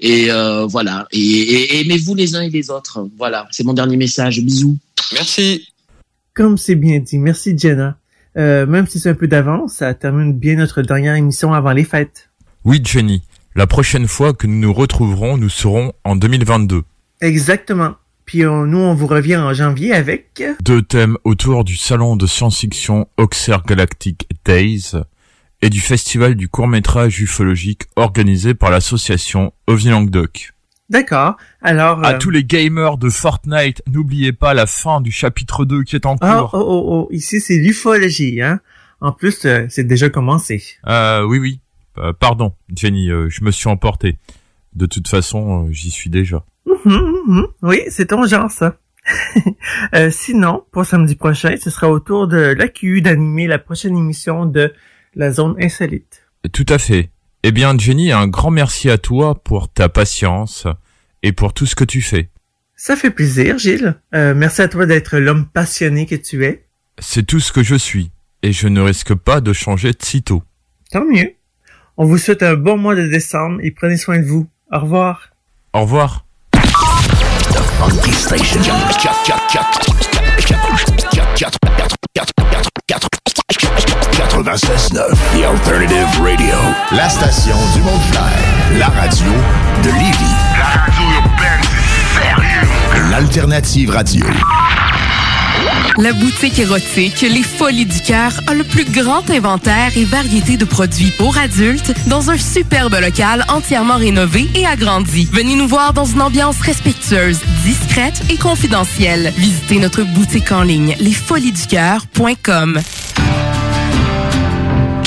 Et euh, voilà. Et, et- et aimez-vous les uns et les autres. Voilà, c'est mon dernier message. Bisous. Merci. Comme c'est bien dit, merci Jenna. Euh, même si c'est un peu d'avance, ça termine bien notre dernière émission avant les fêtes. Oui, Jenny. La prochaine fois que nous nous retrouverons, nous serons en 2022. Exactement. Puis on- nous, on vous revient en janvier avec... Deux thèmes autour du salon de science-fiction Auxerre Galactic Days et du festival du court-métrage ufologique organisé par l'association OVNI Languedoc. D'accord. Alors... À euh, tous les gamers de Fortnite, n'oubliez pas la fin du chapitre 2 qui est en Ah, cours. oh, oh, oh, ici c'est l'ufologie, hein. En plus, euh, c'est déjà commencé. Euh, oui, oui. Euh, pardon, Jenny, euh, je me suis emporté. De toute façon, j'y suis déjà. Mhm, mhm. Oui, c'est ton genre, ça. Sinon, pour samedi prochain, ce sera au tour de l'AQU d'animer la prochaine émission de la zone insolite. Tout à fait. Eh bien, Jenny, un grand merci à toi pour ta patience et pour tout ce que tu fais. Ça fait plaisir, Gilles. Euh, merci à toi d'être l'homme passionné que tu es. C'est tout ce que je suis, et je ne risque pas de changer de sitôt. Tant mieux. On vous souhaite un bon mois de décembre et prenez soin de vous. Au revoir. Au revoir. Funky Station. 96.9, The Alternative Radio. La station du mont La radio de Lévis. La radio urbaine, sérieux. L'Alternative Radio. La boutique érotique Les Folies du Cœur a le plus grand inventaire et variété de produits pour adultes dans un superbe local entièrement rénové et agrandi. Venez nous voir dans une ambiance respectueuse, discrète et confidentielle. Visitez notre boutique en ligne lesfoliesducoeur.com.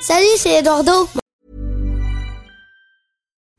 Salut, c'est Eduardo.